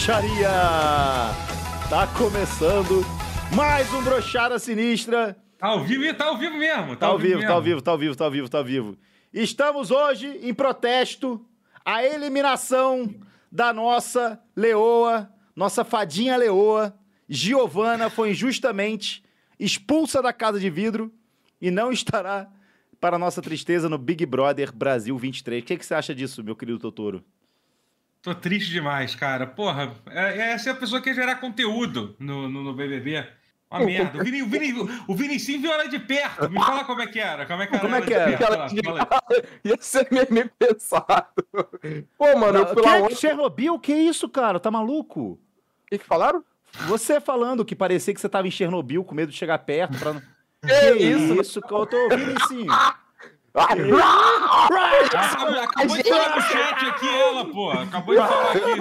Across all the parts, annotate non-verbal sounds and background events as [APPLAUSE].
broxaria! Tá começando mais um Brochada Sinistra. Tá ao vivo e tá ao vivo mesmo. Tá, ao vivo, tá ao vivo, tá ao vivo, tá ao vivo, tá ao vivo. Estamos hoje em protesto à eliminação da nossa leoa, nossa fadinha leoa, Giovana, foi injustamente expulsa da casa de vidro e não estará, para nossa tristeza, no Big Brother Brasil 23. O que, que você acha disso, meu querido Totoro? Tô triste demais, cara. Porra, é, essa é a pessoa que ia gerar conteúdo no, no, no BBB. Uma merda. O, Vini, o, Vini, o Vinicinho viu ela de perto. Me fala como é que era. Como é que era? Como é que era? Ela de... [LAUGHS] Ia ser meio pesado. Pô, mano, eu fui que lá é ontem. Chernobyl? Que isso, cara? Tá maluco? O que, que falaram? Você falando que parecia que você tava em Chernobyl com medo de chegar perto pra não... Que isso? isso que eu tô ouvindo, sim. [LAUGHS] Ela acabou de falar no chat aqui, ela, pô. Acabou de falar aqui.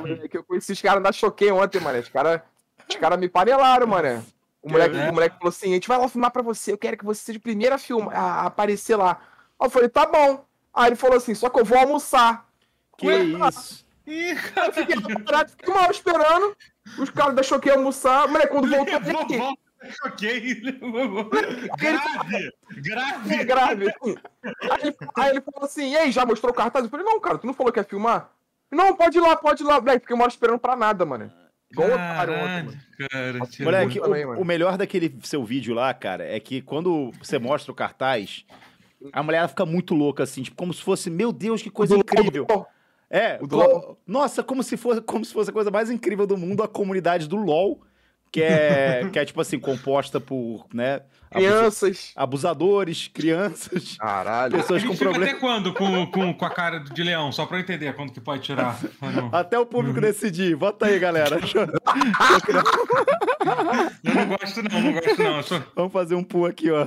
Moleque, que eu conheci os caras da Choquei ontem, mano. Os caras os cara me panelaram, mano. O moleque, É. o moleque falou assim: a gente vai lá filmar pra você, eu quero que você seja o primeiro a, filmar, a aparecer lá. Aí eu falei, tá bom. Aí ele falou assim: só que eu vou almoçar. Que Ué, isso? Ih, Eu fiquei parado, fiquei hora esperando. Os caras da Choquei almoçar. Moleque, quando voltou, Levou choquei. levou- Grave. é Grave. grave. Aí ele, aí ele falou assim: e aí, já mostrou o cartaz? Eu falei, não, cara, tu não falou que ia filmar? Não, pode ir lá, pode ir lá. Moleque, fiquei uma hora esperando pra nada, mano. Igual otário ontem, mano. Caralho, cara. tira Moleque, também, o, mano. o melhor daquele seu vídeo lá, cara, é que quando você mostra o cartaz, a mulher ela fica muito louca, assim, tipo, como se fosse, meu Deus, que coisa Do- incrível. do- É, O do co- LOL. nossa, como se, fosse, como se fosse a coisa mais incrível do mundo, a comunidade do LOL, que é, [LAUGHS] que é tipo assim, composta por, né, Crianças. abusadores, crianças, Caralho. pessoas A com gente fica problema. até quando com, com, com a cara de leão? Só pra eu entender quando que pode tirar. Até o público decidir. Bota aí, galera. Eu- não gosto não, não gosto não. Vamos fazer um pull aqui, ó.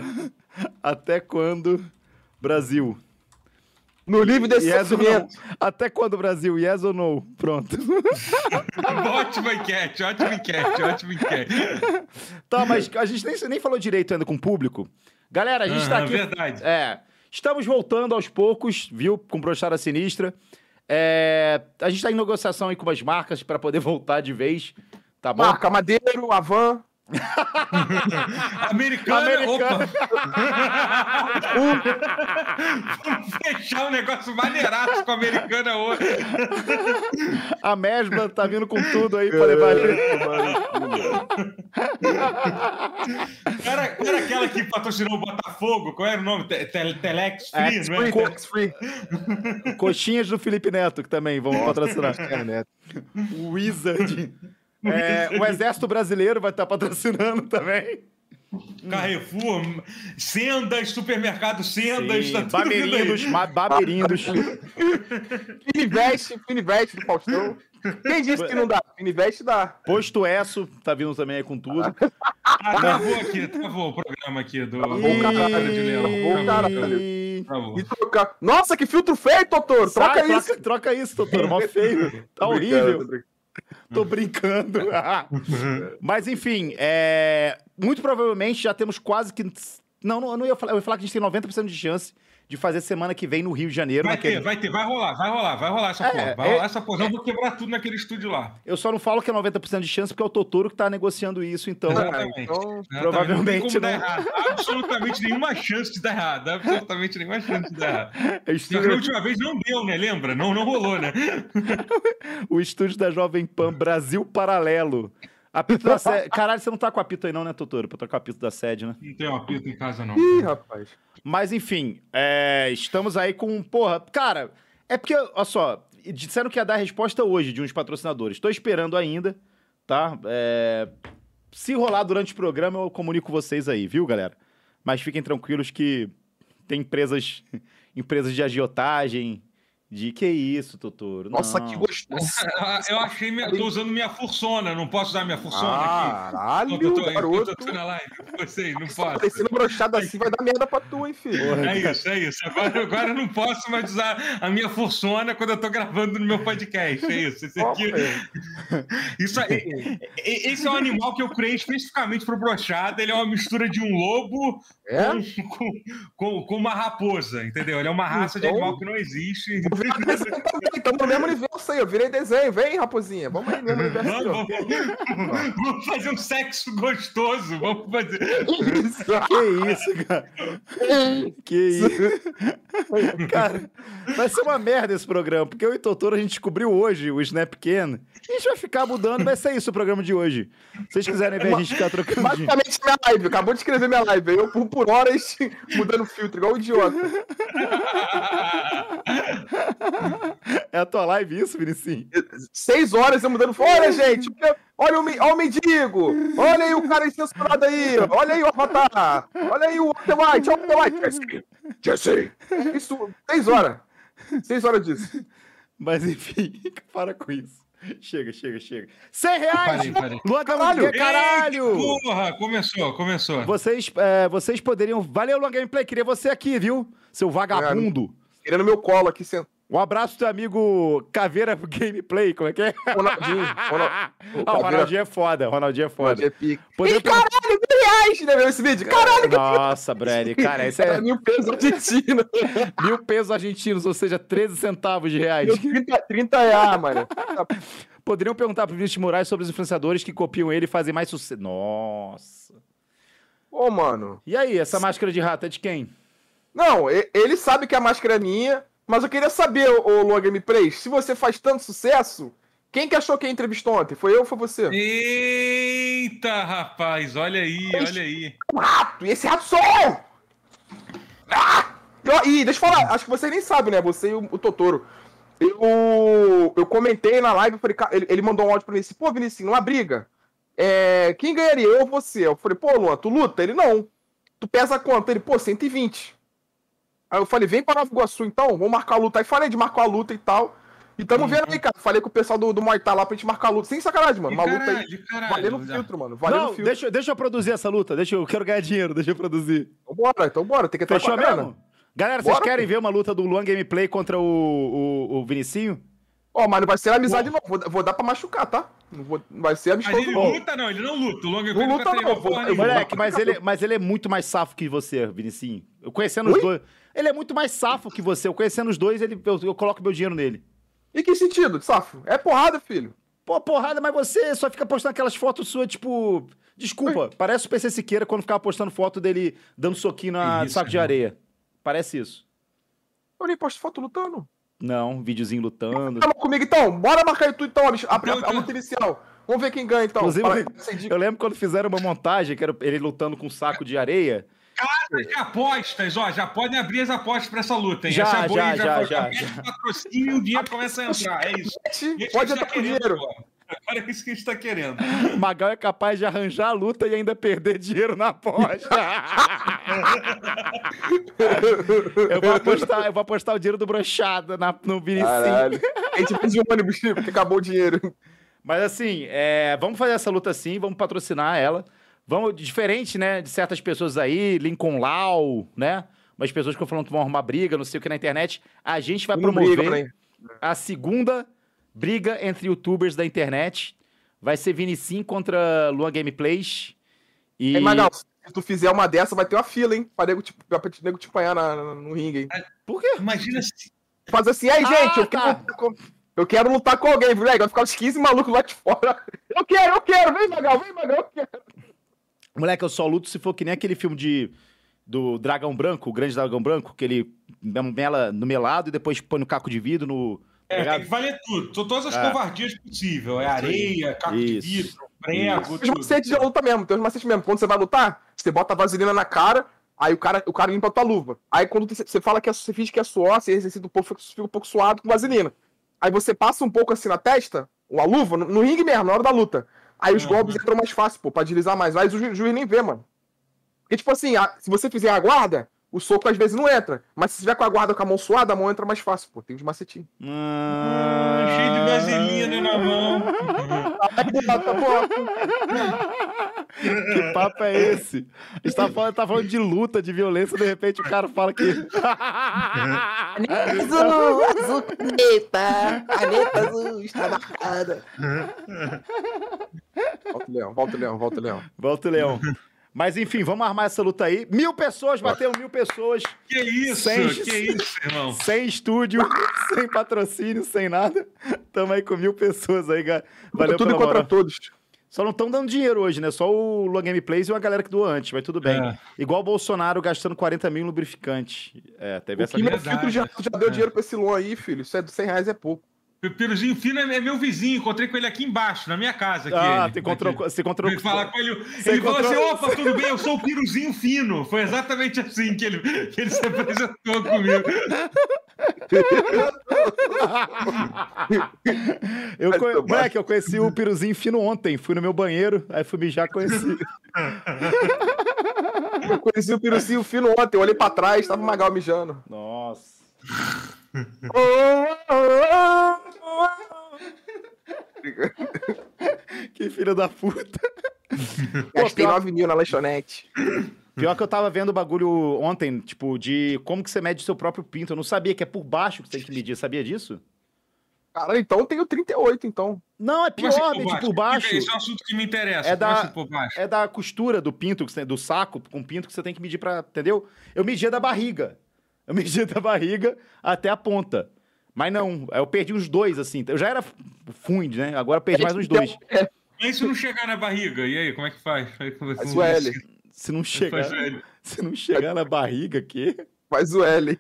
Até quando, Brasil? No livro desse Yes sofrimento. Até quando, Brasil? Yes ou no? Pronto. [LAUGHS] Ótima enquete, ótima enquete, ótima enquete. Tá, mas a gente nem, nem falou direito ainda com o público. Galera, a gente tá Aham, aqui. verdade. É. Estamos voltando aos poucos, viu? Com Brochada Sinistra. É, a gente tá em negociação aí com umas marcas pra poder [LAUGHS] voltar de vez. Tá bom? Marca Madeiro, Avan. Americana, Americana. opa! Vamos fechar um negócio maneiraço com a americana hoje. A Mesbla tá vindo com tudo aí pra levar a. Era, era aquela que patrocinou o Botafogo, qual era o nome? Te- te- Telex Free, Ex- não Free, é? tax free. Coxinhas do Felipe Neto, que também vão patrocinar. Wizard. É, o Exército Brasileiro vai estar patrocinando também. Carrefour, Sendas, supermercado Sendas, Sim, tá tudo. Baberindos, ma- Baberindos. [LAUGHS] Fininvest, Fininvest do Faustão. Quem disse que não dá? Fininvest dá. Posto Esso, tá vindo também aí com tudo. Ah, travou aqui, travou o programa aqui do... Travou o caralho de Leão. Caralho. E... Trocar. Nossa, que filtro feio, Totoro. Troca Sai, isso. Troca, troca isso, doutor. Mó feio. [LAUGHS] Tá horrível. [LAUGHS] tô brincando. [LAUGHS] Mas enfim, é... muito provavelmente já temos quase que. Não, não, eu não ia falar. Eu ia falar que a gente tem 90% de chance de fazer semana que vem no Rio de Janeiro. Vai naquele- ter, vai ter, vai rolar, vai rolar, vai rolar essa É, porra. Vai é- rolar essa porra. Eu vou quebrar tudo naquele estúdio lá. Eu só não falo que é 90% de chance porque é o Totoro que tá negociando isso, então. Exato. Ah, Exatamente. então, Provavelmente não. tem como dar não. errado. Absolutamente nenhuma chance de dar errado. Absolutamente nenhuma chance de dar errado. É estúdio- a última vez não deu, né? Lembra? Não, não rolou, né? [LAUGHS] o estúdio da Jovem Pan Brasil Paralelo. Apito da sede. Caralho, você não tá com apito aí, não, né, Totoro? Pra trocar apito da sede, né? Não tem um apito em casa, não. Ih, rapaz. Mas enfim, é, estamos aí com. Porra, cara, é porque, olha só, disseram que ia dar a resposta hoje de uns patrocinadores. Tô esperando ainda, tá? É, se rolar durante o programa, eu comunico vocês aí, viu, galera? Mas fiquem tranquilos que tem empresas, [LAUGHS] empresas de agiotagem. De que isso, Totoro? Nossa, Não. que gostoso. [LAUGHS] Eu achei, minha, tô usando minha fursona, não posso usar minha fursona aqui. Caralho, eu tô, garoto. eu tô na live, vocês, não [LAUGHS] Tá posso. parecendo brochado assim, vai dar merda pra tu, hein, filho. É isso, é isso. Agora, agora eu não posso mais usar a minha fursona quando eu tô gravando no meu podcast. É isso. Esse aqui, velho. [LAUGHS] isso aí, e- esse é um animal que eu criei especificamente pro brochada. Ele é uma mistura de um lobo É? com, com, com uma raposa, entendeu? Ele é uma raça de Então, animal que não existe. Virei desenho estamos no mesmo universo aí, eu virei desenho. Vem, raposinha, vamos aí no mesmo universo. Vamos, vamos- vamos fazer um sexo gostoso. Vamos fazer. Isso. Que isso, cara? Que isso? Cara, vai ser uma merda esse programa, porque eu e Totoro a gente descobriu hoje o Snapcan. E a gente vai ficar mudando, vai ser isso o programa de hoje. Se vocês quiserem ver a gente ficar trocando dinheiro. Basicamente minha live, acabou de escrever minha live. Eu por, por horas [LAUGHS] mudando filtro, igual um idiota. [LAUGHS] É a tua live isso, Vinicinho? Seis horas eu mudando. Olha, gente, olha o, me- olha o mendigo, olha aí o cara incensurado aí, olha aí o avatar, olha aí o Walter White, olha o Walter White. Jesse, Jesse. Isso, seis horas. Seis horas disso. Mas enfim, [LAUGHS] para com isso. Chega, chega, chega. 100 reais! Parei, parei. Luan Caralho! Caralho! Eita, Porra, começou, começou. Vocês, é, vocês poderiam. Valeu, Luan Gameplay. Queria você aqui, viu? Seu vagabundo. Querendo meu colo aqui, sentado. Um abraço do amigo Caveira Gameplay. Como é que é? Ronaldinho. Ronald- [LAUGHS] Ah, o Ronaldinho é foda. O Ronaldinho é foda. Ronaldinho é pica. Caralho, mil reais, né, meu, esse vídeo? Caralho, Nossa, Brady. Cara, isso é mil pesos argentinos. [LAUGHS] mil pesos argentinos, ou seja, 13 centavos de reais. Deu 30, 30 reais, mano. [LAUGHS] Poderiam perguntar pro Vinícius Moraes sobre os influenciadores que copiam ele e fazem mais sucesso. Nossa. Ô, mano. E aí, essa máscara de rato é de quem? Não, ele sabe que a máscara é minha, mas eu queria saber, ô Lua Gameplay, se você faz tanto sucesso, quem que achou que entrevistou ontem? Foi eu ou foi você? Eita, rapaz, olha aí, olha aí. Um rato! E esse rato sou eu! Ah! Ih, deixa eu falar, acho que você nem sabe, né? Você e o, o Totoro. Eu, eu comentei na live, falei, ele, ele mandou um áudio pra mim assim, pô, Vinicius, numa briga, é, quem ganharia, eu ou você? Eu falei, pô, Luan, tu luta? Ele, não. Tu pesa quanto? Ele, pô, 120. Aí eu falei, vem pra Nova Iguaçu então, vamos marcar a luta. Aí falei de marcar a luta e tal. E tamo vendo aí, cara. Falei com o pessoal do, do Muay Thai lá pra gente marcar a luta. Sem sacanagem, mano. De Uma luta aí. caralho, de caralho. Valendo filtro, mano. Valendo Não, filtro. deixa, deixa eu produzir essa luta. Deixa eu, eu quero ganhar dinheiro, deixa eu produzir. Então bora, então bora. Tem que entrar Fechou mesmo? Galera, vocês Bora, querem pô. ver uma luta do Luan Gameplay contra o, o, o Vinicinho? Ó, mas não vai ser amizade, não. Vou, vou dar pra machucar, tá? Não, vou, não vai ser Mas amistoso, ele não. luta, não, ele não luta. O Long Não luta, não. Eu- Moleque, mas ele, mas ele é muito mais safo que você, Vinicinho. Eu conhecendo os Oi? dois. Ele é muito mais safo que você. Eu conhecendo os dois, ele, eu, eu coloco meu dinheiro nele. E que sentido, Safo? É porrada, filho. Pô, porrada, mas você só fica postando aquelas fotos suas, tipo. Desculpa, parece o PC Siqueira quando ficava postando foto dele dando soquinho na isso, saco de irmão. areia. Parece isso. Eu nem posto foto lutando. Não, videozinho lutando. Tamo comigo então. Bora marcar aí tu então, a, a, a, luta inicial. Vamos ver quem ganha então. Inclusive, dica. Eu lembro quando fizeram uma montagem, que era ele lutando com um saco de areia. De apostas, ó, já podem abrir as apostas pra essa luta, hein? Já, essa boa aí já, já, já, o patrocínio e o dinheiro começa a entrar. É isso. Isso Pode entrar com dinheiro. Agora é isso que a gente tá querendo. Magal é capaz de arranjar a luta e ainda perder dinheiro na aposta. [LAUGHS] eu, vou apostar, eu vou apostar o dinheiro do brochado na, no Vinicinho. Caralho. A gente fez de ônibus, porque acabou o dinheiro. Mas assim, é, vamos fazer essa luta sim, vamos patrocinar ela. Vamos, diferente, né, de certas pessoas aí, Lincoln Lau, né? Umas pessoas que falam que vão arrumar briga, não sei o que na internet. A gente vai Não promover a segunda briga entre youtubers da internet. Vai ser Vinicim contra Luan Gameplays. E... Ei, Magal, se tu fizer uma dessa, vai ter uma fila, hein? Pra nego te, pra nego te apanhar na- na- no ringue, hein? Por quê? Imagina se. Faz assim, aí, Ah, gente, eu, tá. quero lutar com, eu quero lutar com alguém, moleque. Vai ficar uns 15 malucos lá de fora. [LAUGHS] Eu quero, eu quero, vem, Magal, vem, Magal, eu quero. Moleque, eu só luto se for que nem aquele filme de do Dragão Branco, o Grande Dragão Branco, que ele mela no melado e depois põe no caco de vidro no. tá É, tem que valer tudo. São todas as É. covardias possíveis. É areia, caco de Isso. vidro, prego, Tem uns tudo. macetes de luta mesmo, tem uns macetes mesmo. Quando você vai lutar, você bota a vaselina na cara, aí o cara, o cara limpa a tua luva. Aí quando você você fala que é, você finge que é suor, você exercita um pouco, fica um pouco suado com vaselina. Aí você passa um pouco assim na testa, ou a luva, no, no ringue mesmo, na hora da luta. Aí os Uhum. golpes entram mais fácil, pô, pra deslizar mais. Aí o ju- juiz nem vê, mano. Porque, tipo assim, a- se você fizer a guarda, o soco às vezes não entra. Mas se tiver com a guarda com a mão suada, a mão entra mais fácil, pô. Tem uns macetinhos. Ah, Ah, cheio de vaselina na mão. Que papo é esse? A gente tá falando, tá falando de luta, de violência, de repente o cara fala que. Azul, azul, caneta, caneta azul, está marcada. [LAUGHS] Volta o leão, volta o leão, volta o leão. Volta o leão. Mas enfim, vamos armar essa luta aí. Mil pessoas, bateu mil pessoas. Que isso, Sem- que isso, irmão. Sem estúdio, [LAUGHS] sem patrocínio, sem nada. Tamo aí com mil pessoas aí, cara. Valeu tudo pela contra moral. todos. Só não estão dando dinheiro hoje, né? Só o Lua Gameplays e uma galera que doou antes, mas tudo bem. É. Igual o Bolsonaro gastando 40 mil em lubrificante. É, teve O essa que meu verdade, filtro já, já deu é. dinheiro pra esse Luan aí, filho. Isso é 100 reais é pouco. O Piruzinho Fino é meu vizinho, encontrei com ele aqui embaixo, na minha casa. Aqui, Ah, ele. tu encontrou, Aqui. você encontrou. Ele fala com ele, Você ele falou encontrou- assim: opa, [LAUGHS] tudo bem? Eu sou o Piruzinho Fino. Foi exatamente assim que ele, que ele se apresentou comigo. [LAUGHS] Eu Mas baixo. Moleque, eu conheci o Piruzinho fino ontem. Fui no meu banheiro, aí fui mijar conheci. Eu conheci o Pirucinho fino ontem, eu olhei pra trás, tava o Magal mijando. Nossa. [LAUGHS] [LAUGHS] Que filho da puta. [LAUGHS] Gastei pior, 9 mil na lanchonete. pior que eu tava vendo o bagulho ontem, tipo, de como que você mede o seu próprio pinto. Eu não sabia que é por baixo que você tem que medir. Sabia disso? Cara, então eu tenho 38, então. Não, é Como assim pior medir por baixo. Esse é um assunto que me interessa. É da- por baixo? É da costura do pinto, do saco com pinto que você tem que medir pra. Entendeu? Eu media da barriga. Eu media da barriga até a ponta. Mas não, eu perdi uns dois, assim. Eu já era fund, né? Agora eu perdi mais uns dois. É, Mas se não chegar na barriga, e aí, como é que faz? É que faz o L. Se não chegar, Faz o L. se não chegar na barriga aqui, Faz o L.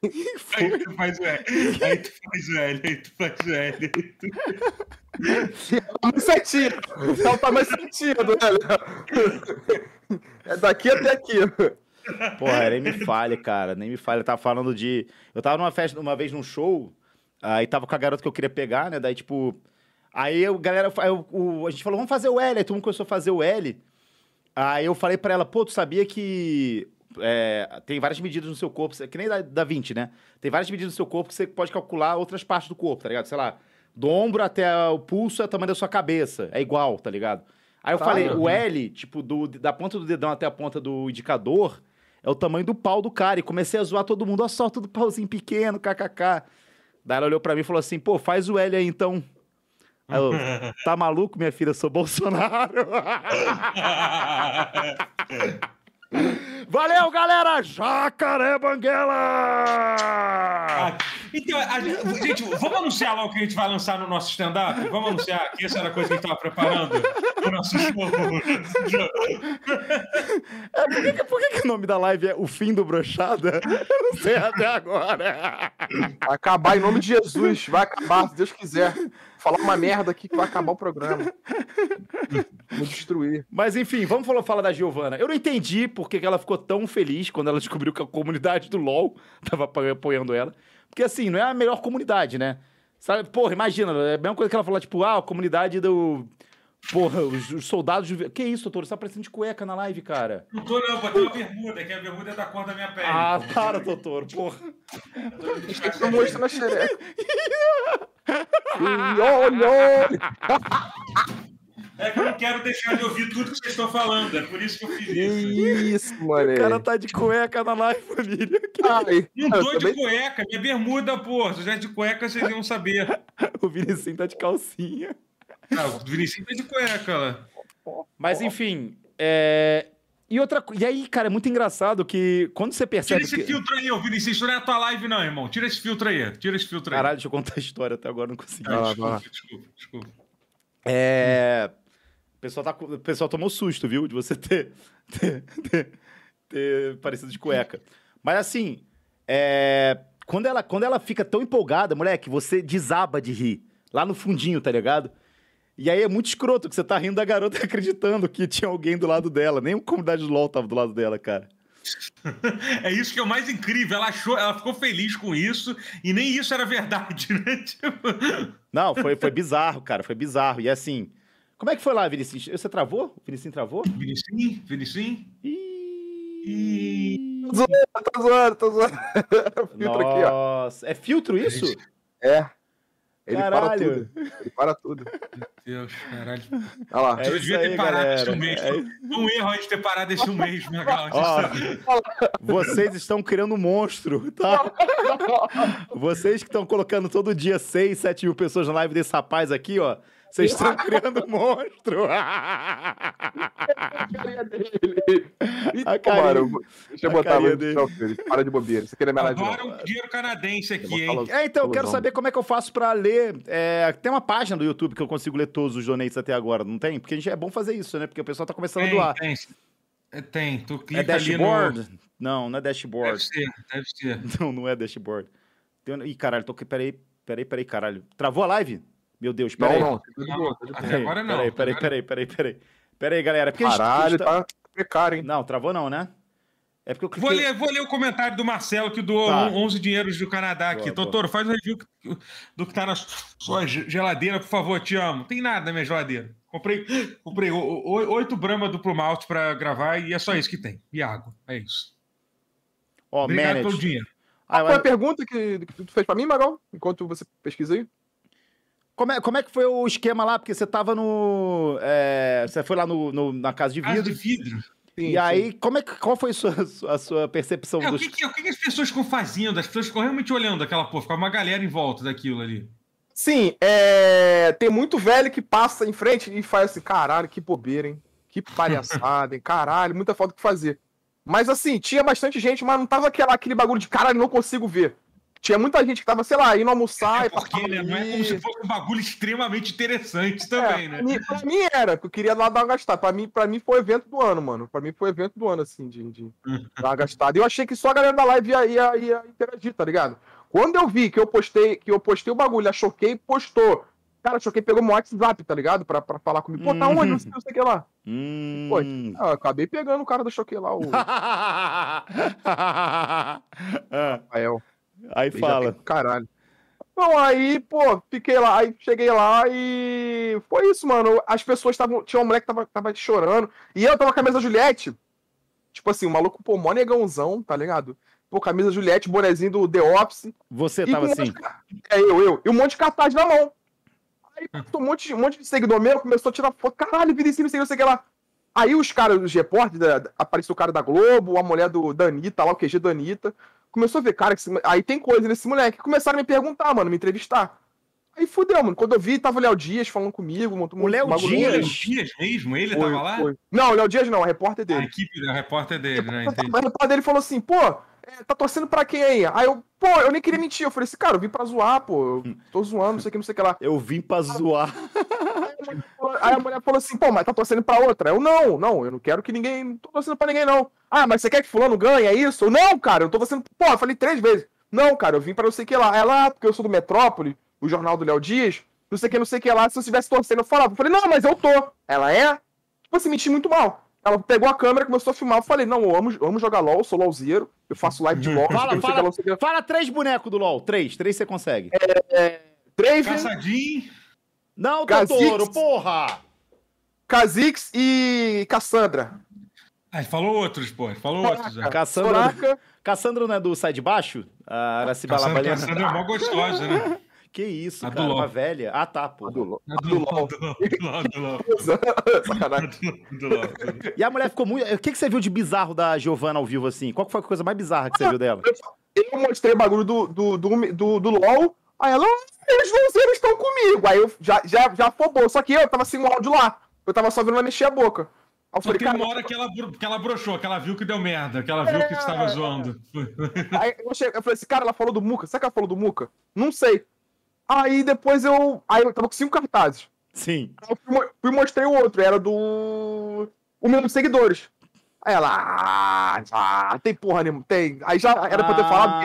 Aí tu faz o L. Aí tu faz o L. Aí tu faz o L. Aí tu- Tamanho certinho. É o tamanho certinho do L. É daqui até aqui. Porra, nem me falha, cara. Nem me falha. Eu tava falando de. Eu tava numa festa uma vez num show, aí tava com a garota que eu queria pegar, né? Daí, tipo. Aí eu, galera, eu- o- a gente falou, vamos fazer o L. Aí todo mundo começou a fazer o L. Aí eu falei pra ela, pô, tu sabia que. é, tem várias medidas no seu corpo, que nem da, da 20, né? Tem várias medidas no seu corpo que você pode calcular outras partes do corpo, tá ligado? Sei lá, do ombro até o pulso é o tamanho da sua cabeça. É igual, tá ligado? Aí eu Tá, falei, o L, tipo, do, da ponta do dedão até a ponta do indicador, é o tamanho do pau do cara. E comecei a zoar todo mundo, ó, só tudo pauzinho pequeno, kkk. Daí ela olhou pra mim e falou assim, pô, faz o L aí então. Aí eu, [LAUGHS] tá maluco, minha filha? Eu sou Bolsonaro. [LAUGHS] Valeu, galera! Jacaré Banguela! Então, a gente, gente, vamos anunciar logo que a gente vai lançar no nosso stand-up? Vamos anunciar que essa era a coisa que a gente estava preparando no nosso show. É, por que, por que que o nome da live é O Fim do Brochada? Eu não sei até agora. Vai acabar em nome de Jesus. Vai acabar, se Deus quiser. Falar uma merda aqui que vai acabar o programa. Vou destruir. Mas enfim, vamos falar, falar da Giovana. Eu não entendi por que ela ficou tão feliz quando ela descobriu que a comunidade do LoL tava apo- apoiando ela. Porque assim, não é a melhor comunidade, né? Sabe, porra, imagina, é a mesma coisa que ela falou, tipo, ah, a comunidade do. Porra, os, os soldados. do- Que isso, doutor? Você tá parecendo de cueca na live, cara. Não tô, não, botei uma bermuda, que a bermuda é da cor da minha pele. Ah, para, doutor, porra. Não mostra na xereca. [LAUGHS] Olha, olha. É que eu não quero deixar de ouvir tudo que vocês estão falando, é por isso que eu fiz Que isso. isso, mano. O cara tá de cueca na live, família. Ai, Não tô de também- cueca, minha bermuda, pô. Se eu de cueca, vocês iam saber. [LAUGHS] O Vinicinho tá de calcinha. Ah, o Vinicius tá de cueca lá. Mas enfim, é. E outra E aí, cara, é muito engraçado que quando você Tira percebe. esse que... filtro aí, ô Vinicius. Isso não é a tua live, não, irmão. Tira esse filtro aí. Tira esse filtro aí. Caralho, deixa eu contar a história até agora, não consegui. Vai desculpa, desculpa, desculpa. É. O pessoal, tá... o pessoal tomou susto, viu? De você ter... [LAUGHS] ter... ter- ter parecido de cueca. Mas assim, é... quando, ela... quando ela fica tão empolgada, moleque, você desaba de rir. Lá no fundinho, tá ligado? E aí é muito escroto que você tá rindo da garota [LAUGHS] acreditando que tinha alguém do lado dela. Nem a comunidade do LOL tava do lado dela, cara. [LAUGHS] É isso que é o mais incrível. Ela achou, ela ficou feliz com isso e nem isso era verdade, né? Tipo, Não, foi, foi bizarro, cara. Foi bizarro. E assim, como é que foi lá, Vinicius? Você travou? O Vinicius travou? Vinicius, Vinicius. Ih... Tô zoando, tô zoando. [LAUGHS] Filtro aqui, ó. Nossa, é filtro isso? É. Ele para Caralho. tudo. Ele para tudo. Deus, caralho. Olha lá. É eu devia ter aí, parado galera. esse um mês. É- um erro a gente ter parado esse um mês. Ó, vocês estão criando um monstro, tá? [LAUGHS] Vocês que estão colocando todo dia 6, 7 mil pessoas na live desse rapaz aqui, ó. Vocês [LAUGHS] estão criando um monstro. [LAUGHS] a carinha dele. A Então, carinha- mano, deixa eu a botar mais dele. Para de bobeira. Aqui é minha live, não. Adoro um dinheiro canadense aqui, hein? É, então, eu quero saber como é que eu faço pra ler. É, tem uma página do YouTube que eu consigo ler todos os donates até agora, não tem? Porque a gente é bom fazer isso, né? Porque o pessoal tá começando a doar. Tem, tem. É, Tem, tu É clica ali no... dashboard? Não, não é Deve dashboard. ser, deve ser. [LAUGHS] Não, não é dashboard. Tem... Ih, caralho, tô... peraí, peraí, peraí, caralho. Travou a live? Meu Deus, peraí. não. Tá de boa, tá de boa. Até agora não. Peraí, peraí, Agora- peraí, peraí, peraí. Peraí, galera. é Porque a gente- Caralho, tá- tá precário, hein? Não, travou não, né? É porque eu Vou cliquei... ler, vou ler o comentário do Marcelo que doou Tá. on- 11 dinheiros do Canadá aqui. Boa, boa. Doutor, faz um review do que tá na sua ge- geladeira, por favor, te amo. Tem nada na minha geladeira. Comprei, comprei oito Brahma duplo malte pra gravar e é só isso que tem. E água. É isso. Ó, Obrigado manage. pelo dinheiro. Ah, Qual foi a eu- pergunta que, que tu fez pra mim, Magal? Enquanto você pesquisa aí? Como, é, como é que foi o esquema lá? Porque você tava no... é, Você foi lá no, no- na casa de Casa de vidro. vidro. Sim, E aí, como é que, qual foi a sua, a sua percepção É, o dos... que, que- o que as pessoas ficam fazendo? As pessoas ficam realmente olhando aquela porra. Ficava uma galera em volta daquilo ali. Sim, é... tem muito velho que passa em frente e faz assim, caralho, que bobeira, hein? Que palhaçada, hein? Caralho, muita falta o que fazer. Mas assim, tinha bastante gente, mas não tava aquela, aquele bagulho de caralho, não consigo ver. Tinha muita gente que tava, sei lá, indo almoçar É e porque passava né, não é como se fosse um bagulho extremamente interessante também, É, né? pra, mim, pra mim era, que eu queria lá dar uma gastada. Pra mim, pra mim foi o evento do ano, mano. Pra mim foi o evento do ano, assim, de, de [LAUGHS] dar uma gastada. E eu achei que só a galera da live ia, ia, ia interagir, tá ligado? Quando eu vi que eu postei, que eu postei o bagulho, a Choquei postou. Cara, a Choquei pegou meu WhatsApp, tá ligado? Pra, pra falar comigo. Pô, tá Uhum. onde? Não sei, não sei o que lá. Hum... Ah, eu acabei pegando o cara da Choquei lá, o [LAUGHS] Rafael. Aí fala. Caralho. Bom, aí, pô, fiquei lá, aí cheguei lá e foi isso, mano. As pessoas estavam. Tinha um moleque que tava, tava chorando. E eu tava com a camisa Juliette. Tipo assim, o maluco, pô, mó negãozão, tá ligado? Pô, camisa Juliette, bonezinho do The Office. Você tava um assim. de É, eu, eu. E um monte de cartaz na mão. Aí passou um monte, um monte de seguidor meu, começou a tirar foto. Caralho, Vinicius, não sei, não sei o que lá. Aí os caras, os repórteres, da- apareceu o cara da Globo, a mulher do da Anitta, lá, o QG da Anitta. Começou a ver, cara, que esse aí tem coisa nesse moleque. Começaram a me perguntar, mano, me entrevistar. Aí fudeu, mano. Quando eu vi, tava o Léo Dias falando comigo. montou um O Léo. Dias? Léo Dias mesmo? Ele Foi, tava lá? foi. Não, o Léo Dias não, a repórter A dele. equipe, a repórter dele, né? Entendi. Mas o pai dele falou assim, pô, é, tá torcendo pra quem aí? Aí eu, pô, eu nem queria mentir. Eu falei assim, cara, eu vim pra zoar, pô. Eu tô zoando, não sei o que, não sei o que lá. Eu vim pra zoar. [LAUGHS] Aí a mulher falou assim, pô, mas tá torcendo pra outra? Eu, não, não, eu não quero que ninguém. Não tô torcendo pra ninguém, não. Ah, mas você quer que fulano ganhe, é isso? Eu, não, cara, eu tô torcendo. Pô, eu falei três vezes. Não, cara, eu vim pra não sei o que lá. Ela, ah, porque eu sou do Metrópole, o jornal do Léo Dias, não sei o que, não sei o que lá. Se eu estivesse torcendo, eu falava. Eu falei, não, mas eu tô. Ela é? Tipo assim, menti muito mal. Ela pegou a câmera, começou a filmar. Eu falei, não, eu amo, eu amo jogar LOL, sou LOLzeiro, eu faço live de [LAUGHS] LOL. Fala, fala. lá. Fala três bonecos do LOL. Três. Três você consegue. Draven, Caçadinho. Não. Totoro, porra! Kha'Zix e Cassandra. Ah, falou outros, pô. Falou outros já. Cassandra, Cassandra não é do Sai de Baixo? A Araciba Cassandra. Cassandra é mó gostosa, né? [LAUGHS] Que isso, A do cara, LOL. uma velha. Ah, tá, pô. do LOL. A do LOL. do LOL, do LOL. [LAUGHS] Sacanagem. [LAUGHS] Do LOL. E a mulher ficou muito... O que, que você viu de bizarro da Giovanna ao vivo, assim? Qual foi a coisa mais bizarra que você viu dela? Eu mostrei o bagulho do, do, do, do, do LOL, aí ela, "Ah, os LOLzeiros estão comigo. Aí eu já, já, já afobou, só que eu tava sem o áudio lá. Eu tava só vendo ela mexer a boca. Aí eu Só falei, tem cara, uma hora que ela, que ela broxou, que ela viu que deu merda, que ela viu que É. estava zoando. [LAUGHS] Aí eu, cheguei, eu falei assim, cara, ela falou do Muca. Será que ela falou do Muca? Não sei. Aí depois eu. Aí eu tava com cinco cartazes. Sim. Aí eu fui, fui e mostrei o outro, era do. Um milhão de seguidores. Aí ela. Ah, ah, tem porra nenhuma. Tem. Aí já era pra eu ter falado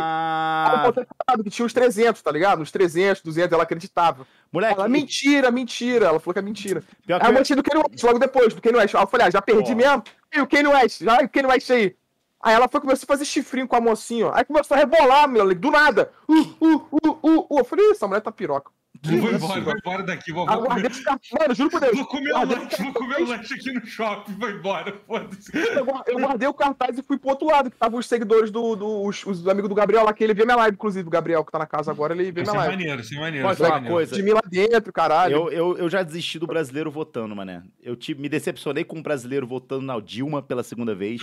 eu Ah, que tinha uns 300, tá ligado? Uns 300, 200, ela acreditava. moleque, Ela, mentira, mentira. Ela falou que é mentira. pior Aí eu mostrei do Kanye West, logo depois, do Kanye West. Aí eu falei, ah, já perdi Ó. mesmo. E o Kanye West, já, o Kanye West aí. Aí ela foi começou a fazer chifrinho com a mocinha, ó. Aí começou a rebolar, meu, do nada. Uh, uh, uh, uh, uh. Eu falei, "Ih, essa mulher tá piroca. Vou isso, embora, vou embora daqui, vou, vou comer. Mano, juro por Deus. vou comer Guardei lanche, vou comer lanche aqui no shopping, vou embora, foda-se. Eu guar- eu guardei o cartaz e fui pro outro lado, que estavam os seguidores do, do os, os amigos do Gabriel lá, que ele vê minha live, inclusive. O Gabriel, que tá na casa agora, ele vê Isso minha é live. maneiro, isso é maneiro. Isso é falar uma maneiro. coisa? De mim lá dentro, caralho. Eu, eu, eu já desisti do brasileiro votando, mané. Eu te, me decepcionei com um brasileiro votando na Dilma pela segunda vez.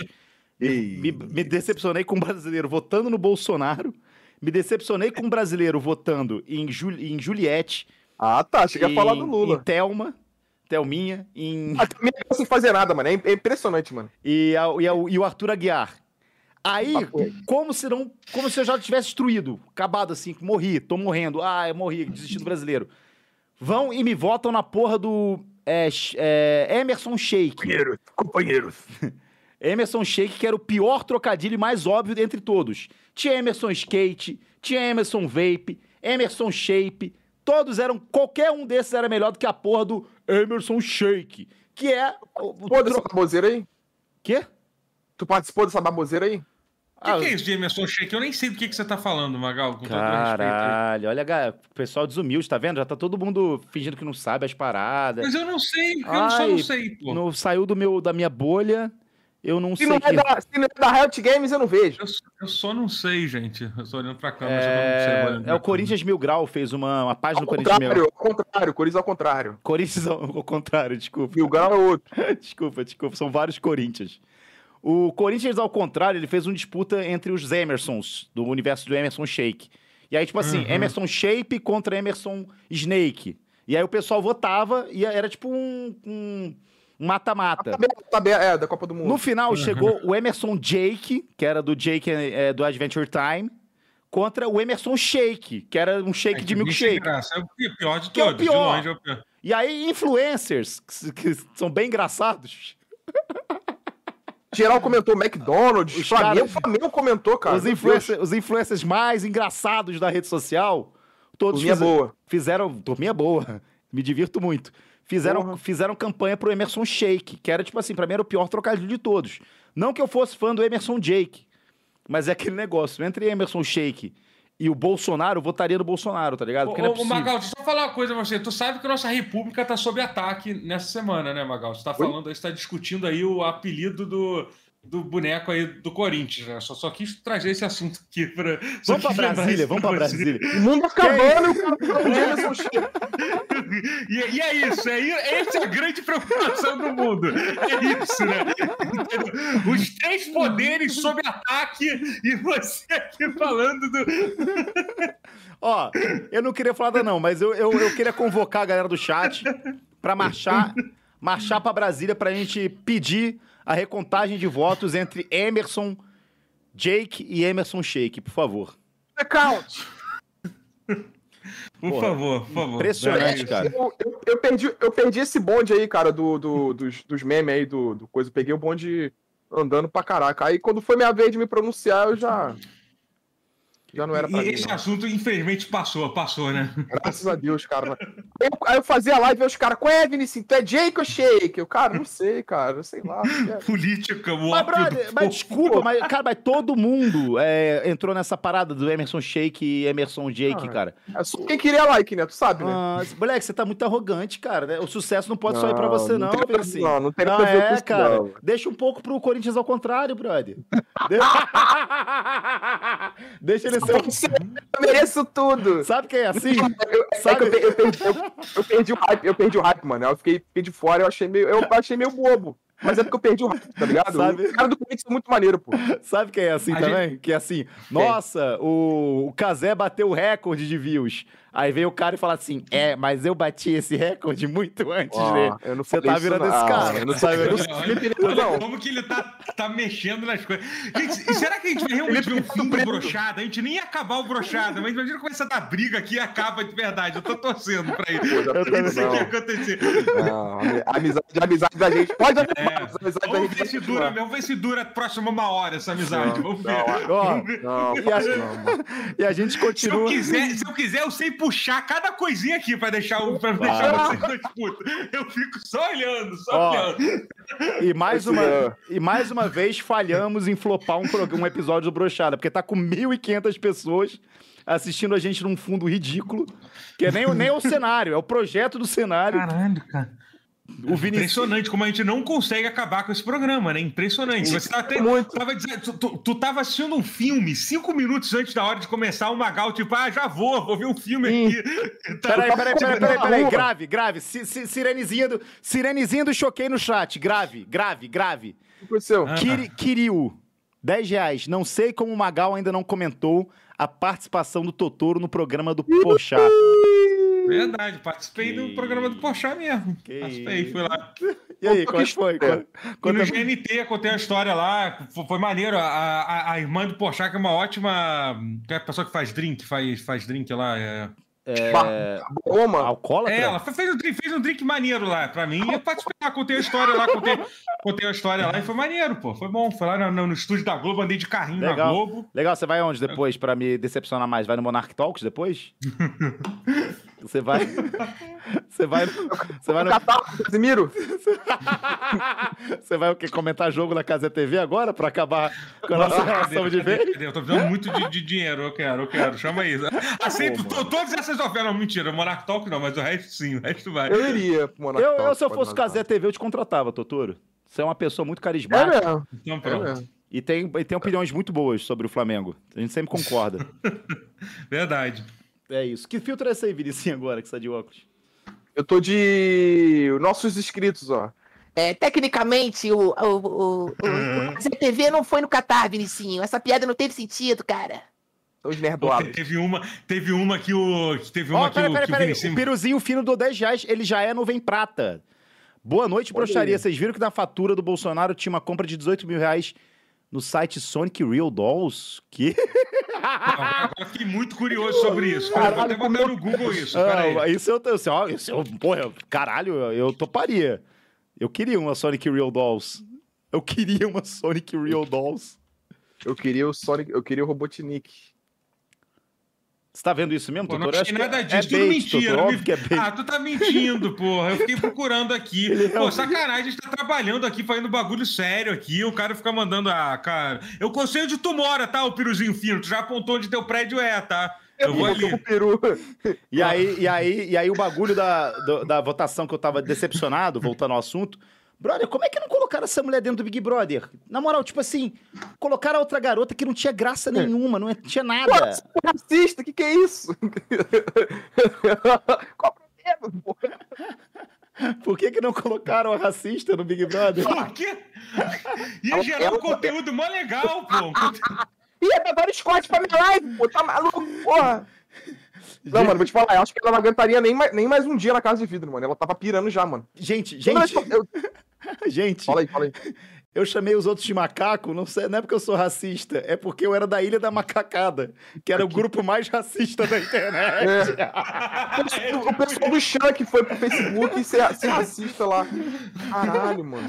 Me, me decepcionei com um brasileiro votando no Bolsonaro. Me decepcionei com um brasileiro votando em, Jul, em Juliette. Ah, tá. Cheguei a falar do Em Lula. Thelma, Thelminha, em... [LAUGHS] A minha não sem fazer nada, mano. É é impressionante, mano. e, a- e, a- e o Arthur Aguiar. Aí, reto. como se não. Como se eu já tivesse destruído, acabado assim, morri, tô morrendo. Ah, eu morri, desisti do brasileiro. Vão e me votam na porra do é, é, Emerson Sheik. Companheiros, companheiros. [LAUGHS] Emerson Sheik, que era o pior trocadilho e mais óbvio dentre todos. Tinha Emerson Skate, tinha Emerson Vape, Emerson Shape. Todos eram. Qualquer um desses era melhor do que a porra do Emerson Shake. Que é. O, o Pô, dessa baboseira aí? Quê? Tu participou dessa baboseira aí? O que, que é isso de Emerson Sheik? Eu nem sei do que, que você tá falando, Magal, com todo respeito. aí. Caralho, olha, o pessoal desumilde, tá vendo? Já tá todo mundo fingindo que não sabe as paradas. Mas eu não sei, eu só não Ai, sei, pô. Não saiu do meu, da minha bolha, eu não Se sei. não, é que- da, se não é da Riot Games, eu não vejo. Eu, eu só não sei, gente. Eu tô olhando pra câmera, mas eu não sei. É, olhando é o. Corinthians Mil Grau fez uma, uma página Ao do Corinthians Mil contrário, ao contrário, Corinthians ao contrário. Corinthians ao ao contrário, desculpa. O Grau é outro. [LAUGHS] desculpa, desculpa. São vários Corinthians. O Corinthians, ao contrário, ele fez uma disputa entre os Emersons, do universo do Emerson Shake. E aí, tipo assim, Uhum. Emerson Shape contra Emerson Snake. E aí o pessoal votava e era tipo um- um mata-mata. É, da Copa do Mundo. No final chegou o Emerson Jake, que era do Jake é, do Adventure Time, contra o Emerson Shake, que era um shake É, de milkshake. graça. É o pi- pior de Que é o todos. pior. De longe é o pior. E aí, influencers, que, que são bem engraçados, Geral comentou McDonald's, Os Flamengo, caras- Flamengo comentou, cara. os, influencer, os influencers mais engraçados da rede social, todos Turminha fize- boa. fizeram. Turminha boa, [LAUGHS] me divirto muito. Fizeram, Porra. fizeram campanha pro Emerson Shake, que era, tipo assim, pra mim era o pior trocadilho de todos. Não que eu fosse fã do Emerson Jake, mas é aquele negócio. Entre Emerson Shake e o Bolsonaro, eu votaria no Bolsonaro, tá ligado? Ô, Porque não é ô. Magal, deixa eu falar uma coisa pra você. Tu sabe que a nossa república tá sob ataque nessa semana, né, Magal? Você tá falando aí, você tá discutindo aí o apelido do, do boneco aí do Corinthians, né? Só, só quis trazer esse assunto aqui pra. só Vamos lembrar Brasília, vamos pra você. Brasília. O mundo acabando e Emerson Sheik. [LAUGHS] E, e é isso, é, essa é a grande preocupação do mundo. É isso, né? Os três poderes sob ataque e você aqui falando do. [LAUGHS] Ó, eu não queria falar nada não, mas eu, eu, eu queria convocar a galera do chat pra marchar, marchar pra Brasília pra gente pedir a recontagem de votos entre Emerson, Jake e Emerson Shake, por favor. Account. Por Porra, favor, por favor. impressionante, É cara. Eu, eu- eu perdi, eu perdi esse bonde aí, cara, do, do- dos, dos memes aí, do, do coisa. Eu peguei o bonde andando pra caraca. Aí quando foi minha vez de me pronunciar, eu já. Já não era pra E mim. esse não. assunto, infelizmente, passou, passou, né? Graças a Deus, cara. Aí eu, aí eu fazia live e os caras, qual é, Vinicius? Tu é Jake ou Shake? Eu, cara, não sei, cara, sei lá. é. Política, o Mas, brother, mas desculpa, mas, cara, mas todo mundo é, entrou nessa parada do Emerson Shake e Emerson Jake, Ah, cara. É só quem queria like, né? Tu sabe, né? Ah, moleque, você tá muito arrogante, cara. né? O sucesso não pode só ir pra Não, você, não não, Vinicius. não, não tem Não nada a ver com é, isso, cara. não. Deixa um pouco pro Corinthians ao contrário, brother. De- [LAUGHS] Deixa ele um- Eu mereço tudo. Sabe quem é assim? Eu, Sabe- eu, eu perdi, eu- eu perdi o hype, eu perdi o hype, mano. Eu fiquei, fiquei de fora, eu achei meio, eu achei meio bobo. Mas é porque eu perdi o hype, tá ligado? Sabe- O cara do Corinthians é muito maneiro, pô. Sabe quem é assim A também? Que é assim, nossa, o, o Kazé bateu o recorde de views. Aí vem o cara e fala assim, é, mas eu bati esse recorde muito antes Ó, dele. eu não Você tá virando não. esse Ah, cara. eu não sabe? sei- eu não Olha, sei- olha não. como que ele tá, tá mexendo nas coisas. Gente, será que a gente vai realmente ver um fim do brochada? A gente nem ia acabar o brochada, mas imagina começar a dar briga aqui e acaba de verdade. Eu tô torcendo pra já Eu também Isso não. aqui acontecer. Não, amizade, a amizade da gente. Pode haver É. mais, amizade da Vamos gente. ver se dura, vamos ver se dura a próxima uma hora essa amizade. Não, Vamos ver. não. Não, E a- não, [LAUGHS] e a gente Se eu, continua. quiser, se eu quiser, eu sei puxar cada coisinha aqui pra deixar, o, pra deixar vocês dois putos. Eu fico só olhando, só Ó, olhando. E mais, uma, é. e mais uma vez falhamos em flopar um, um episódio do Brochada, porque tá com 1.500 pessoas assistindo a gente num fundo ridículo, que é nem, o- nem o cenário, é o projeto do cenário. Caralho, cara. O. Impressionante como a gente não consegue acabar com esse programa, né? Impressionante. Você tava, até, Muito. tava dizendo, tu, tu, tu tava assistindo um filme cinco minutos antes da hora de começar o Magal, tipo, ah, já vou, vou ver um filme aqui. Tá- Peraí, peraí, peraí, peraí, peraí, rua. grave, grave. Si- si- Sirenezinha do, sirenezinha do choquei no chat, grave, grave, grave. O que aconteceu? Ah. Kiri, Kiriu, 10 reais. Não sei como o Magal ainda não comentou a participação do Totoro no programa do Pochá. Verdade, participei do programa do Porchat mesmo. Que Participei, fui lá. E aí, que que foi? história. Conta- no GNT, contei a história lá. Foi, foi maneiro. A, a, a irmã do Porchat, que é uma ótima. Que é a pessoa que faz drink, faz, faz drink lá. É, É, Oma. alcoólatra? é ela fe- fez um, drink, fez um drink maneiro lá pra mim. E eu participei lá, contei a história lá, contei, contei a história lá e foi maneiro, pô. Foi bom. Foi lá no, no- no estúdio da Globo, andei de carrinho na Legal. Globo. Legal, você vai onde depois pra me decepcionar mais? Vai no Monarch Talks depois? [LAUGHS] Você vai. Você vai. Você vai no. Casimiro. Você vai o quê? Comentar jogo na Casa TV agora pra acabar com a nossa relação de vez? Cadê? Eu tô precisando muito de, de dinheiro, eu quero, eu quero. Chama aí. Aceito to- todas essas ofertas. Não, mentira, Monarch Talk não, mas o resto sim, o resto vai. Eu iria pro Monark Eu, eu, Talks, se eu fosse. Casé TV, eu te contratava, Totoro. Você é uma pessoa muito É carismática mesmo. Então É pronto. mesmo. e, tem, e tem opiniões muito boas sobre o Flamengo. A gente sempre concorda. [LAUGHS] Verdade. É isso. Que filtro é esse aí, Vinicinho, agora, que você tá de óculos? Eu tô de nossos inscritos, ó. É, tecnicamente, o, o, o, o, TV não foi no Catar, Vinicinho. Essa piada não teve sentido, cara. Os nerdoados. teve uma, teve uma que o. que Teve uma que, peraí, o, peraí, que o. O piruzinho fino do 10 reais, ele já é nuvem prata. Boa noite, broxaria. aí. Vocês viram que na fatura do Bolsonaro tinha uma compra de 18 mil reais no site Sonic Real Dolls? Que? Agora eu fiquei muito curioso sobre isso. Cara, vou até botar no Google isso. Ah, isso eu, assim, ó, isso eu, porra, caralho, eu, eu toparia. Eu queria uma Sonic Real Dolls. Eu queria uma Sonic Real Dolls. Eu queria o Sonic, eu queria o Robotnik. Você tá vendo isso mesmo, Pô, não Totoro? Eu achei nada é disso, tudo bait, mentira. Me- óbvio que é bait. Ah, tu tá mentindo, porra. Eu fiquei procurando aqui. [LAUGHS] Pô, sacanagem, a gente tá trabalhando aqui, fazendo bagulho sério aqui. O cara fica mandando, ah, cara. Eu sei onde tu mora, tá, o piruzinho fino? Tu já apontou onde teu prédio é, tá? Eu vou com ali. o peru. [LAUGHS] E aí, e aí, e aí o bagulho da, do- da votação que eu tava decepcionado, voltando ao assunto. Brother, como é que não colocaram essa mulher dentro do Big Brother? Na moral, tipo assim, colocaram a outra garota que não tinha graça nenhuma, não tinha Pô, nada. você é racista, que que é isso? [LAUGHS] Qual o problema, pô? [LAUGHS] Por que, que não colocaram a racista no Big Brother? Por quê? [LAUGHS] Ia gerar um conteúdo mó legal, pô. Ih, é dar Scott pra minha live, pô, tá maluco, porra. Não, mano, vou te falar, eu acho que ela não aguentaria nem mais, nem mais um dia na casa de vidro, mano. Ela tava pirando já, mano. Gente, gente, eu- [LAUGHS] gente, Fala aí, fala aí. [LAUGHS] eu chamei os outros de macaco, não, sei, não é porque eu sou racista, é porque eu era da Ilha da Macacada, que era o grupo mais racista da internet. É. [LAUGHS] O pessoal do que foi pro Facebook ser, ser racista lá. Caralho, mano.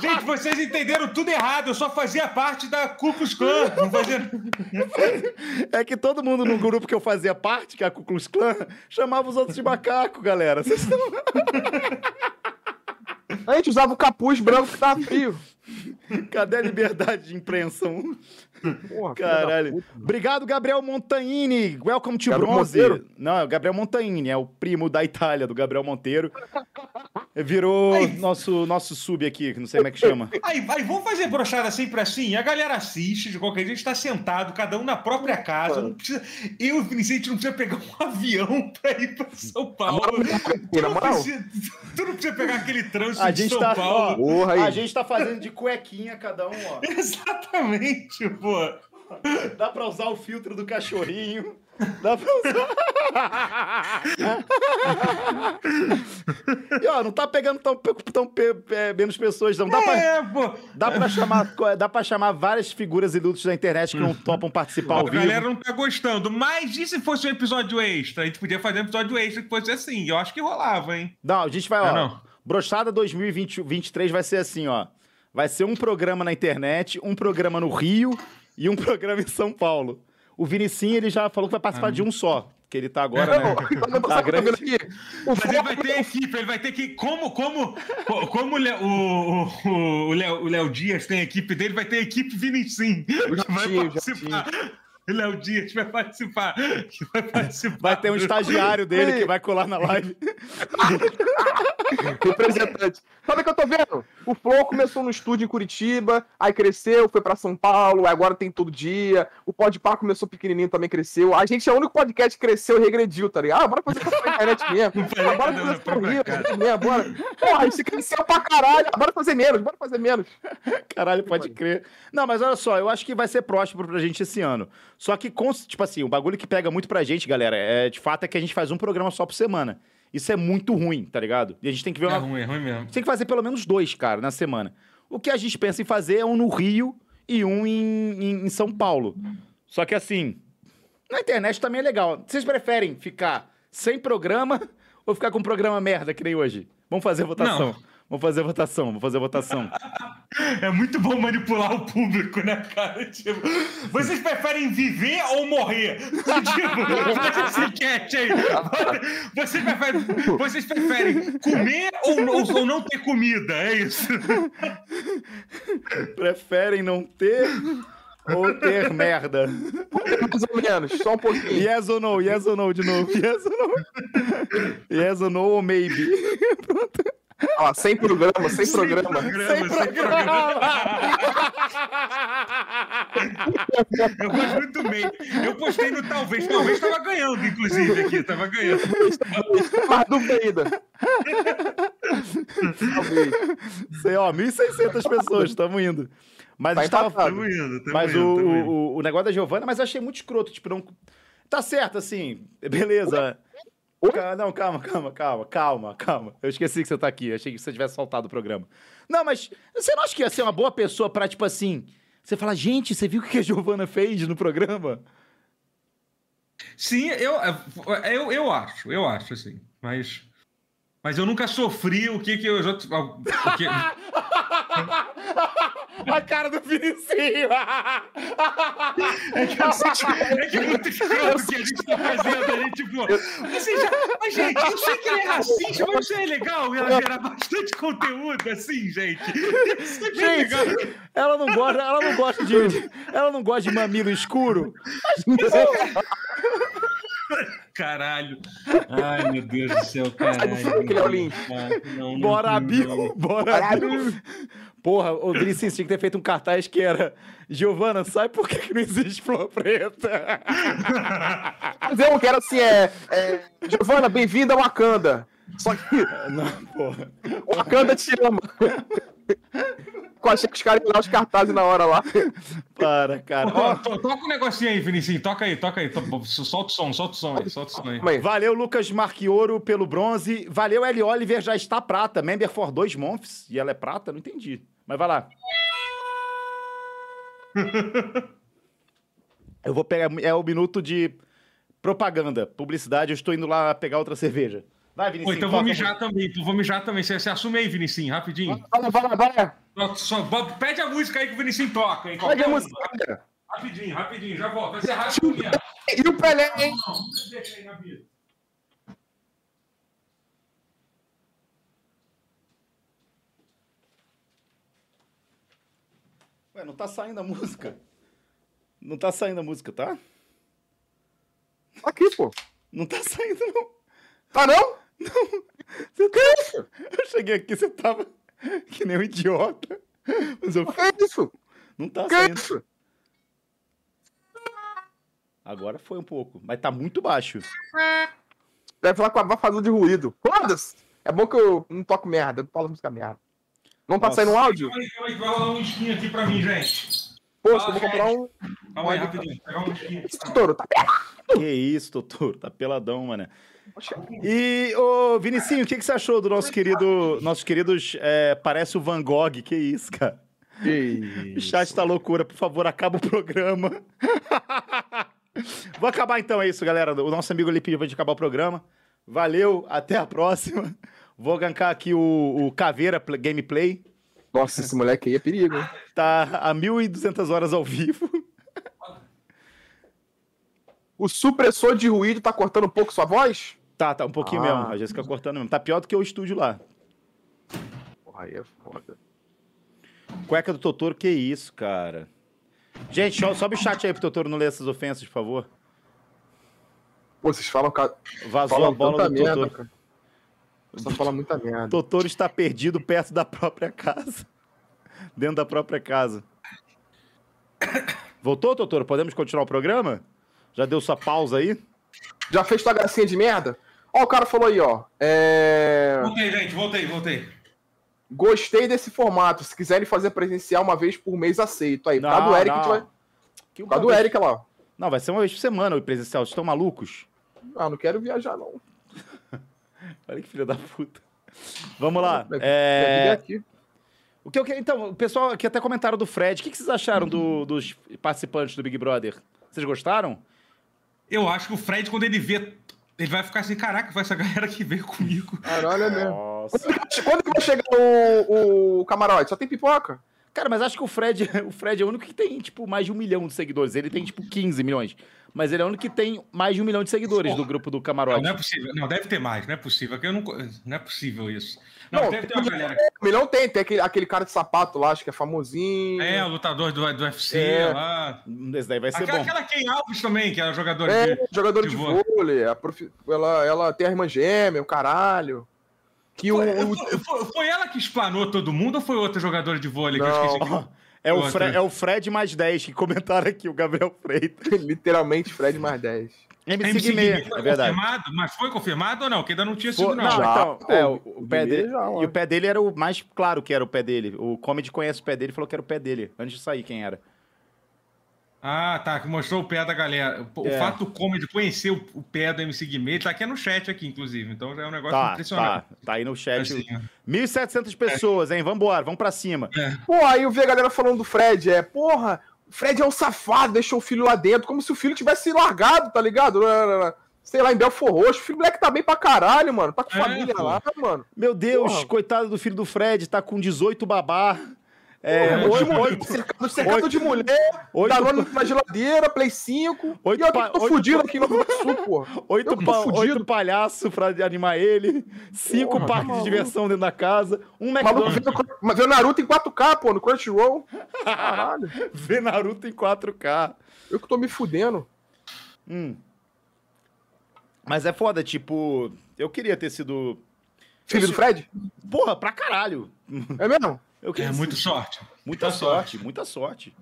Gente, vocês entenderam tudo errado. Eu só fazia parte da Ku Klux Klan. Não fazia... É que todo mundo no grupo que eu fazia parte, que é a Ku Klux Klan, chamava os outros de macaco, galera. Vocês estão... A gente usava o capuz branco que tava frio. Cadê a liberdade de imprensa? Porra, Caralho. puta. Obrigado, Gabriel Montanini. Welcome to Gabriel Bronze. Monteiro? Não, é o Gabriel Montanini, é o primo da Itália, do Gabriel Monteiro. Virou nosso, nosso sub aqui, que não sei como é que chama. [LAUGHS] Aí, aí, vamos fazer brochada sempre assim? A galera assiste, de qualquer jeito, a gente tá sentado, cada um na própria casa. Não precisa... Eu e o Vinicius, a gente não precisa pegar um [LAUGHS] avião pra ir pra São Paulo. Tu Na não, precisa, tu não precisa pegar aquele trânsito A de gente São tá, ó, Paulo. Porra aí. a gente tá fazendo de cuequinha cada um, ó. [LAUGHS] Exatamente, pô. Dá pra usar o filtro do cachorrinho. Dá pra usar. [LAUGHS] e ó, não tá pegando tão, tão menos pessoas, não. Dá pra, É, pô. dá, pra chamar, dá pra chamar várias figuras inúteis da internet que não topam participar ao A vivo. galera não tá gostando. Mas e se fosse um episódio extra? A gente podia fazer um episódio extra que fosse assim. Eu acho que rolava, hein? Não, a gente vai, ó. não. Brochada 2023 vai ser assim, ó. Vai ser um programa na internet, um programa no Rio e um programa em São Paulo. O Vinicinho, ele já falou que vai participar de um só. Que ele tá agora, né? [LAUGHS] Não, Tá grande. aqui? O Mas ele vai ter equipe, ele vai ter que. Como, como, co- como o Léo- o, o, Léo, o Léo Dias tem a equipe dele, vai ter a equipe Vinicim. Vai Jatinho, participar. O Léo Dias vai participar. Vai participar. Vai ter um estagiário dele que vai colar na live. [LAUGHS] [LAUGHS] Representante. Sabe o que eu tô vendo? O Flow começou no estúdio em Curitiba, aí cresceu, foi pra São Paulo, agora tem todo dia. O Podpah começou pequenininho, também cresceu. A gente é o único podcast que cresceu e regrediu, tá ligado? Ah, bora fazer pra internet mesmo. Bora fazer pro Rio, mesmo, bora. Porra, a gente cresceu pra caralho. Bora fazer menos, bora fazer menos. Caralho, pode crer. Não, mas olha só, eu acho que vai ser próspero pra gente esse ano. Só que, com- tipo assim, o bagulho que pega muito pra gente, galera, é de fato é que a gente faz um programa só por semana. Isso é muito ruim, tá ligado? E a gente tem que ver É uma, ruim, é ruim mesmo. Tem que fazer pelo menos dois, cara, na semana. O que a gente pensa em fazer é um no Rio e um em, em- em São Paulo. Só que assim, na internet também é legal. Vocês preferem ficar sem programa [LAUGHS] ou ficar com um programa merda, que nem hoje? Vamos fazer a votação. Não. Vamos fazer a votação, vamos fazer a votação. [LAUGHS] É muito bom manipular o público, né, cara? Tipo, vocês preferem viver ou morrer? [LAUGHS] Tipo, faz essa enquete aí. Vocês preferem, vocês preferem comer ou, ou, ou não ter comida? É isso. Preferem não ter ou ter merda? Mais ou menos, só um pouquinho. Yes or no, yes or no de novo. Yes or no. Yes or no ou maybe. [LAUGHS] Ó, sem programa, sem programa. Sem programa. [LAUGHS] Eu gosto muito do meio. Eu postei no Talvez. Talvez tava ganhando, inclusive, aqui. Tava ganhando. Mais dúvida ainda. Talvez. Sei, ó, 1.600 pessoas, estamos indo. Mas Tá a gente tava empatado. Tamo indo, tamo Mas indo, o, o, o negócio da Giovana, mas eu achei muito escroto, tipo, não... Tá certo, assim, beleza. Não, calma, calma, calma, calma, calma. Eu esqueci que você tá aqui, achei que você tivesse soltado o programa. Não, mas você não acha que ia ser uma boa pessoa pra, tipo assim... Você fala, gente, você viu o que a Giovana fez no programa? Sim, eu, eu, eu acho, eu acho, assim. Mas, mas eu nunca sofri o que que outros... O que, [LAUGHS] a cara do Vinicinho! [LAUGHS] é, que que- é que é muito escroto o que a gente tá fazendo ali, tipo... Assim, já, mas, gente, eu sei que ele é racista, mas isso é legal ela gerar bastante conteúdo, assim, gente. Isso é Gente, legal. ela não gosta, ela não gosta de, de- ela não gosta de mamilo escuro. [LAUGHS] Caralho. Ai, meu Deus do céu, caralho. é o Lynch. Não, não, Bora, não, não. bora, Bill. Porra, o Vinicius tinha que ter feito um cartaz que era Giovana, sabe por que, que não existe flor preta? Fazer um que era assim, é. é Giovana, bem-vinda a Wakanda. Só que [LAUGHS] Não, porra. Wakanda te ama. Achei que os caras iam lá os cartazes na hora lá. [LAUGHS] Para, cara. Ó, To- to- Toca um negocinho aí, Vinicinho. Toca aí, toca aí. To- Solta o som, solta o som aí, solta o som aí. Valeu, Lucas Marquioro, pelo bronze. Valeu, L. Oliver, já está prata. Member for dois months. E ela é prata? Não entendi. Mas vai lá. [LAUGHS] Eu vou pegar. É o minuto de propaganda, publicidade. Eu estou indo lá pegar outra cerveja. Vai, Vinicius. então vou mijar também, vou mijar também. Você, você assume aí, Vinicinho, rapidinho. Vai lá, vai lá, vai lá. Só- só- bo- pede a música aí que o Vinicinho toca, hein? Qualquer a música. Rapidinho, rapidinho, já volto. Vai ser rápido mesmo. E o Pelé, hein? Não, não, deixa aí na vida. Ué, não tá saindo a música. Não tá saindo a música, tá? Aqui, pô. Não tá saindo, não. Tá não? Você tá... Eu cheguei aqui, você tava [LAUGHS] que nem um idiota. Mas eu... Que isso? Não tá Que saindo. isso? Agora foi um pouco, mas tá muito baixo. Deve falar com a abafador de ruído. Foda-se! É bom que eu não toco merda, eu não falo música merda. Não tá Nossa. um áudio? Calma aí, calma aí, vai rolar um skin aqui pra mim, gente. Poxa, eu vou comprar um. Calma aí, rapidinho. Pegar um skin. Totoro, tá Que isso, doutor. Tá peladão, mano. E, ô, Vinicinho, o que, que você achou do nosso querido. Nossos queridos. é, parece o Van Gogh. Que isso, cara? O chat tá loucura. Por favor, acaba o programa. Vou acabar então, é isso, galera. O nosso amigo ali pediu pra gente acabar o programa. Valeu, até a próxima. Vou gankar aqui o, o Caveira Pl- Gameplay. Nossa, esse moleque aí é perigo, hein? Tá a 1.200 horas ao vivo. O supressor de ruído tá cortando um pouco sua voz? Tá, tá um pouquinho Ah. mesmo. A Jéssica cortando mesmo. Tá pior do que o estúdio lá. Porra, aí é foda. Cueca do Totoro, que isso, cara. Gente, so- sobe o chat aí pro Totoro não ler essas ofensas, por favor. Pô, vocês falam, ca... Vazou falam a bola tanta do merda, Totoro. cara. Só fala muita merda. Totoro está perdido perto da própria casa. Dentro da própria casa. Voltou, Totoro? Podemos continuar o programa? Já deu sua pausa aí? Já fez tua gracinha de merda? Ó, o cara falou aí, ó. É... Voltei, gente, voltei, voltei. Gostei desse formato. Se quiserem fazer presencial uma vez por mês, aceito. Aí, tá do Eric, a gente vai. Que Tá do vez- Eric lá. ó. Não, vai ser uma vez por semana o presencial. Vocês estão malucos? Ah, não quero viajar, não. [LAUGHS] Olha que filho da puta. Vamos lá. É... é aqui. O que eu que- Então, o pessoal aqui até comentaram do Fred. O que que vocês acharam do- dos participantes do Big Brother? Vocês gostaram? Eu acho que o Fred, quando ele vê, ele vai ficar assim, caraca, vai essa [LAUGHS] galera que veio comigo. Caralho, é mesmo. Nossa. Quando que vai chegar o, o camarote? Só tem pipoca? Cara, mas acho que o Fred, [LAUGHS] o Fred é o único que tem, tipo, mais de um milhão de seguidores. Ele tem, tipo, 15 milhões. Mas ele é o único que tem mais de um milhão de seguidores do grupo do Não, Camarote. não é possível. Não, deve ter mais, não é possível. eu não, não é possível isso. Não, Não, deve ter uma galera. O milhão tem, tem aquele, aquele cara de sapato lá, acho que é famosinho. É, o lutador do, do UFC É. lá. Esse daí vai ser Aquela, bom. aquela Ken Alves também, que era jogador É, de. jogador de de vôlei. vôlei. a profi- ela, ela tem a irmã gêmea, o caralho. Que Foi, o- foi- foi- foi ela que explanou todo mundo ou foi outro jogador de vôlei que eu Não. [LAUGHS] é, o Outra. Fre- é o Fred mais 10 que comentaram aqui, o Gabriel Freitas. [LAUGHS] literalmente Fred mais 10. MC MC Guimê, é verdade. confirmado? Mas foi confirmado ou não? Que ainda não tinha sido, Pô, não. não, Já, então, pô, é, o, o o pé dele. já, e o pé dele era o mais claro que era o pé dele. O Comedy conhece o pé dele e falou que era o pé dele, antes de sair quem era. Ah, tá, que mostrou o pé da galera. O É. fato do Comedy conhecer o, o pé do MC Guimê, ele tá aqui no chat aqui, inclusive. Então já é um negócio Tá, impressionante. tá, tá aí no chat. Assim, ó. 1.700 pessoas, hein? Vambora, vamos pra cima. Pô, aí eu vi a galera falando do Fred, é, porra, o Fred é um safado, deixou o filho lá dentro, como se o filho tivesse largado, tá ligado? Sei lá, em Belfor Roxo. O filho moleque tá bem pra caralho, mano. Tá com É, família pô. lá, mano. Meu Deus, Porra. coitado do filho do Fred, tá com 18 babá. É, oito, de mulher, oito, cercado, cercado oito- de mulher, oito- Danone na geladeira, Play 5. Oito e eu tô fudido aqui no Sul, porra. [LAUGHS] oito, pa, oito palhaços pra animar ele, cinco Porra, tá parques de diversão dentro da casa, um McDonald's, vendo, vendo Naruto em 4K, pô, no Crunchyroll. Caralho. [LAUGHS] vê Naruto em 4K. Eu que tô me fudendo. Hum. Mas é foda, tipo, eu queria ter sido. Filho do Fred? Porra, pra caralho. É mesmo? Eu É muito ser- sorte. Muita muita sorte, muita sorte.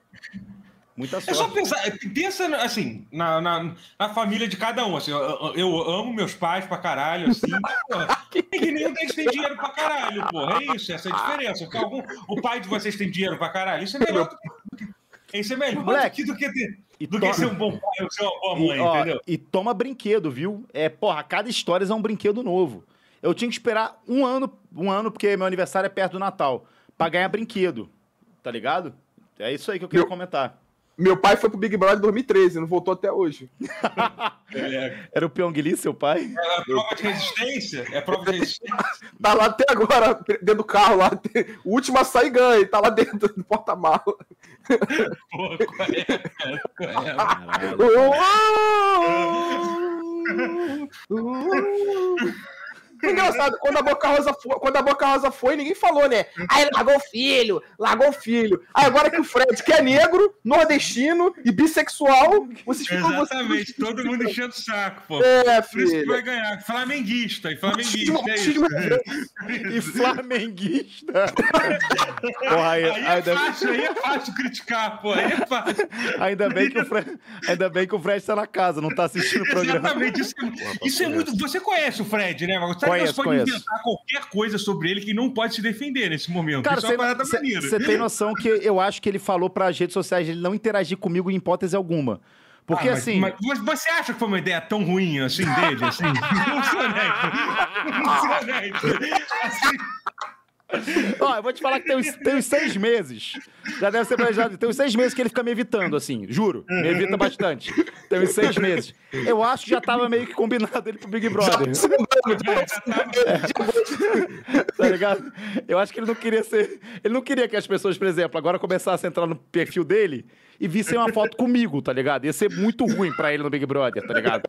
Muita É só sorte. pensar, pensa assim, na, na, na família de cada um. Assim, eu, eu- amo meus pais pra caralho, assim. e nenhum deles tem dinheiro pra caralho, porra. É isso, essa é a diferença. Porque algum, o pai de vocês tem dinheiro pra caralho. Isso é melhor do que. Isso é melhor Moleque, do que, do que, E do que to- ser um bom pai ou ser uma boa E, mãe, ó, entendeu? e toma brinquedo, viu? É, porra, cada história é um brinquedo novo. Eu tinha que esperar um ano, um ano, porque meu aniversário é perto do Natal, pra ganhar brinquedo. Tá ligado? É isso aí que eu queria Meu- comentar. Meu pai foi pro Big Brother em 2013, não voltou até hoje. É, Era o Pyongyi, seu pai? é prova de resistência? É prova de resistência? [LAUGHS] Tá lá até agora, dentro do carro lá. O último a sair ganha, tá lá dentro do porta-mala. Porra, qual é, cara? Qual é? [LAUGHS] Engraçado, quando a Boca Rosa foi, quando a Boca Rosa foi, ninguém falou, né? Aí largou o filho, largou o filho. Aí agora que o Fred, que é negro, nordestino e bissexual, vocês ficam Exatamente, todo mundo enchendo o saco, pô. É, Por isso que vai filho. ganhar. Flamenguista, e flamenguista, é isso. Machismo E flamenguista. Porra, aí, Aí é ainda, fácil, aí é fácil criticar, pô. Aí é fácil. ainda bem que o Fred, ainda bem que o Fred tá na casa, não tá assistindo o programa. Exatamente. Isso, é, isso é muito. Você conhece o Fred, né? Sabe que Conheço, pode conheço. inventar qualquer coisa sobre ele que não pode se defender nesse momento. Cara, isso é uma parada maneira. você tem noção que eu acho que ele falou pras redes sociais ele não interagir comigo em hipótese alguma. Porque Ah, mas- assim. mas você acha que foi uma ideia tão ruim assim dele? Assim? [LAUGHS] Ser honestos. Assim, Ó, eu vou te falar que tem uns, tem uns seis meses. Já deve ser planejado. Tem uns seis meses que ele fica me evitando, assim, juro. Me evita bastante. Tem uns seis meses. Eu acho que já tava meio que combinado ele pro Big Brother. Tá ligado? Eu acho que ele não queria ser. Ele não queria que as pessoas, por exemplo, agora começassem a entrar no perfil dele e vissem uma foto comigo, tá ligado? Ia ser muito ruim pra ele no Big Brother, tá ligado?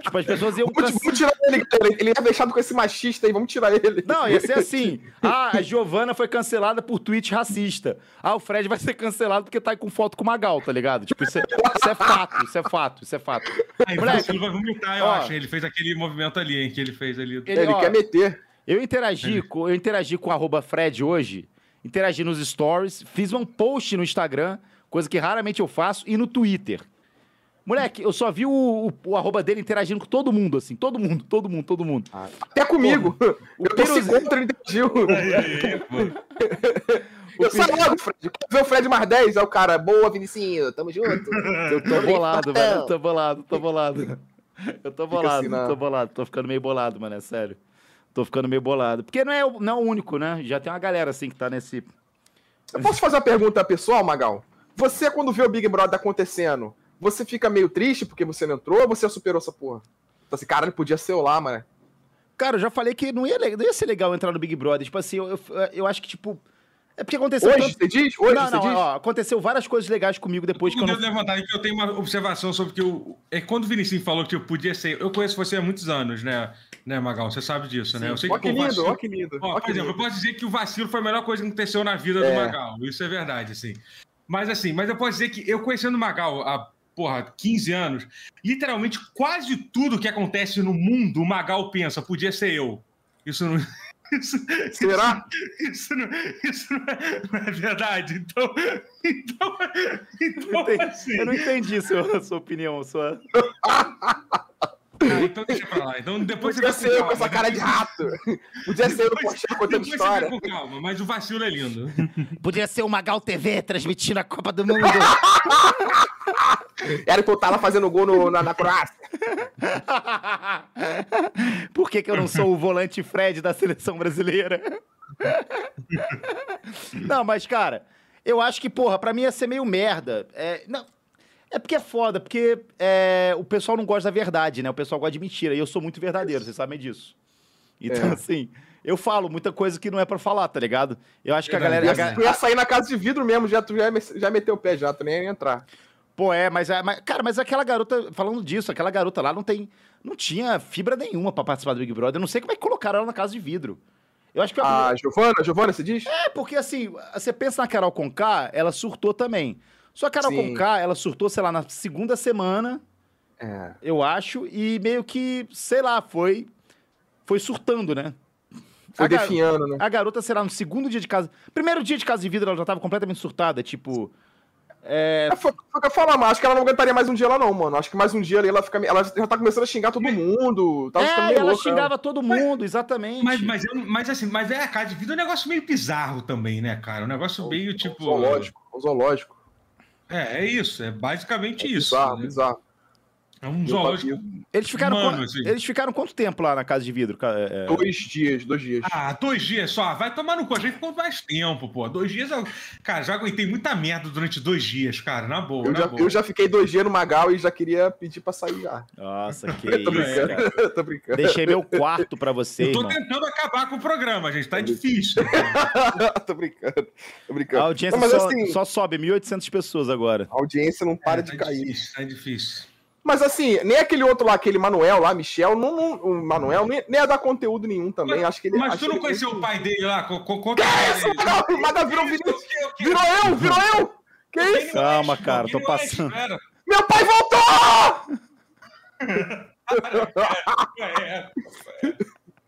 Tipo, as pessoas iam. Vamos, vamos tirar ele, galera. Ele é fechado com esse machista aí, vamos tirar ele. Não, ia ser assim. Ah, a Giovana foi cancelada por tweet racista. Ah, o Fred vai ser cancelado porque tá aí com foto com o Magal, tá ligado? Tipo, isso é, isso é fato, isso é fato, isso é fato. Aí Moleque, você não vai vomitar, eu ó. acho. Ele fez aquele movimento ali, hein, que ele fez ali. Ele ó, quer meter. Eu interagi, com, eu interagi com o arroba Fred hoje, interagi nos stories, fiz um post no Instagram, coisa que raramente eu faço, e no Twitter. Moleque, eu só vi o, o, o arroba dele interagindo com todo mundo, assim. Todo mundo, todo mundo, todo mundo. Até comigo. o eu tô Piruzinho- contra, ele interagiu. Eu saio logo, Fred. Quer ver o Fred mais 10? É o cara. Boa, Vinicinho. Tamo junto. [LAUGHS] Eu tô bolado, velho. Eu tô bolado, tô bolado. Eu tô bolado, assim, tô bolado. Tô ficando meio bolado, mano, é sério. Tô ficando meio bolado. Porque não é, o- não é o único, né? Já tem uma galera, assim, que tá nesse... Eu posso fazer uma pergunta pessoal, Magal? Você, quando vê o Big Brother acontecendo, você fica meio triste porque você não entrou ou você superou essa porra? Então, assim, caralho, podia ser eu lá, mano. Cara, eu já falei que não ia, não ia ser legal entrar no Big Brother. Tipo assim, eu, eu, eu acho que, tipo... É porque aconteceu... Hoje, tanto- você diz? Hoje, não, você não, diz? ó, aconteceu várias coisas legais comigo depois que eu Eu não... levantar aí que eu tenho uma observação sobre que eu. É quando o Vinicius falou que eu podia ser. Eu conheço você há muitos anos, né, né Magal? Você sabe disso, né? Eu sei Ó que o lindo, vacilo- ó que lindo. Ó, ó por que exemplo, eu lindo. posso dizer que o vacilo foi a melhor coisa que aconteceu na vida do É. Magal. Isso é verdade, assim. Mas assim, mas eu posso dizer que eu conhecendo o Magal há, porra, 15 anos, literalmente quase tudo que acontece no mundo, o Magal pensa, podia ser eu. Isso não. [LAUGHS] Isso, Será? isso, não, isso não, é, não é verdade. Então, [LAUGHS] então, então Entendi. assim, Eu não entendi sua, sua opinião, sua... [LAUGHS] Então deixa pra lá. Então depois Podia você ser eu com essa cara de rato. Podia ser eu no Depois- Porsche contando depois você história. vê com calma, mas o vacilo é lindo. [LAUGHS] Podia ser o Magal TV transmitindo a Copa do Mundo. Era que eu tava fazendo gol no- na, na Croácia. [LAUGHS] Por que, que eu não sou o volante Fred da seleção brasileira? [LAUGHS] não, mas, cara, eu acho que, porra, pra mim ia ser meio merda. É, não, é porque é foda, porque é, o pessoal não gosta da verdade, né? O pessoal gosta de mentira. E eu sou muito verdadeiro, vocês sabem disso. Então, É. assim, eu falo muita coisa que não é pra falar, tá ligado? Eu acho que a galera. a tu ia sair na casa de vidro mesmo, já, tu já, já meteu o pé, já, tu nem ia entrar. Pô, é, mas, é, mas- cara, mas aquela garota, falando disso, aquela garota lá não tem, não tinha fibra nenhuma pra participar do Big Brother. Eu não sei como é que colocaram ela na casa de vidro. Eu acho que a- A Giovana, Giovana, você diz? é porque assim, você pensa na Carol Conká, ela surtou também. Só a Carol Sim. Conká, ela surtou, sei lá, na segunda semana, É. eu acho, e meio que, sei lá, foi foi surtando, né? Foi A gar- definhando, né? A garota, sei lá, no segundo dia de casa, primeiro dia de casa de vidro, ela já tava completamente surtada, tipo, é, É, foi, foi o que eu falar, mas acho que ela não aguentaria mais um dia lá, não, mano. Acho que mais um dia ali ela fica. Ela já tá começando a xingar todo mundo. Tava ficando é, meio ela louca. xingava todo mundo, exatamente. Mas, mas, eu- mas assim, mas é a casa de vida é um negócio meio bizarro também, né, cara? Um negócio meio tipo. Zoológico, zoológico. É, é isso, é basicamente isso. Bizarro, né? bizarro. É um zoológico. Eles ficaram, Mano, assim. eles ficaram quanto tempo lá na casa de vidro? é, é? Dois dias, dois dias. Ah, dois dias só. Vai tomar no cu. A gente ficou mais tempo, pô. Dois dias. Eu... Cara, já aguentei muita merda durante dois dias, cara. Na boa, eu, na já, boa. eu já fiquei dois dias no Magal e já queria pedir pra sair já. Nossa, [LAUGHS] que Tô isso, brincando, cara. [LAUGHS] tô brincando. Deixei meu quarto pra você, Eu tô irmão. tentando acabar com o programa, gente. Tá difícil. [LAUGHS] tô brincando, tô A brincando. audiência Não, só, assim- só sobe 1.800 pessoas agora. A audiência não para É, de tá cair. Difícil, tá difícil. Mas assim, nem aquele outro lá, aquele Manuel lá, Michel, não, não- o Manuel nem, nem ia dar conteúdo nenhum também. acho que ele Mas acho tu não ele- conheceu o pai dele lá? Co- co- Conta Que pra isso? O Magal virou? Vinícius. Virou eu, virou eu! Que isso? Calma, cara, tô Oeste, passando. Meu pai voltou! É,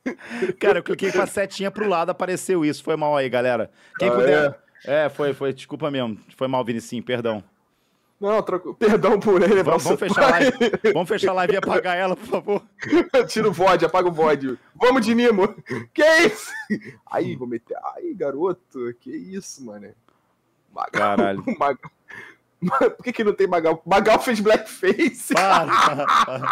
[LAUGHS] Cara, eu cliquei com a setinha pro lado, apareceu isso. Foi mal aí, galera. Quem Ah, puder. É? foi, foi. Desculpa mesmo. Foi mal, Vinicinho, perdão. Não, troco... perdão por ele. Vamos, vamos fechar a live. Vamos fechar a live e apagar ela, por favor. [LAUGHS] Tira o VOD, apaga o VOD. Vamos de Nimo. Que isso? Aí, vou meter. Aí, garoto. Que isso, mano. Magal. Caralho. [LAUGHS] Magal. Mano, [LAUGHS] Por que, que não tem Magal? Magal fez blackface. Para, para, para.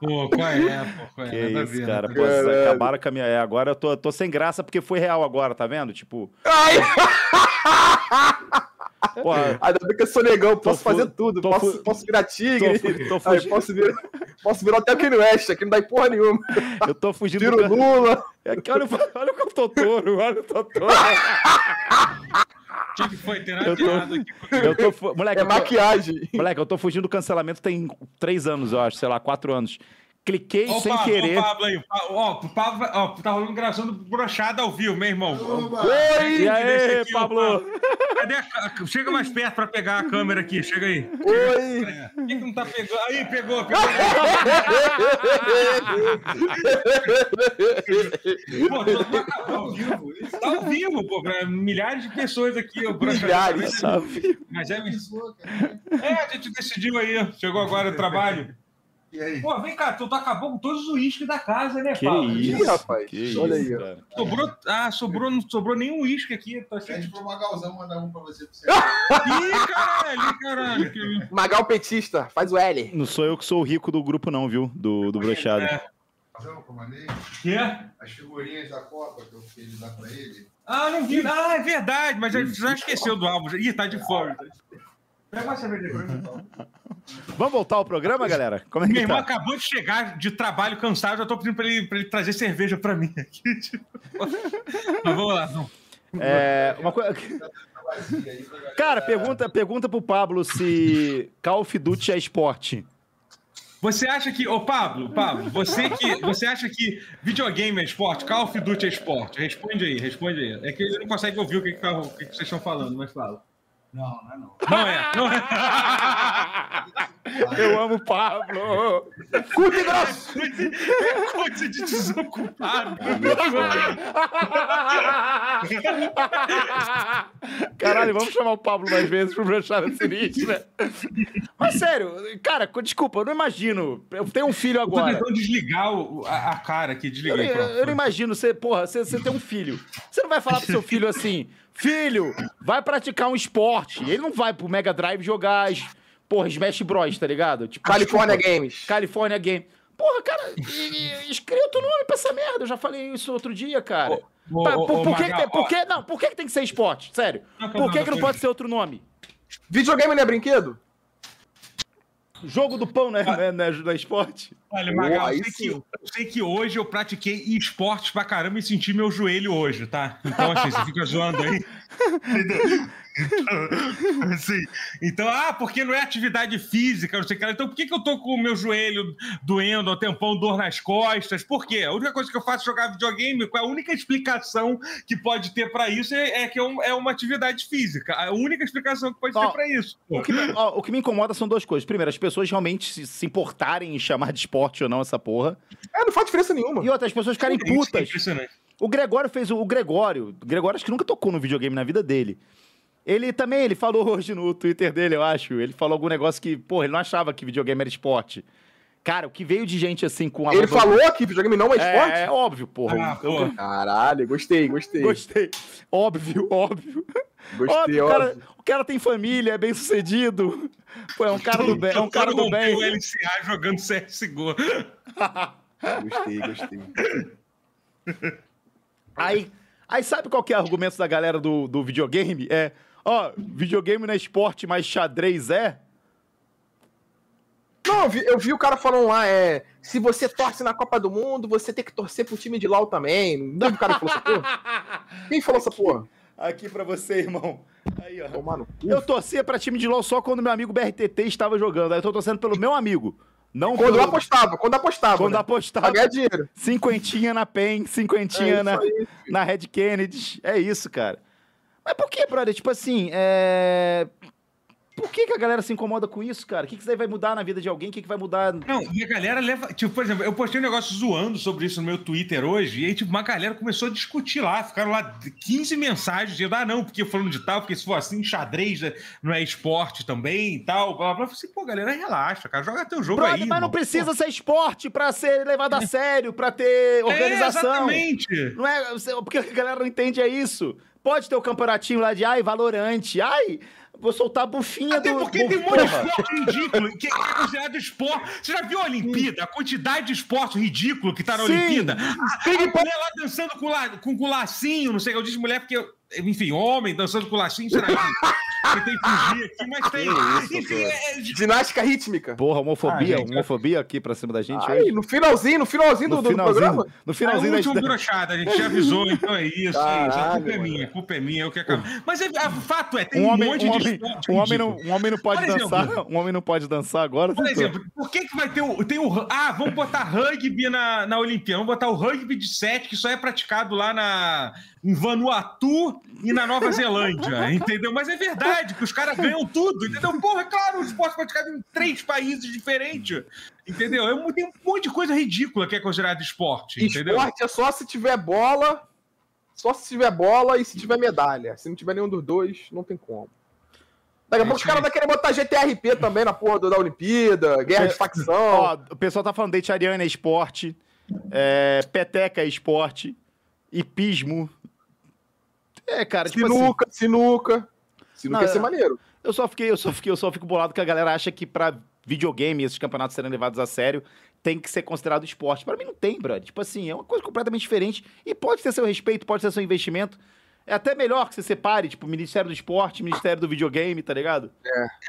Pô, qual é, pô? Qual é? Que Nada isso, ver, cara. a Pô, vocês acabaram com a minha. É, agora eu tô, tô sem graça porque foi real agora, tá vendo? Tipo, Ai, [LAUGHS] porra. ainda bem que eu sou negão, posso fazer tudo. Posso, fu- posso virar tigre. tô tô Aí, posso, virar, posso virar até o Kanye West, aqui não dá em porra nenhuma. Eu tô fugindo Tiro do. Lula. É que Olha, o- olha o Totoro, olha o Totoro. [LAUGHS] O que que foi? Tem Eu tô- errado aqui. Eu tô. Moleque, É eu tô- maquiagem. Moleque, eu tô fugindo do cancelamento tem três anos, eu acho, sei lá, quatro anos. Cliquei o sem Pablo, querer. Ó, o Pablo aí. Ó, o Pablo, ó, tá rolando gravação do brochada ao vivo, meu irmão. Oi! E aí, aqui, ó, Pablo? Cadê a Chega mais perto pra pegar a câmera aqui, chega aí. Oi! Por que, que não tá pegando? Aí, pegou, pegou. Pô, tô, acabando ao vivo. Tá ao vivo, pô, pra milhares de pessoas aqui. O Milhares. Sabe? Mas é, é, a gente decidiu aí. Chegou agora o trabalho. E aí? Pô, vem cá, tu, tu acabou com todos os uísques da casa, né, Que Paulo? isso, Ih, rapaz. que Olha isso, aí, ó. cara. Sobrou, ah, sobrou, não sobrou nenhum uísque aqui. Tô achando... Pede pro Magalzão mandar um pra você. Pra você. Ih, caralho, caralho. que- Magal petista, faz o L. Não sou eu que sou o rico do grupo, não, viu? Do, do brochado. É. Que as figurinhas da Copa que eu fiz dar pra ele. Ah, não vi. Ah, é verdade, mas já, já esqueceu do álbum. Ih, tá de fora. Pega uma cerveja pra mim, então. [LAUGHS] Vamos voltar ao programa, galera? Como é Meu que irmão tá? acabou de chegar de trabalho cansado, já tô pedindo pra ele, pra ele trazer cerveja pra mim aqui. [LAUGHS] tipo. Mas vamos lá. vamos. É, uma coisa... Cara, pergunta, pergunta pro Pablo se Call of Duty é esporte. Você acha que, ô Pablo, Pablo, você que você acha que videogame é esporte, Call of Duty é esporte? Responde aí, responde aí. É que ele não consegue ouvir o que, que, tá- que vocês estão falando, mas fala. Não, não é não. Não é, não é. [LAUGHS] Eu amo o Pablo. Curto e grosso! É coisa de desocupado. Caralho, vamos chamar o Pablo mais vezes pro brochado sinistro, né? Mas sério, cara, desculpa, eu não imagino. Eu tenho um filho Eu tô agora. tentando desligar o- a, a cara aqui, Eu, desliguei. não- pronto. eu não imagino você, porra, você, você tem um filho. Você não vai falar pro seu filho assim, filho, vai praticar um esporte. Ele não vai pro Mega Drive jogar, as- porra, Smash Bros, tá ligado? Tipo, California desculpa, Games. California Game. Porra, cara, escreve outro nome pra essa merda. Eu já falei isso outro dia, cara. Ô, Pra- ô, por, ô, por que, que Magal, tem, por que- não, por que, que tem que ser esporte? Sério. Não, Por que, calma, que não pode ser outro nome? Videogame não é brinquedo? Jogo do pão, né? Não é, não é- não é esporte? Olha, Magal, aí eu sei, que, eu sei que hoje eu pratiquei esportes pra caramba e senti meu joelho hoje, tá? Então, assim, você fica zoando aí. Então, assim, [LAUGHS] então, ah, porque não é atividade física, não sei o que. Então, por que, que eu tô com o meu joelho doendo, ao tempão, dor nas costas? Por quê? A única coisa que eu faço é jogar videogame, a única explicação que pode ter pra isso é, é que é, um- é uma atividade física. A única explicação que pode Ó, ter pra isso. O que, me, ó, o que me incomoda são duas coisas. Primeiro, as pessoas realmente se, se importarem em chamar de esporte ou não essa porra. É, não faz diferença nenhuma. E outras pessoas ficarem é putas. impressionante. O Gregório fez o, o Gregório. O Gregório acho que nunca tocou no videogame na vida dele. Ele também, ele falou [LAUGHS] hoje no Twitter dele, eu acho. Ele falou algum negócio que, porra, ele não achava que videogame era esporte. Cara, o que veio de gente assim com a Ele falou que videogame não é esporte? É, é óbvio, porra. Ah, pô. Caralho, gostei, gostei. Gostei. Óbvio, óbvio. Gostei, óbvio, o cara, o cara tem família, é bem sucedido. Pô, é um cara do [LAUGHS] bem. É um cara do rompeu o bem. LCA jogando CSGO. Gostei, gostei. [LAUGHS] Aí, aí sabe qual que é o argumento da galera do, do videogame? É, ó, videogame não é esporte, mas xadrez é? Não, eu vi, eu vi o cara falando lá, é. Se você torce na Copa do Mundo, você tem que torcer pro time de LAU também. Não o cara que falou essa porra? [LAUGHS] Quem falou essa porra? Aqui pra você, irmão. Aí, ó. Eu torcia pra time de LoL só quando meu amigo BRTT estava jogando. Aí eu tô torcendo pelo meu amigo. Não Quando eu pelo... apostava, quando apostava. Quando né? apostava. Pra ganhar dinheiro. Cinquentinha na PEN, cinquentinha É na, aí. na Red Kennedy. É isso, cara. Mas por que, brother? Tipo assim, é... Por que, que a galera se incomoda com isso, cara? O que, que isso aí vai mudar na vida de alguém? O que, que vai mudar... Não, e a galera leva. Tipo, por exemplo, eu postei um negócio zoando sobre isso no meu Twitter hoje, e aí, tipo, uma galera começou a discutir lá. Ficaram lá 15 mensagens dizendo, ah, não, porque falando de tal, porque se for assim, xadrez né, não é esporte também e tal. Blá, blá, blá. Eu falei assim, pô, galera, relaxa, cara. Joga teu jogo Brother, aí. mas não irmão. precisa ser esporte pra ser levado a sério, pra ter Pô, É, organização. exatamente. Não é, porque a galera não entende é isso. Pode ter o campeonatinho lá de, ai, valorante, ai, vou soltar a bufinha Até do... porque do- tem um monte de esporte ridículo que é considerado esporte. Você já viu a Olimpíada? A quantidade de esporte ridículo que tá na Sim. Olimpíada? A, a mulher lá dançando com, la, com, com lacinho, não sei o que eu disse mulher porque, enfim, homem dançando com lacinho, será que tentei fugir aqui, mas tem. Isso, enfim, é, é, Ginástica rítmica. Porra, homofobia, Ah, gente, homofobia aqui pra cima da gente Ai, hoje. no finalzinho, no finalzinho do, No do finalzinho, programa. no é o finalzinho último da... brochada, a gente já avisou, então é isso. Caralho, isso. A culpa é minha, a culpa é minha, eu que acabo. Mas é, a, o fato é, tem Um um, homem, monte um, de homem, esporte um, homem não, um homem não pode exemplo- dançar, um homem não pode dançar agora. Por exemplo, por que, que vai ter o. Tem o ah, vamos botar rugby na, na Olimpíada. Vamos botar o rugby de 7, que só é praticado lá na, em Vanuatu e na Nova Zelândia, [LAUGHS] entendeu? Mas é verdade que os caras ganham tudo, entendeu? Porra, claro, o esporte praticado em três países diferentes, entendeu? É Tem um monte de coisa ridícula que é considerado esporte, entendeu? Esporte é só se tiver bola, só se tiver bola e se tiver medalha. Se não tiver nenhum dos dois, não tem como. Daqui a É pouco os caras vão querer botar GTRP também na porra da Olimpíada, guerra de facção. Ó, o pessoal tá falando date ariana é esporte, é, peteca é esporte, hipismo. É, cara, tipo assim, sinuca, sinuca. Sinuca Não, ia ser é- maneiro. eu só fiquei, eu só fiquei, eu só fico bolado que a galera acha que pra videogame esses campeonatos serem levados a sério tem que ser considerado esporte. Pra mim não tem, brother. Tipo assim, é uma coisa completamente diferente e pode ter seu respeito, pode ter seu investimento. É até melhor que você separe, tipo, Ministério do Esporte, Ministério do Videogame, tá ligado?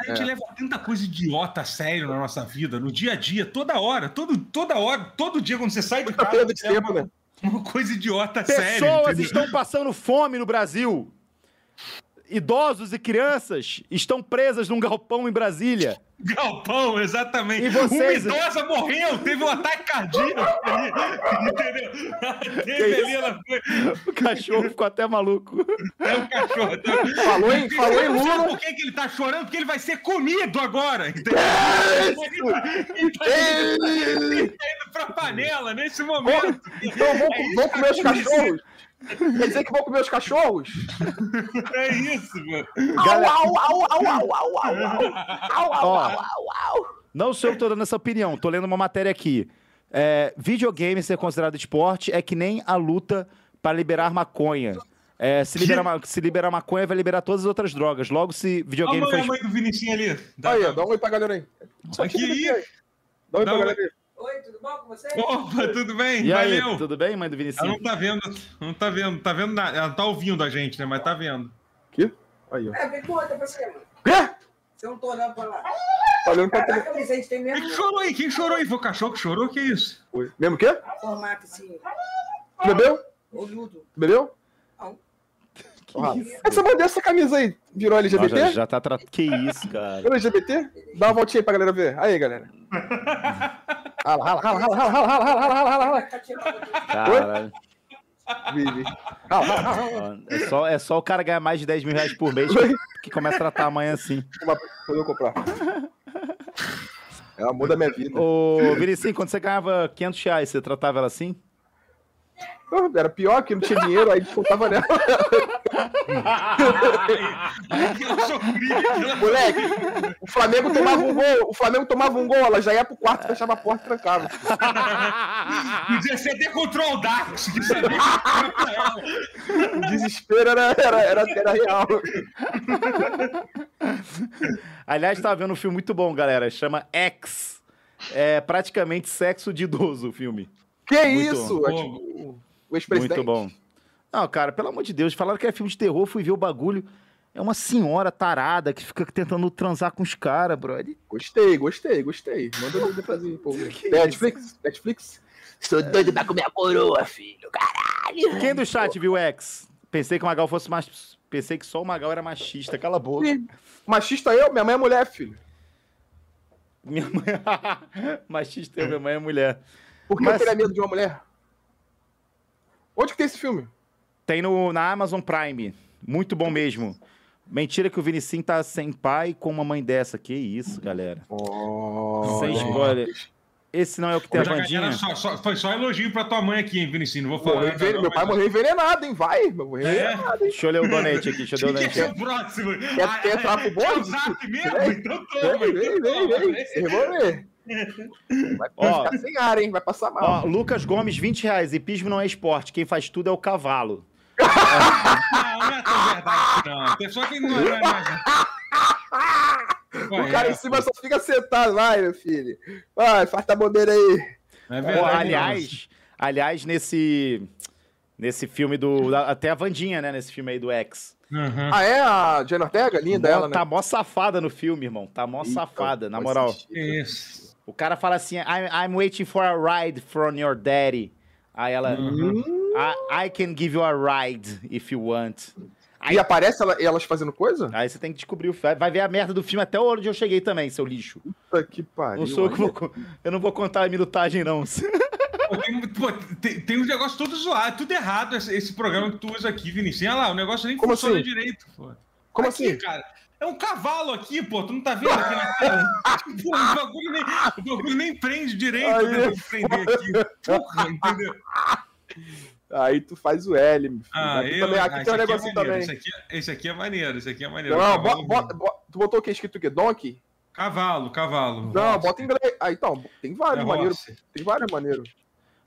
A gente leva tanta coisa idiota a sério na nossa vida, no dia a dia, toda hora, todo, toda hora, todo dia quando você sai de casa, perda de tempo, né? [LAUGHS] uma coisa idiota sério. Pessoas entendeu? estão passando fome no Brasil. Idosos e crianças estão presas num galpão em Brasília. Galpão, exatamente. E vocês- Uma idosa morreu, teve um ataque cardíaco ali, entendeu? Teve ali, ela foi. O cachorro ficou até maluco. É o cachorro. Falou em, falou em Sabe Lula. por que, que ele tá chorando? Porque ele vai ser comido agora, entendeu? Ele tá Ei! indo pra panela nesse momento. Então vão, vão comer os cachorros? Quer dizer que vão comer os cachorros? É isso, mano. Galera- Au, au, au, au, au, au, au. Au, au, Ó. au, au, au. Não sou eu que tô dando essa opinião, tô lendo uma matéria aqui. É, videogame ser considerado esporte é que nem a luta para liberar maconha. É, se, liberar, se liberar maconha, vai liberar todas as outras drogas. Logo, se Olha a videogame mãe, a foi. mãe do Vinicinho ali. Dá- Aí, ó, dá um oi pra galera aí. Só Aqui, aí. Dá um oi pra um galera aí. Oi, tudo bom com você? Opa, tudo bem? E aí, Valeu. tudo bem, mãe do Ela Vinicius? não tá vendo, não tá vendo, tá vendo nada. Ela tá ouvindo a gente, né? Mas tá vendo. Aqui? Aí, ó. É, vem conta pra você, mano. Quê? Você não tô olhando pra lá. Tá olhando pra. Caraca, mas a gente tem Quem mesmo chorou aí? Quem chorou aí? Foi o cachorro que chorou? Que isso? Oi. Mesmo o quê? formato assim, bebeu? Olhudo. bebeu? Não. Ah, Essa bandeira, essa camisa aí, virou Não, LGBT? já, já tá tra... Que isso, cara. Virou LGBT? Dá uma voltinha aí pra galera ver. Aí, galera. [LAUGHS] Rala, rala, rala, rala, rala, rala, rala, rala, rala, rala. Caralho. Vi, vi. Rala, rala, rala, rala. Ó, É só, é só o cara ganhar mais de 10 mil reais por mês que começa a tratar a mãe assim. Quando eu comprar. É o amor da minha vida. Ô, Vinicinho, quando você ganhava 500 reais, você tratava ela assim? Ah, Era pior que não tinha dinheiro, aí descontava nela. [LAUGHS] Moleque, o Flamengo tomava um gol, o Flamengo tomava um gol, ela já ia pro quarto, fechava a porta e trancava. Podia ser até control que sabia ela. O desespero era, era, era, era real. Aliás, tava vendo um filme muito bom, galera. Chama X. É praticamente sexo de idoso o filme. Que Muito isso? bom. É tipo, o ex-presidente. Muito bom. Não, cara, pelo amor de Deus, falaram que é filme de terror, fui ver o bagulho. É uma senhora tarada que fica tentando transar com os caras, brother. Gostei, gostei, gostei. Manda depois aí, pô. Que Netflix? Netflix? Sou doido pra comer a coroa, filho. Caralho. Quem do chat viu X? Pensei que o Magal fosse mais. Pensei que só o Magal era machista. Cala a boca. Ih, Machista eu? Minha mãe é mulher, filho. Minha mãe. [LAUGHS] machista eu, minha mãe é mulher. Por que Mas- eu teria medo de uma mulher? Onde que tem esse filme? Tem no, na Amazon Prime. Muito bom mesmo. Mentira que o Vinicius tá sem pai com uma mãe dessa. Que isso, galera. Oh, Sem spoiler. Esse não é o que tem a galera, só- só- foi só elogio pra tua mãe aqui, hein, Vinicius? Não vou falar. Morreu nada, enven- não, Meu pai mas- morreu envenenado, hein? Vai, morreu É? envenenado, hein? Deixa eu ler o donate aqui. Deixa eu ler o Quem que é donate. o próximo? Quer- quer entrar pro é o zap mesmo? Vem, Então toma. Vem, vem, então vem, toma, vem. Vai Ó. ficar sem ar, hein? Vai passar mal. Ó, Lucas Gomes, 20 reais. Hipismo não é esporte. Quem faz tudo é o cavalo. Não, não é tão verdade, não. Pessoa que não é. Não é, o cara em cima só fica sentado. Vai, meu filho. Vai, farta a bobeira aí. Não é Pô, verdade, aliás, aliás, nesse. Nesse filme do. Até a Vandinha, né? Nesse filme aí do X. Uhum. Ah, é a Jane Ortega? Linda Mó- ela, né? Tá mó safada no filme, irmão. Tá mó Eita, safada, na moral. assistir. Isso. O cara fala assim: I'm, I'm waiting for a ride from your daddy. Aí ela. Uhum. I, I can give you a ride if you want. Aí, E aparece ela- elas fazendo coisa? aí você tem que descobrir o filme. Vai ver a merda do filme até onde eu cheguei também, seu lixo. Puta que pariu. Não sou eu vou. Eu não vou contar a minutagem, não. [LAUGHS] Tem, pô, tem, tem uns negócios todos zoados, tudo errado esse, esse programa que tu usa aqui, Vinicius. Olha lá, o negócio nem Como funciona assim? direito, pô. Como Aqui, assim? cara? É um cavalo aqui, pô. Tu não tá vendo aqui na? [LAUGHS] Pô, o, bagulho nem, o bagulho nem prende direito Aí, eu prender aqui. Porra, entendeu? Aí tu faz o L, meu filho. Ah, eu, também, ah, aqui esse tem um aqui é também. Esse aqui, esse aqui é maneiro, esse aqui é maneiro. Não, Cavalo, bo- bo- bo- tu botou o que? Escrito o quê? Donkey? cavalo, cavalo. Não, bota em inglês. Ah, então, tem É vários maneiros. horse. Tem vários maneiros.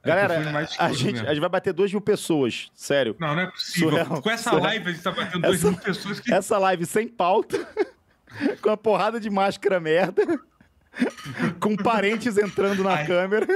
É Galera, a escuro gente, a gente vai bater 2 mil pessoas, sério. Não, não é possível. Surreal, Com essa surreal. live a gente tá batendo 2 Essa- mil pessoas que. Essa live sem pauta, [LAUGHS] com a porrada de máscara merda, com parentes entrando na Ai. câmera.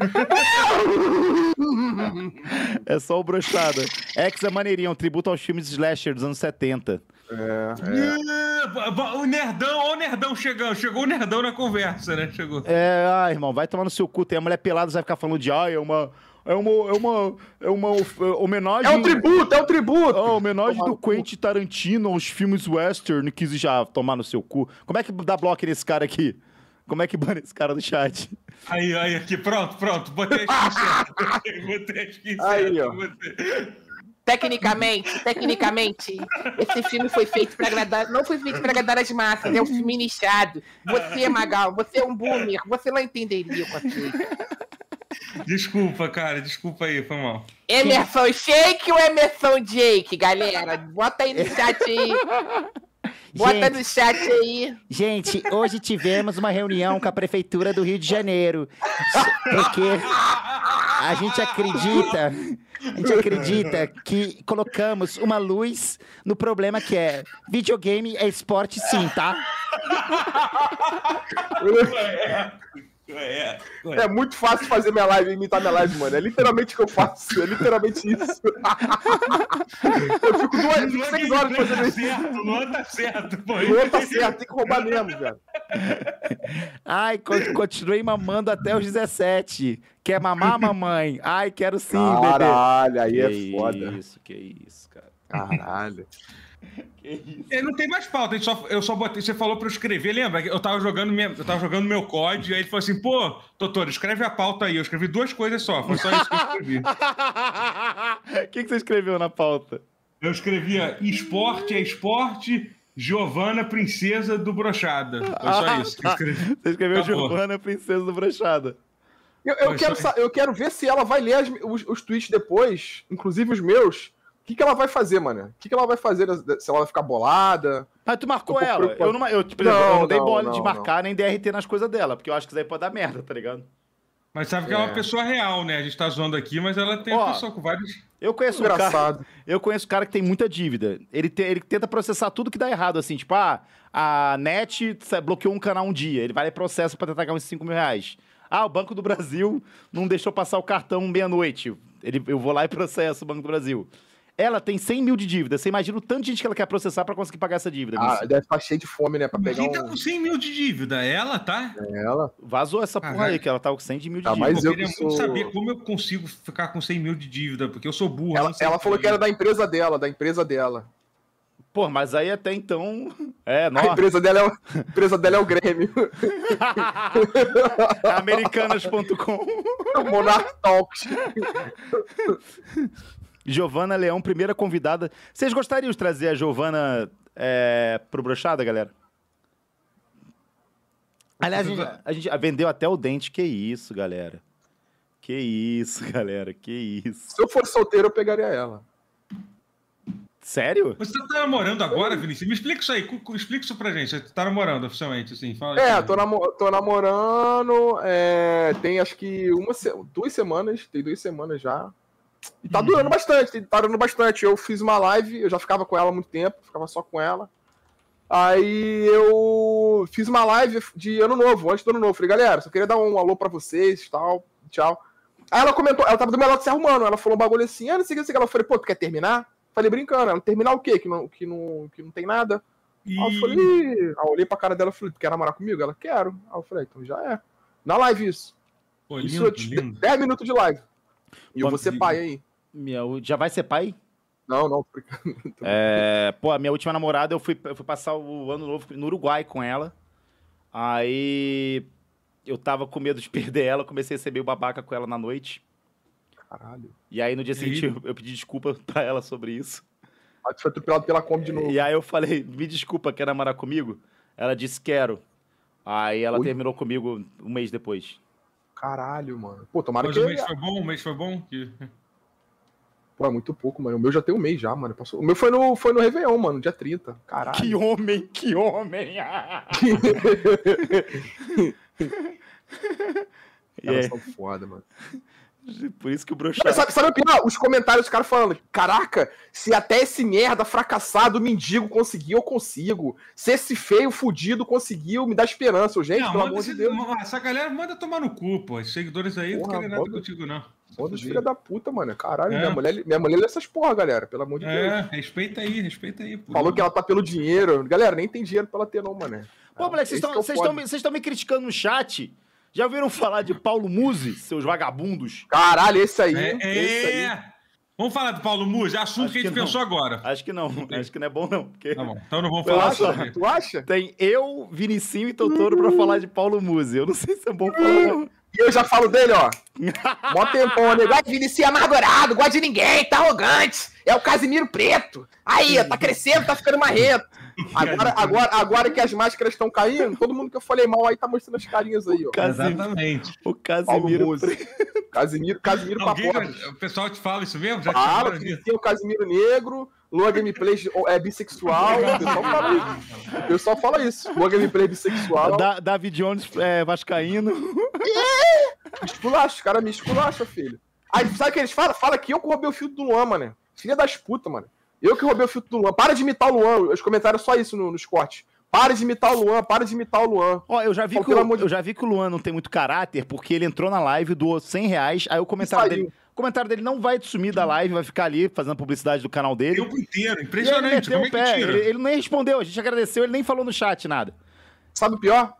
[LAUGHS] é só o brochada. X é maneirinho, um tributo aos filmes slasher dos anos 70. É, ba- O nerdão, ó o nerdão chegando. Chegou o nerdão na conversa, né? Chegou. É, ah, irmão, vai tomar no seu cu. Tem a mulher pelada, você vai ficar falando de, ah, é uma. É uma. É uma. É uma é homenagem. é um tributo, é um tributo! Ah, homenagem Tomar do. Quentin Tarantino aos filmes western que já tomar no seu cu. Como é que dá bloco nesse cara aqui? Como é que bana esse cara do chat? Aí, aí, aqui, pronto, pronto. Botei a skin certa. [LAUGHS] Botei, a skin Aí, certa, ó. botei. Tecnicamente, tecnicamente, esse filme foi feito pra agradar. Não foi feito pra agradar as massas, é um filme nichado. Você, Magal, você é um boomer, você não entenderia o conceito. Desculpa, cara, desculpa aí, foi mal. Emerson Shake ou Emerson Jake, galera? Bota aí no chat aí. Bota Gente. no chat aí. Gente, hoje tivemos uma reunião com a Prefeitura do Rio de Janeiro. Porque a gente acredita, a gente acredita que colocamos uma luz no problema que é videogame é esporte sim, tá? [LAUGHS] É, É muito fácil fazer minha live, imitar minha live, mano. É literalmente o que eu faço. É literalmente isso. [LAUGHS] eu fico duas, fico seis horas fazendo tá isso. certo, Luan tá certo, pô. O outro tá certo, tem que roubar mesmo, velho. [LAUGHS] Ai, con- continuei mamando até os 17. Quer mamar, mamãe? Ai, quero sim, bebê. Caralho, aí Que é foda. isso, que isso, cara. Caralho. [LAUGHS] É, não tem mais pauta, só, eu só botei. Você falou pra eu escrever, lembra? Eu tava jogando, minha, eu tava jogando meu código, aí ele falou assim, pô, doutor, escreve a pauta aí. Eu escrevi duas coisas só, foi só isso que eu escrevi. O [LAUGHS] que, que você escreveu na pauta? Eu escrevia esporte é esporte, Giovana, princesa do Brochada. Foi só isso que eu [LAUGHS] escrevi. Você escreveu Acabou. Giovana, princesa do Brochada. Eu, eu quero, eu quero ver se ela vai ler as- os, os tweets depois, inclusive os meus. O que, que ela vai fazer, mano? O que, que ela vai fazer? Se ela vai ficar bolada? Mas tu marcou ela. preocupado. Eu não, eu, tipo, eu Não, não dei não, bola não, de marcar nem DRT nas coisas dela, porque eu acho que isso aí pode dar merda, tá ligado? Mas sabe que é. uma É. pessoa real, né? A gente tá zoando aqui, mas ela tem Ó, uma pessoa com vários. Eu conheço um cara. Engraçado. Eu conheço um cara que tem muita dívida. Ele, te- ele tenta processar tudo que dá errado, assim, tipo, ah, a net bloqueou um canal um dia. Ele vai lá e processa pra tentar ganhar uns 5 mil reais. Ah, o Banco do Brasil não deixou passar o cartão meia-noite. Ele- Eu vou lá e processo o Banco do Brasil. Ela tem 100 mil de dívida. Você imagina o tanto de gente que ela quer processar pra conseguir pagar essa dívida. Ah, Vinícius. deve estar cheio de fome, né? Pra pegar Quem tá um. com 100 mil de dívida? Ela, tá? Ela. Vazou essa porra aí, que ela tava com 100 de mil de Ah, dívida. mas eu eu queria que muito sou- saber como eu consigo ficar com 100 mil de dívida, porque eu sou burro. Ela, ela falou que era da empresa dela, da empresa dela. Pô, mas aí até então. É, A nossa. empresa dela é o, a empresa dela é o Grêmio. [LAUGHS] Americanas.com. [LAUGHS] Monarch Talks. [LAUGHS] Giovana Leão, primeira convidada. Vocês gostariam de trazer a Giovana é, pro Brochada, galera? Aliás, a gente, a gente vendeu até o dente. Que isso, galera. Que isso, [LAUGHS] galera. Que isso. Se eu fosse solteiro, eu pegaria ela. Sério? Você tá namorando agora, Vinícius? Me explica isso aí, explica isso pra gente. Você tá namorando oficialmente, assim? Fala É, assim. tô, namo- tô namorando. é, tem acho que uma, se- duas semanas. Tem duas semanas já. E tá durando bastante, tá durando bastante. Eu fiz uma live, eu já ficava com ela há muito tempo, ficava só com ela. Aí eu fiz uma live de ano novo, antes do ano novo. Falei, galera, só queria dar um alô pra vocês tal. Tchau. Aí ela comentou, ela tava do meu lado se arrumando. Ela falou um bagulho assim, ah, não sei o que, não sei o que. Ela falei, pô, tu quer terminar? Falei, brincando, ela, terminar o quê? Que não, que não, que não tem nada. E... Aí eu falei, "Ih." aí eu olhei pra cara dela e falei, tu quer namorar comigo? Ela, quero. Aí eu falei, então já é. Na live isso. Pô, isso lindo, te- lindo. 10 minutos de live. E eu Pô, vou ser pai aí. Minha, já vai ser pai? Não, não. porque- [LAUGHS] É, pô, a minha última namorada, eu fui, eu fui passar o ano novo no Uruguai com ela. Aí eu tava com medo de [LAUGHS] perder ela, comecei a ser meio babaca com ela na noite. Caralho. E aí no dia seguinte eu, eu pedi desculpa [LAUGHS] pra ela sobre isso. Aí tu foi atropelado pela Kombi de novo. E aí eu falei, me desculpa, quer namorar comigo? Ela disse, quero. Aí ela Ui. terminou comigo um mês depois. Caralho, mano. Pô, tomara Mas que. o mês foi bom, o mês foi bom. Que... [LAUGHS] Pô, é muito pouco, mano. O meu já tem um mês já, mano. Passou- O meu foi no, foi no Réveillon, mano, dia 30. Caralho. Que homem, que homem! [LAUGHS] Elas é, são foda, mano. [LAUGHS] por isso que o Mas broxado... sabe, sabe o pior? Os comentários dos caras falando: Caraca, se até esse merda fracassado mendigo conseguiu, eu consigo. Se esse feio fudido conseguiu, me dá esperança. Eu, Gente, Não, pelo manda amor de esse- Deus. ma- Essa galera manda tomar no cu, pô. Os seguidores aí não Porra, querem nada manda- contigo, não. Foda os filha da puta, mano. Caralho, É. minha mulher, minha mulher lê essas porra, galera. Pelo amor de Deus. É, respeita aí, respeita aí. Pô. Falou que ela tá pelo dinheiro. Galera, nem tem dinheiro pra ela ter, não, mano. Pô, moleque, vocês estão é vocês estão me criticando no chat? Já ouviram falar de Paulo Musi, seus vagabundos? Caralho, esse aí. É, esse aí. é. Vamos falar do Paulo Musi, assunto Acho que a gente que pensou agora. Acho que não, acho que não é bom não. Porque Tá bom, então não vamos falar acho- sobre. Tu acha? tem eu, Vinicinho e Totoro pra falar de Paulo Musi. Eu não sei se é bom falar. E eu já falo dele, ó. Mó tempão, né? Gosta de Vinicius amargurado, gosta de ninguém, tá arrogante. É o Casimiro Preto. Aí, ó, tá crescendo, tá ficando marrento. Agora, agora, agora que as máscaras estão caindo, todo mundo que eu falei mal aí tá mostrando as carinhas aí, ó. Casimiro, Exatamente. o Casimiro. [LAUGHS] Casimiro, Casimiro Alguém, o pessoal te fala isso mesmo? Já te Fala, disso? tem o Casimiro Negro, Lua Gameplay é bissexual, o pessoal fala isso. O pessoal fala isso. Lua Gameplay é bissexual. Da, David Jones é, Vascaíno. Esculacha, os caras me esculacham, filho. Aí, sabe o que eles falam? Fala que eu roubei o filtro do Luan, mano. Filha das putas, mano. Eu que roubei o filtro do Luan. Para de imitar o Luan. Os comentários só isso no- nos cortes. Para de imitar o Luan, para de imitar o Luan. Ó, eu já vi Pô, que pelo o, amor de- eu já vi que o Luan não tem muito caráter, porque ele entrou na live, doou 100 reais, aí o comentário dele. O comentário dele não vai sumir da live, vai ficar ali fazendo publicidade do canal O dele. tempo inteiro, E ele impressionante. meteu Como é o que pé, tira? ele, ele nem respondeu, a gente agradeceu, ele nem falou no chat nada. Sabe o pior?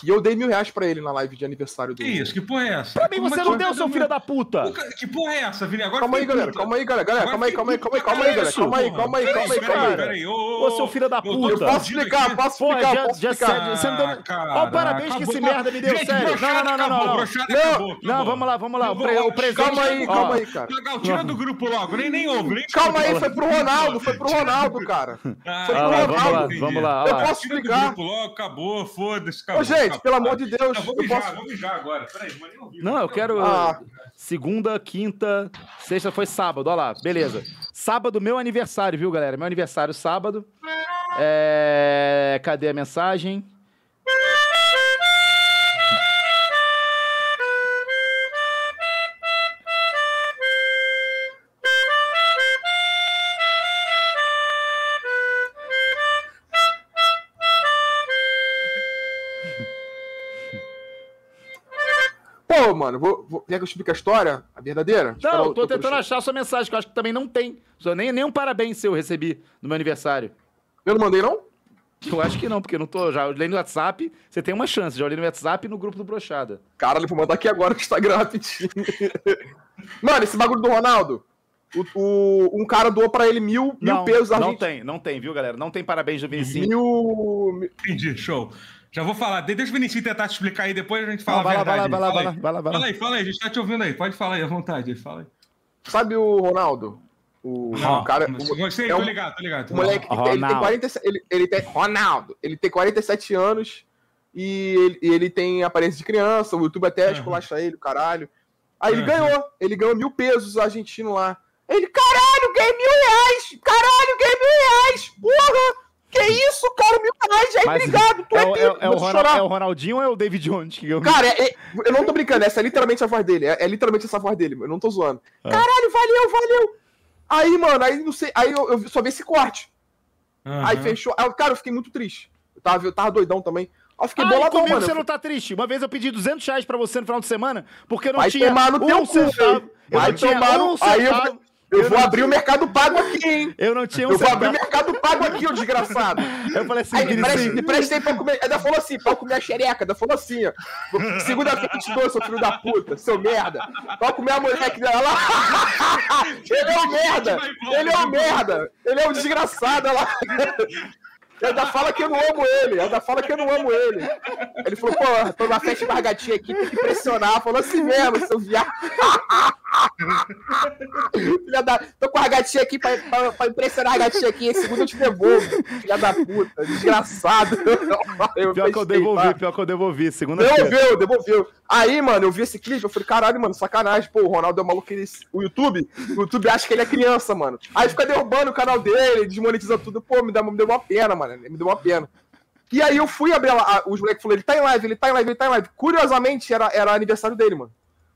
Que eu dei mil reais pra ele na live de aniversário Que dele. isso? Que porra é essa? Pra mim Como você é não que deu, seu filho da puta! O Que porra é essa, Vini? Agora Calma aí, galera. Calma aí, galera. Galera, Agora calma aí, calma aí, calma aí, calma aí, galera. Calma aí, calma aí, calma aí, calma aí. ô, seu filho da puta. Eu posso explicar, posso explicar, posso explicar. sério, você não deu- Ah, Ó, caraca, parabéns que esse merda me deu, sério. Não, não, não, não, não. vamos lá, vamos lá. O, o presente. Calma aí, calma aí, cara. Tira do grupo logo, nem, nem ouve, Calma aí, foi pro Ronaldo, foi pro Ronaldo, cara. Ah, Foi Ah, pro Ronaldo. vamos lá, vamos lá. Eu posso Tira do explicar. grupo logo, acabou, foda-se, acabou. Ô, gente, acabou. pelo amor de Deus, Eu vou eu mijar, posso... vou mijar agora. Peraí, mas nem ouvi. Não, eu quero. Ah. Segunda, quinta, sexta foi sábado, ó lá, beleza. Sábado, meu aniversário, viu, galera? Meu aniversário sábado. É... Cadê a mensagem? Mano, vou, vou... quer que eu explique a história? A verdadeira? Não, o- eu tô tentando achar a sua mensagem, que eu acho que também não tem. Só nem, nem um parabéns seu eu recebi no meu aniversário. Eu não mandei, não? Eu acho que não, porque eu não tô. Já olhei no WhatsApp, você tem uma chance. Já olhei no WhatsApp e no grupo do Brochada. Caralho, vou mandar aqui agora no Instagram rapidinho. Mano, esse bagulho do Ronaldo, o, o- um cara doou pra ele mil, mil Não, pesos não argentinos. tem, não tem, viu, galera? Não tem parabéns do Vinicinho. Mil, mil- Entendi, show. Já vou falar. De- Deixa o Vinicius tentar te explicar aí, depois a gente fala Ah, vai a lá, vai lá, verdade. vai lá, vai Fala lá, aí. vai lá, Fala aí, fala aí, a gente tá te ouvindo aí. Pode falar aí à vontade. Fala aí. Sabe o Ronaldo? O, o cara. O, Gostei, é tô um- ligado, tô ligado. o moleque que tem, ele tem Ronaldo. 47. Ele, ele tem. Ronaldo, ele tem 47 anos e ele, e ele tem aparência de criança, o YouTube até Aham. esculacha ele, o caralho. Aí ele Aham. ganhou, ele ganhou mil pesos argentino lá. Ele, caralho, ganhei mil reais! Caralho, ganhei mil reais! Porra! Que isso, cara, mil reais, aí, Mas obrigado, tu É, é, é, é o vou Ronald- chorar. é o Ronaldinho ou é o David Jones? Que eu... Cara, é- é- eu não tô brincando, essa é literalmente a voz dele. É, é literalmente essa voz dele, eu não tô zoando. Ah. Caralho, valeu, valeu! Aí, mano, aí não sei. Aí eu, eu só vi esse corte. Aham. Aí fechou. Aí, cara, eu fiquei muito triste. Eu tava, eu tava doidão também. Aí eu fiquei Ah, e boladão, comigo mano. você não tá triste. Uma vez eu pedi 200 reais pra você no final de semana, porque não Vai tinha tomar no teu um cu, centavo. Eu Vai não tinha tomar no- um aí eu centavo. Eu vou abrir o tinha- Mercado Pago aqui, hein? Eu não tinha um Eu vou abrir o. Mercado Pago aqui, ô desgraçado. Eu falei assim, Aí me preste, Vinicius, me preste aí pra comer. Ainda falou assim, pra comer a xereca. Ainda falou assim, ó. Segunda-feira eu te dou, seu filho da puta, seu merda. Pra comer a moleque dela lá. [LAUGHS] Ele é um merda. Ele é um merda. Ele é um desgraçado olha lá. Ainda fala que eu não amo ele. Ainda fala que eu não amo ele. Ele falou, pô, tô na festa bargatinha aqui, tem que pressionar. Falou assim mesmo, seu viado. [LAUGHS] Filha da... Tô com a gatinha aqui pra, pra, pra impressionar a gatinha aqui. Em segundo eu te devolvo. Filha da puta, desgraçado. Eu Pior que eu devolvi, tá? pior que eu devolvi. Segunda-feira. Devolveu, devolveu. Aí, mano, eu vi esse clipe, eu falei, caralho, mano, sacanagem. Pô, o Ronaldo é maluco, ele... o YouTube, o YouTube acha que ele é criança, mano. Aí fica derrubando o canal dele, desmonetiza tudo. Pô, me deu, me deu uma pena, mano. Me deu uma pena. E aí eu fui abrir lá, os moleques falaram, ele tá em live, ele tá em live, ele tá em live. Curiosamente, era, era aniversário dele, mano.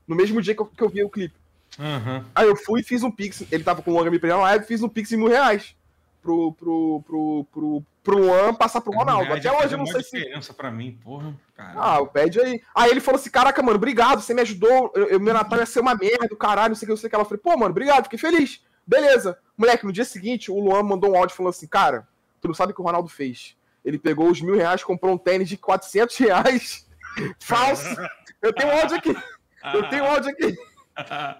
No mesmo dia que eu, que eu vi o clipe. Aham. Aí eu fui e fiz um pix. Ele tava com o Luan me na live, fiz um pix de mil reais. Pro, pro, pro, pro, pro Luan passar pro Ronaldo. Até hoje eu não sei se. pra mim, porra. Caralho. Ah, pede aí. Aí ele falou assim: Caraca, mano, obrigado, você me ajudou. Eu, eu- meu Natal ia ser uma merda, do caralho, não sei o que, não sei o que. Ela falei: Pô, mano, obrigado, fiquei feliz. Beleza. Moleque, no dia seguinte, o Luan mandou um áudio falando assim: Cara, tu não sabe o que o Ronaldo fez. Ele pegou os mil reais, comprou um tênis de 400 reais. [LAUGHS] Falso. Eu tenho um áudio aqui. Eu tenho um áudio aqui.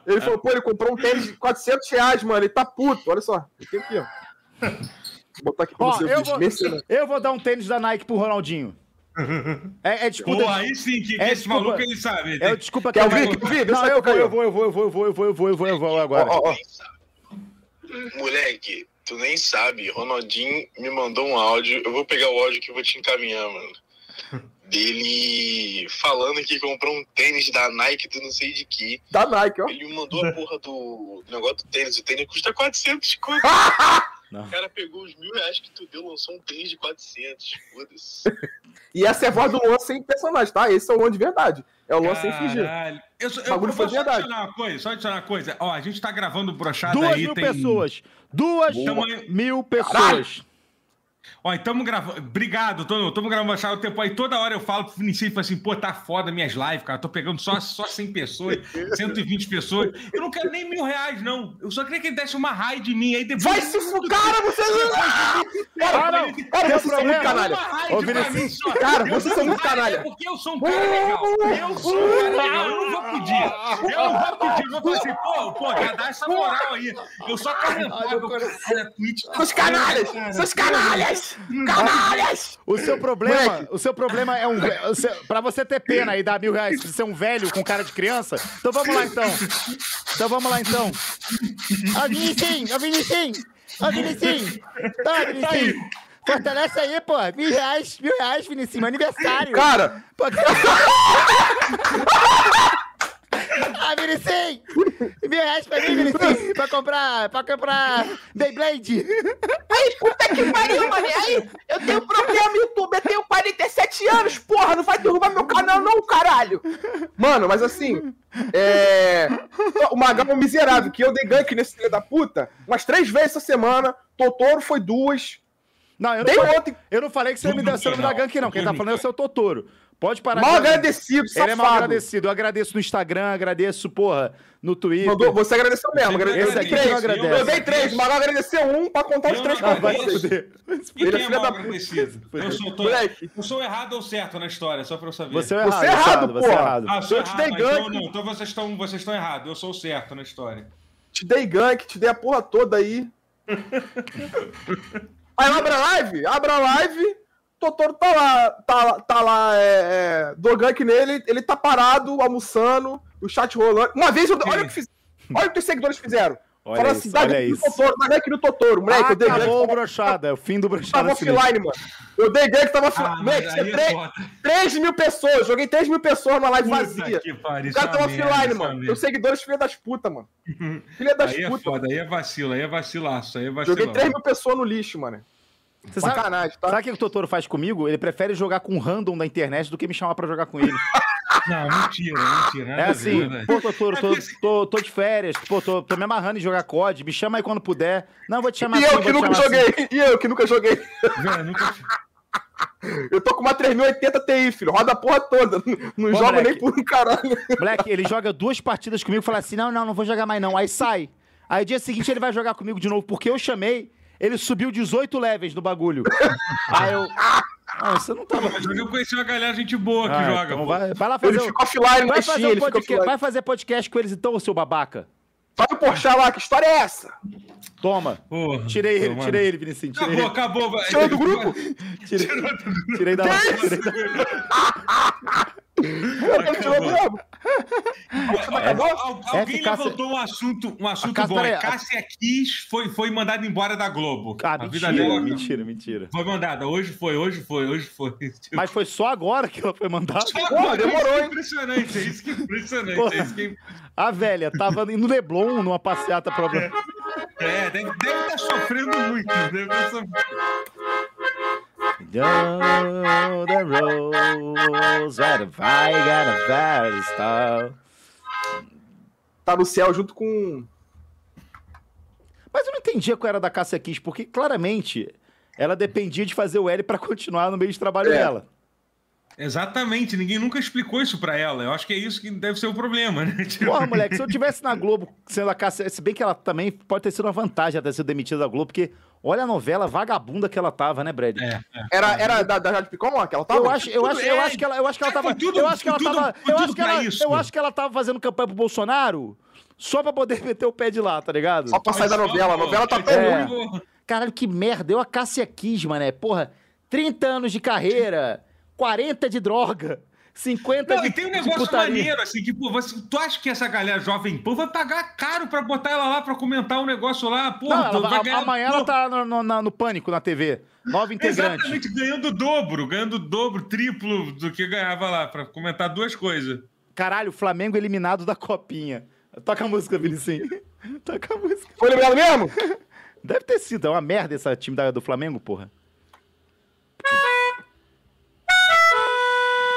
Ele falou: Pô, ele comprou um tênis de 400 reais, mano. Ele tá puto. Olha só. Eu tenho aqui, ó. Vou botar aqui pra Ó, você. eu vou- mercenário. Eu vou dar um tênis da Nike pro Ronaldinho. É, é desculpa. Pô, aí sim, que, que É, esse maluco ele sabe. É o desculpa Quer eu Não, eu vou, eu vou, eu vou, eu vou, eu vou, eu vou, eu vou, eu vou, eu vou agora. Ó, ó, ó. Moleque, tu nem sabe. Ronaldinho me mandou um áudio. Eu vou pegar o áudio que eu vou te encaminhar, mano. Dele falando que comprou um tênis da Nike do não sei de que. Da Nike, ó. Ele me mandou a porra do negócio do tênis. O tênis custa 400 conto. [LAUGHS] Não. O cara pegou os mil reais que tu deu, lançou um tênis de 400. Foda-se. E essa é a voz do Luan sem personagem, tá? Esse é o Luan de verdade. É o Luan sem fingir. Caralho. Eu, só- O eu, bagulho vou foi só verdade. adicionar uma coisa, só adicionar uma coisa. Ó, a gente tá gravando o brochado Duas aí, mil tem... pessoas. Duas Tamo- mil pessoas. Ó, e tamo gravando. Obrigado, Tamo, tamo gravando brochado o tempo aí. Toda hora eu falo pro Vinicius falo assim, pô, tá foda minhas lives, cara. Tô pegando só, só 100 pessoas, [LAUGHS] 120 pessoas. Eu não quero nem mil reais, não. Eu só queria que ele desse uma raid de mim aí depois. Vai se fuder, cara, você não. Cara, Tem vocês são muito canalha. Ô, pra Vinicius, cara, vocês são muito canalha. É porque eu sou um cara legal. Eu sou um cara legal. Eu não vou pedir. Eu não vou pedir. Eu vou falar assim, pô, pô, já dá essa moral aí. Eu só comentava. Olha, Twitch tá Seus canalhas! Canalhas! Canalhas! O seu problema, Moleque. o seu problema é um. seu- Pra você ter pena e dar mil reais, você ser um velho com cara de criança. Então vamos lá então. Então vamos lá então. Ó, Vinicius, ó, Vinicius, ó, Vinicius. Tá, Vinicius. Fortalece aí, pô. Mil reais, mil reais, Vinicius, meu aniversário. Cara, Pô, que- [LAUGHS] Ah, Vinicius! Mil reais pra mim, Vinicius, pra comprar, pra comprar Beyblade. Aí, puta que pariu, mano. Aí, eu tenho problema, YouTube. Eu tenho 47 anos, porra. Não vai derrubar meu canal, não, caralho. mano, mas assim. É. O Magal é um miserável, que eu dei gank nesse filho da puta umas três vezes essa semana. Totoro foi duas. Não, eu não, falei, ontem. eu não falei que você me deu seu nome da gank, não. Quem tá falando é o seu Totoro. Pode parar Mal de- agradecido, Ele safado. é mal agradecido. Eu agradeço no Instagram, agradeço, porra, no Twitter. Mandou, você agradeceu mesmo. Esse eu dei aqui três. Eu dei três. O Magal agradeceu um pra contar os Eu três Ah, vai fuder. E Ele quem é é mal da agradecido? Eu sou, tô, eu sou errado ou certo na história, só pra eu saber. Você é errado, Você é errado, você é porra. errado. Ah, sou Eu te dei então, gank. não, então vocês estão vocês estão errados. Eu sou o certo na história. Te dei gank, te dei a porra toda aí. aí abre a live, abre a live. Totoro tá lá, tá, lá- tá lá, é, é, dou gank nele, ele tá parado, almoçando, o chat rolando. Uma vez, eu, olha o que fiz, olha o que os seguidores fizeram. Olha Fala isso, assim, dá olha gank no isso. Totoro, dá gank no Totoro, moleque, eu dei gank. Acabou o tava- brochada, é o fim do Tava brochada. offline, mano. Eu dei gank, tava Ah, offline. mas moleque, tinha é três- foda. 3 mil pessoas, joguei 3 mil pessoas na live Puta vazia. que pariu, O cara tava é offline, é mano. Os seguidores, filha das putas, mano. [LAUGHS] Filha das Aí é putas. foda, aí é vacilo, aí é vacilaço, aí é vacilo. Joguei 3 mil pessoas no lixo, mano. Você sabe, Sacanagem, tá? sabe o que o Totoro faz comigo? Ele prefere jogar com random da internet do que me chamar pra jogar com ele. [LAUGHS] Não, mentira, mentira. É assim, nada a ver. pô, Totoro, É tô, porque assim- tô, tô de férias, pô, tô, tô me amarrando em jogar COD, me chama aí quando puder. Não, vou te chamar E assim, eu que nunca chamar assim. joguei. E eu que nunca joguei. Velho, nunca... [LAUGHS] Eu tô com uma 3080 Ti, filho. Roda a porra toda. Não Pô, jogo moleque. nem por um caralho. Moleque, ele joga duas partidas comigo e fala assim: não, não, não vou jogar mais não. Aí sai. Aí dia seguinte ele vai jogar comigo de novo, porque eu chamei, ele subiu 18 levels no bagulho. [LAUGHS] Aí eu. Ah, você não tava. Mas eu conheci uma galera gente boa que Ah, joga. então pô. vai, vai lá fazer. Ele o- ficou offline Vai fazer, um podcast, vai fazer podcast com eles então, seu babaca. Vai pro Porchat lá, que história é essa? Toma. Porra, Tirei ele, mano. tirei ele, Vinicinho. Tirei Acabou, ele. acabou. vai. Tirou do grupo? [LAUGHS] Tirei, tirei da tirei da- [LAUGHS] tirou mesmo. Al- al- Alguém Cássia- levantou um assunto, um assunto Cássia- bom. peraí, É a- Cássia Kiss foi, foi mandada embora da Globo. Ah, a vida mentira, dela mentira, mentira. foi mandada. Hoje foi, hoje foi, hoje foi. Mas foi só agora que ela foi mandada? Só agora, demorou, isso que é hein? impressionante, é isso que é impressionante. Porra. É, isso que A velha tava no Leblon, numa passeata pra... é, é, deve estar sofrendo muito. Deve estar sofrendo. Down the roads, where the fire got a fire star. Tá no céu junto com. Mas eu não entendia qual era da Cássia Kiss, porque claramente ela dependia de fazer o L pra continuar no meio de trabalho É. dela. Exatamente, ninguém nunca explicou isso pra ela. Eu acho que é isso que deve ser o problema, né? [LAUGHS] Porra, moleque, se eu tivesse na Globo sendo a Cássia... Se bem que ela também pode ter sido uma vantagem ter sido demitida da Globo, porque olha a novela vagabunda que ela tava, né, Brad? É, é. Era, era da, da Jade Picon, que ela tava? Eu acho, eu acho, eu é. acho que ela, eu acho que ela É, tava, tudo- eu acho que ela tudo- tava, eu acho que ela, isso. eu acho que ela tava fazendo campanha pro Bolsonaro só pra poder [LAUGHS] meter o pé de lá, tá ligado? Só pra sair da novela. A novela tá tão É. ruim. Caralho, que merda, eu a Cássia Kiss, mané, porra, 30 anos de carreira, 40 de droga, 50 Não, de e tem um de negócio putaria. maneiro, assim, que, pô, você, tu acha que essa galera jovem pan vai pagar caro pra botar ela lá pra comentar um negócio lá? Porra, Não, ela vai- vai ganhar- amanhã pô, ela tá no, no- no pânico na TV, nova [LAUGHS] integrante. Exatamente, ganhando o dobro, ganhando o dobro, triplo do que ganhava lá, pra comentar duas coisas. Caralho, Flamengo eliminado da copinha. Toca a música, Vinicim. [LAUGHS] Toca a música. Foi lembrado mesmo? [LAUGHS] Deve ter sido, é uma merda esse time da- do Flamengo, porra.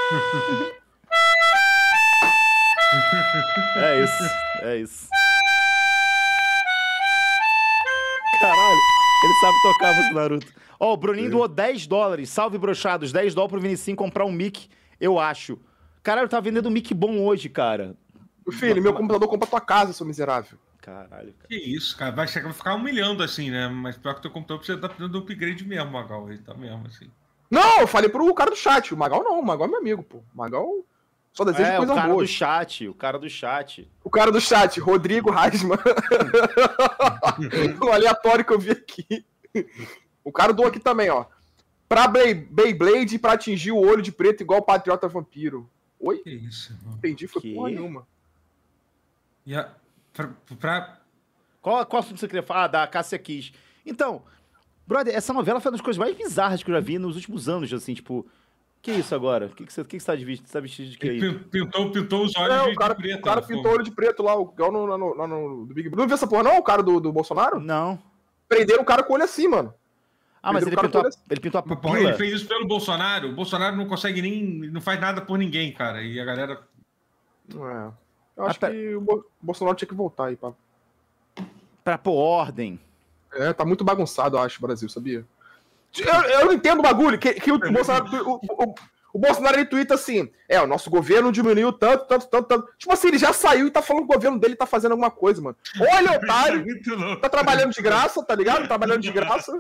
[LAUGHS] É isso, é isso. Caralho, ele sabe tocar a música do Naruto. Ó, o Bruninho doou 10 dólares. Salve, brochados. 10 dólares pro Vinicinho comprar um mic, eu acho. Caralho, tá vendendo um mic bom hoje, cara. Filho, meu computador compra tua casa, seu miserável. Caralho, cara. Que isso, cara, vai, chegar, vai ficar humilhando assim, né? Mas pior que teu computador precisa estar precisando do upgrade mesmo, Magal, ele tá mesmo, assim. Não, eu falei pro cara do chat. O Magal não, o Magal é meu amigo, pô. O Magal só deseja É, o coisa cara boa. do chat, o cara do chat. O cara do chat, Rodrigo Reisman. [LAUGHS] o aleatório que eu vi aqui. O cara doou aqui também, ó. Pra Beyblade pra atingir o olho de preto igual o Patriota Vampiro. Oi? Que isso, irmão. Entendi, foi Que? porra nenhuma. E a, pra, pra- Qual, qual assunto você queria falar? Ah, da Cássia Kiss. Então, brother, essa novela foi uma das coisas mais bizarras que eu já vi nos últimos anos, assim, tipo... Que isso agora? O que, que, você, que que você tá de vestido? Você tá vestido de que aí? pin- pintou, pintou os olhos É, de, o cara, de preto. o cara pintou o olho de preto lá, o igual no, no, no, no- do Big Brother. Não viu essa porra, não? O cara do, do Bolsonaro? Não. Prenderam o cara com o olho assim, mano. Ah, mas Perdeu ele o cara pintou, a, ele pintou a ele fez isso pelo Bolsonaro. O Bolsonaro não consegue nem. não faz nada por ninguém, cara. E a galera. É. Eu acho Ah, que o Bo- o Bolsonaro tinha que voltar aí, pá. Pra pôr ordem. É, tá muito bagunçado, eu acho, o Brasil, sabia? Eu, eu não entendo o bagulho, que, que o Bolsonaro. O, o, o Bolsonaro ele tuita assim: é, o nosso governo diminuiu tanto, tanto, tanto, tanto. Tipo assim, ele já saiu e tá falando que o governo dele tá fazendo alguma coisa, mano. Olha, otário! [LAUGHS] Louco. Tá trabalhando de graça, tá ligado? Trabalhando de graça.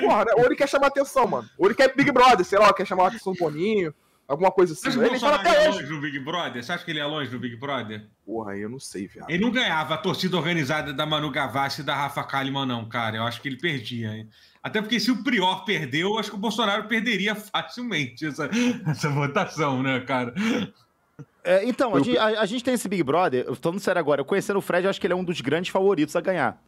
Porra, né? Ou ele quer chamar atenção, mano. Ou ele quer Big Brother, sei lá, quer chamar a atenção do Boninho, alguma coisa Você assim. acha que o Ele fala Bolsonaro ia hoje. longe no Big Brother? Você acha que ele é longe no Big Brother? Porra, eu não sei, viado. Ele não ganhava a torcida organizada da Manu Gavassi e da Rafa Kalimann, não, cara. Eu acho que ele perdia. hein? Até porque se o Prior perdeu, eu acho que o Bolsonaro perderia [LAUGHS] facilmente essa, essa votação, né, cara? É, então, a gente, a- a gente tem esse Big Brother, eu tô falando sério agora, eu conhecendo o Fred, eu acho que ele é um dos grandes favoritos a ganhar.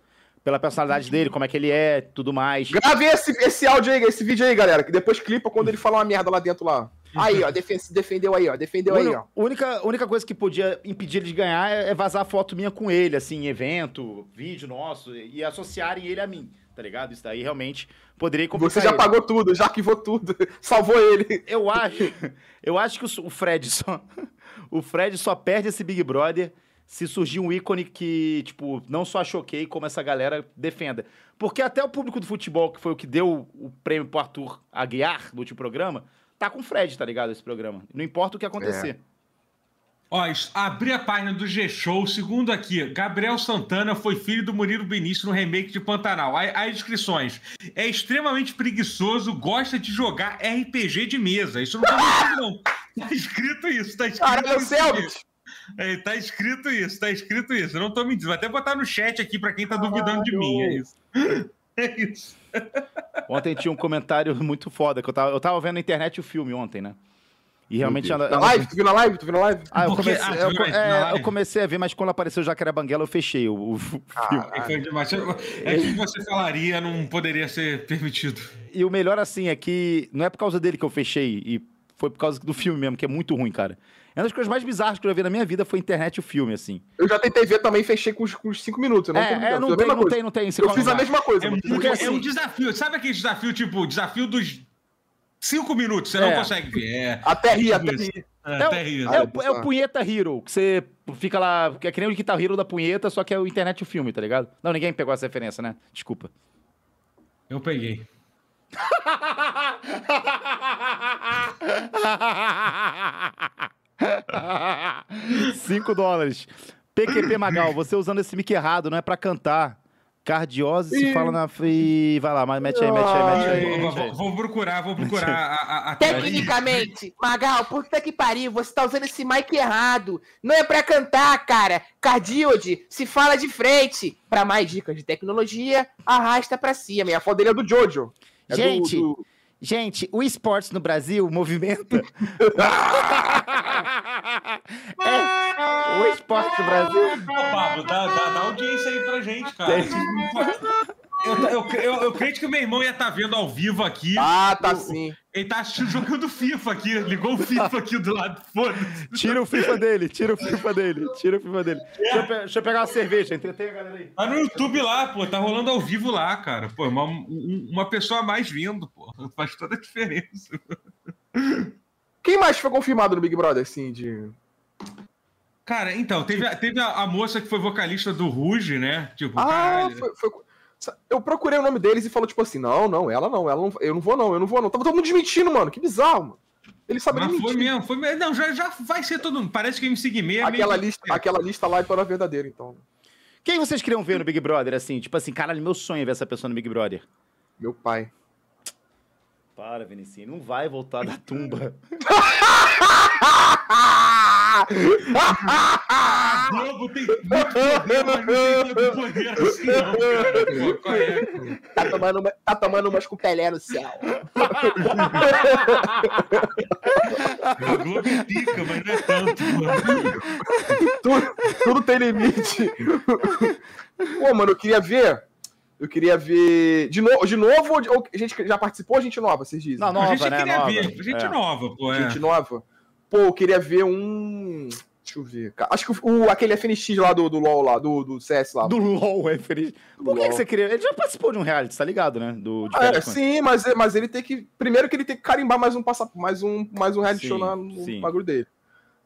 Pela personalidade dele, como é que ele é, tudo mais. Grave esse, esse áudio aí, esse vídeo aí, galera, que depois clipa quando ele fala uma merda lá dentro lá. Aí, ó, defen- defendeu aí, ó, defendeu aí, ó. A única, única coisa que podia impedir ele de ganhar é é vazar foto minha com ele, assim, em evento, vídeo nosso, e associarem ele a mim, tá ligado? Isso daí realmente poderia complicar Você já ele. pagou tudo, já arquivou tudo, [LAUGHS] salvou ele. Eu acho, eu acho que o, o Fred só. [LAUGHS] O Fred só perde esse Big Brother se surgir um ícone que, tipo, não só choquei, como essa galera defenda. Porque até o público do futebol, que foi o que deu o prêmio pro Arthur Aguiar no último programa, tá com o Fred, tá ligado? Esse programa. Não importa o que acontecer. Ó, isso- abri a página do G-Show, segundo aqui, Gabriel Santana foi filho do Murilo Benício no remake de Pantanal. As inscrições. É extremamente preguiçoso, gosta de jogar RPG de mesa. Isso não tá mentindo, não. Tá escrito isso, tá escrito Caralho, isso. Selbit. É, tá escrito isso, tá escrito isso. Eu não tô mentindo. Vou até botar no chat aqui pra quem tá duvidando de mim. É isso. É isso. Ontem tinha um comentário muito foda, que eu tava, eu tava vendo na internet o filme ontem, né? E realmente ela, Na live? Tu viu na live? Tu viu na live? Ah, eu comecei, Ah, eu, é, live? eu comecei a ver, mas quando apareceu o Jacaré Banguela, eu fechei o, o filme. Foi demais. É que você falaria, não poderia ser permitido. E o melhor, assim, é que não é por causa dele que eu fechei, e foi por causa do filme mesmo, que é muito ruim, cara. É uma das coisas mais bizarras que eu já vi na minha vida foi a internet e o filme, assim. Eu já tentei ver também, fechei com os, com os cinco minutos. Não é, é, não tem, não coisa. tem, não tem. Eu fiz a mesma coisa. É, muito- Porque é assim- um desafio. Sabe aquele desafio, tipo, desafio dos cinco minutos? Você não É. consegue ver. É, Até rir, até rir. é, É, até o, rir. é, o, é o Punheta Hero, que você fica lá, que é que nem o Guitar Hero da punheta, só que é o internet e o filme, tá ligado? Não, ninguém pegou essa referência, né? Desculpa. Eu peguei. [LAUGHS] [LAUGHS] Cinco dólares. PQP Magal, você usando esse mic errado, não é pra cantar. Cardiose se fala na. Ih, vai lá, mas mete aí, mete aí, mete aí. Vou, mete vou- aí. vou procurar, vou procurar a, a, a Tecnicamente, Magal, puta que pariu, você tá usando esse mic errado. Não é pra cantar, cara. Cardíode se fala de frente. Pra mais dicas de tecnologia, arrasta pra cima. A foto dele é do Jojo. É do- Gente. do- Gente, o esportes no Brasil movimenta. [LAUGHS] é, o esporte no Brasil. Ô, Pablo, dá, dá, dá audiência aí pra gente, cara. Eu, eu, eu, eu creio que o meu irmão ia estar vendo ao vivo aqui. Ah, tá O- sim. Ele tá jogando FIFA aqui. Ligou o FIFA aqui do lado. Foda-se. Tira o FIFA dele, tira o FIFA dele, tira o FIFA dele. Deixa eu, deixa eu pegar uma cerveja, entretém a galera aí. Tá no YouTube lá, pô. Tá rolando ao vivo lá, cara. Pô, uma, um- uma pessoa a mais vindo, pô. Faz toda a diferença. Quem mais foi confirmado no Big Brother, assim, de... Cara, então, teve, a- teve a, a moça que foi vocalista do Ruge, né? Tipo, Ah, foi, foi- Eu procurei o nome deles e falou, tipo assim, não, não, ela não, ela não, eu não vou não, eu não vou não. Tava todo mundo desmentindo, mano, que bizarro, mano. Ele sabe Mas foi mesmo, foi mesmo. Não, já, já vai ser todo mundo. Parece que MC Guimê é Aquela meio- lista, aquela lista lá é toda verdadeira, então. Quem vocês queriam ver no Big Brother, assim? Tipo assim, caralho, meu sonho é ver essa pessoa no Big Brother. Meu pai. Para, Vinicinho, não vai voltar da tumba. A Globo tem muito poder, mas não tem tanto poder assim, não, cara. Pô, é? Tá tomando, uma- tá tomando umas com Pelé no céu. A Globo é pica, mas não é tanto, mano. tudo, tudo tem limite. Pô, mano, eu queria ver. Eu queria ver. De, no, de novo, ou de- ou a gente já participou ou gente nova, vocês dizem? Não, a nova, gente né? queria Nova. ver, gente É. nova, pô. É. Gente nova? Pô, eu queria ver um. Deixa eu ver. cara. Acho que o, aquele FNX lá do, do LOL lá, do, do CS lá. Do LOL, é feliz. Por que, LOL. que você queria? Ele já participou de um reality, tá ligado, né? Do, de Ah, é, sim, mas, mas ele tem que. Primeiro que ele tem que carimbar mais um passa, mais um, mais um reality Sim, show na- no sim. bagulho dele.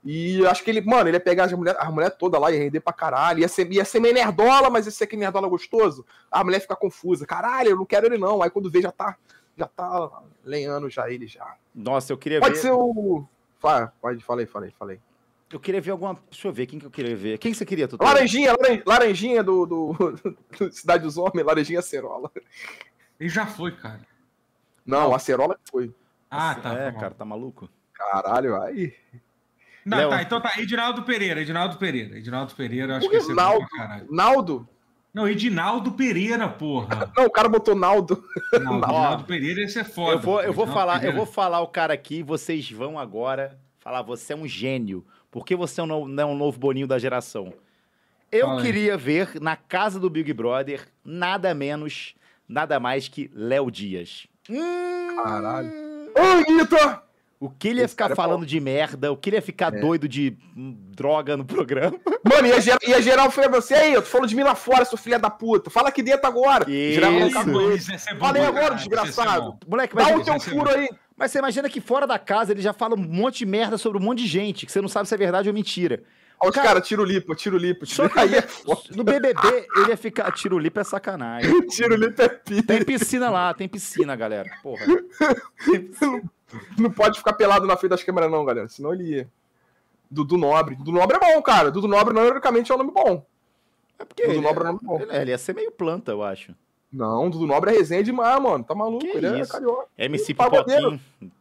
E eu acho que ele, mano, ele ia pegar as mulher, a mulher toda lá e render pra caralho. Ia ser, ia ser meio nerdola, mas ia ser aquele nerdola gostoso. A mulher fica confusa. Caralho, eu não quero ele não. Aí quando vê, já tá. Já tá lenhando já ele já. Nossa, eu queria Pode ver. ser o. Fala, pode, falei, falei, falei. Eu queria ver alguma. Deixa eu ver, quem que eu queria ver? Quem que você queria, Tutu? Laranjinha, laran- laranjinha do, do, [LAUGHS] do Cidade dos Homens, laranjinha acerola. Ele já foi, cara. Não, acerola que foi. Ah, tá. É, foi mal. cara, tá maluco? Caralho, aí. Não, Léo. tá, então tá. Edinaldo Pereira, Edinaldo Pereira. Edinaldo Pereira, eu acho que esse é Naldo? caralho. Naldo? Não, Edinaldo Pereira, porra. [LAUGHS] Não, o cara botou Naldo. Não, [LAUGHS] Edinaldo Pereira, esse é foda. eu vou, eu vou falar, eu vou falar o cara aqui, vocês vão agora falar, você é um gênio. Por que você é um não é um novo boninho da geração? Eu Fala aí. queria ver na casa do Big Brother nada menos, nada mais que Léo Dias. Hum, Caralho. Ô, Anitta! O que ele ia Esse ficar cara é falando de merda, o que ele ia ficar doido de hum, droga no programa. [LAUGHS] Mano, ia, ger ia geral foi você aí, eu tô falando de mim lá fora, seu filho da puta. Fala aqui dentro agora. Isso. Isso, ia ser bom Falei pra agora, ia ser desgraçado. Moleque, Dá o teu furo aí. mas você imagina que fora da casa ele já fala um monte de merda sobre um monte de gente, que você não sabe se é verdade ou mentira. Ó, os Cara- caras, tiro lipo, tiro lipo. Só Tiro... que Aí é foda. no BBB ele ia ficar. Tiro lipo é sacanagem. [LAUGHS] Tiro lipo é pi. Tem piscina lá, tem piscina, galera. Porra. [LAUGHS] [LAUGHS] Não pode ficar pelado na frente das câmeras, não, galera. Senão ele ia. Dudu Nobre. Dudu Nobre é bom, cara. Dudu Nobre, não, ironicamente, é um nome bom. É porque Dudu ele, Nobre é um nome bom. ele, ele ia ser meio planta, eu acho. Não, Dudu Nobre é resenha demais, mano. Tá maluco? Que ele é carioca. MC Pagodeiro. Pipoquinho.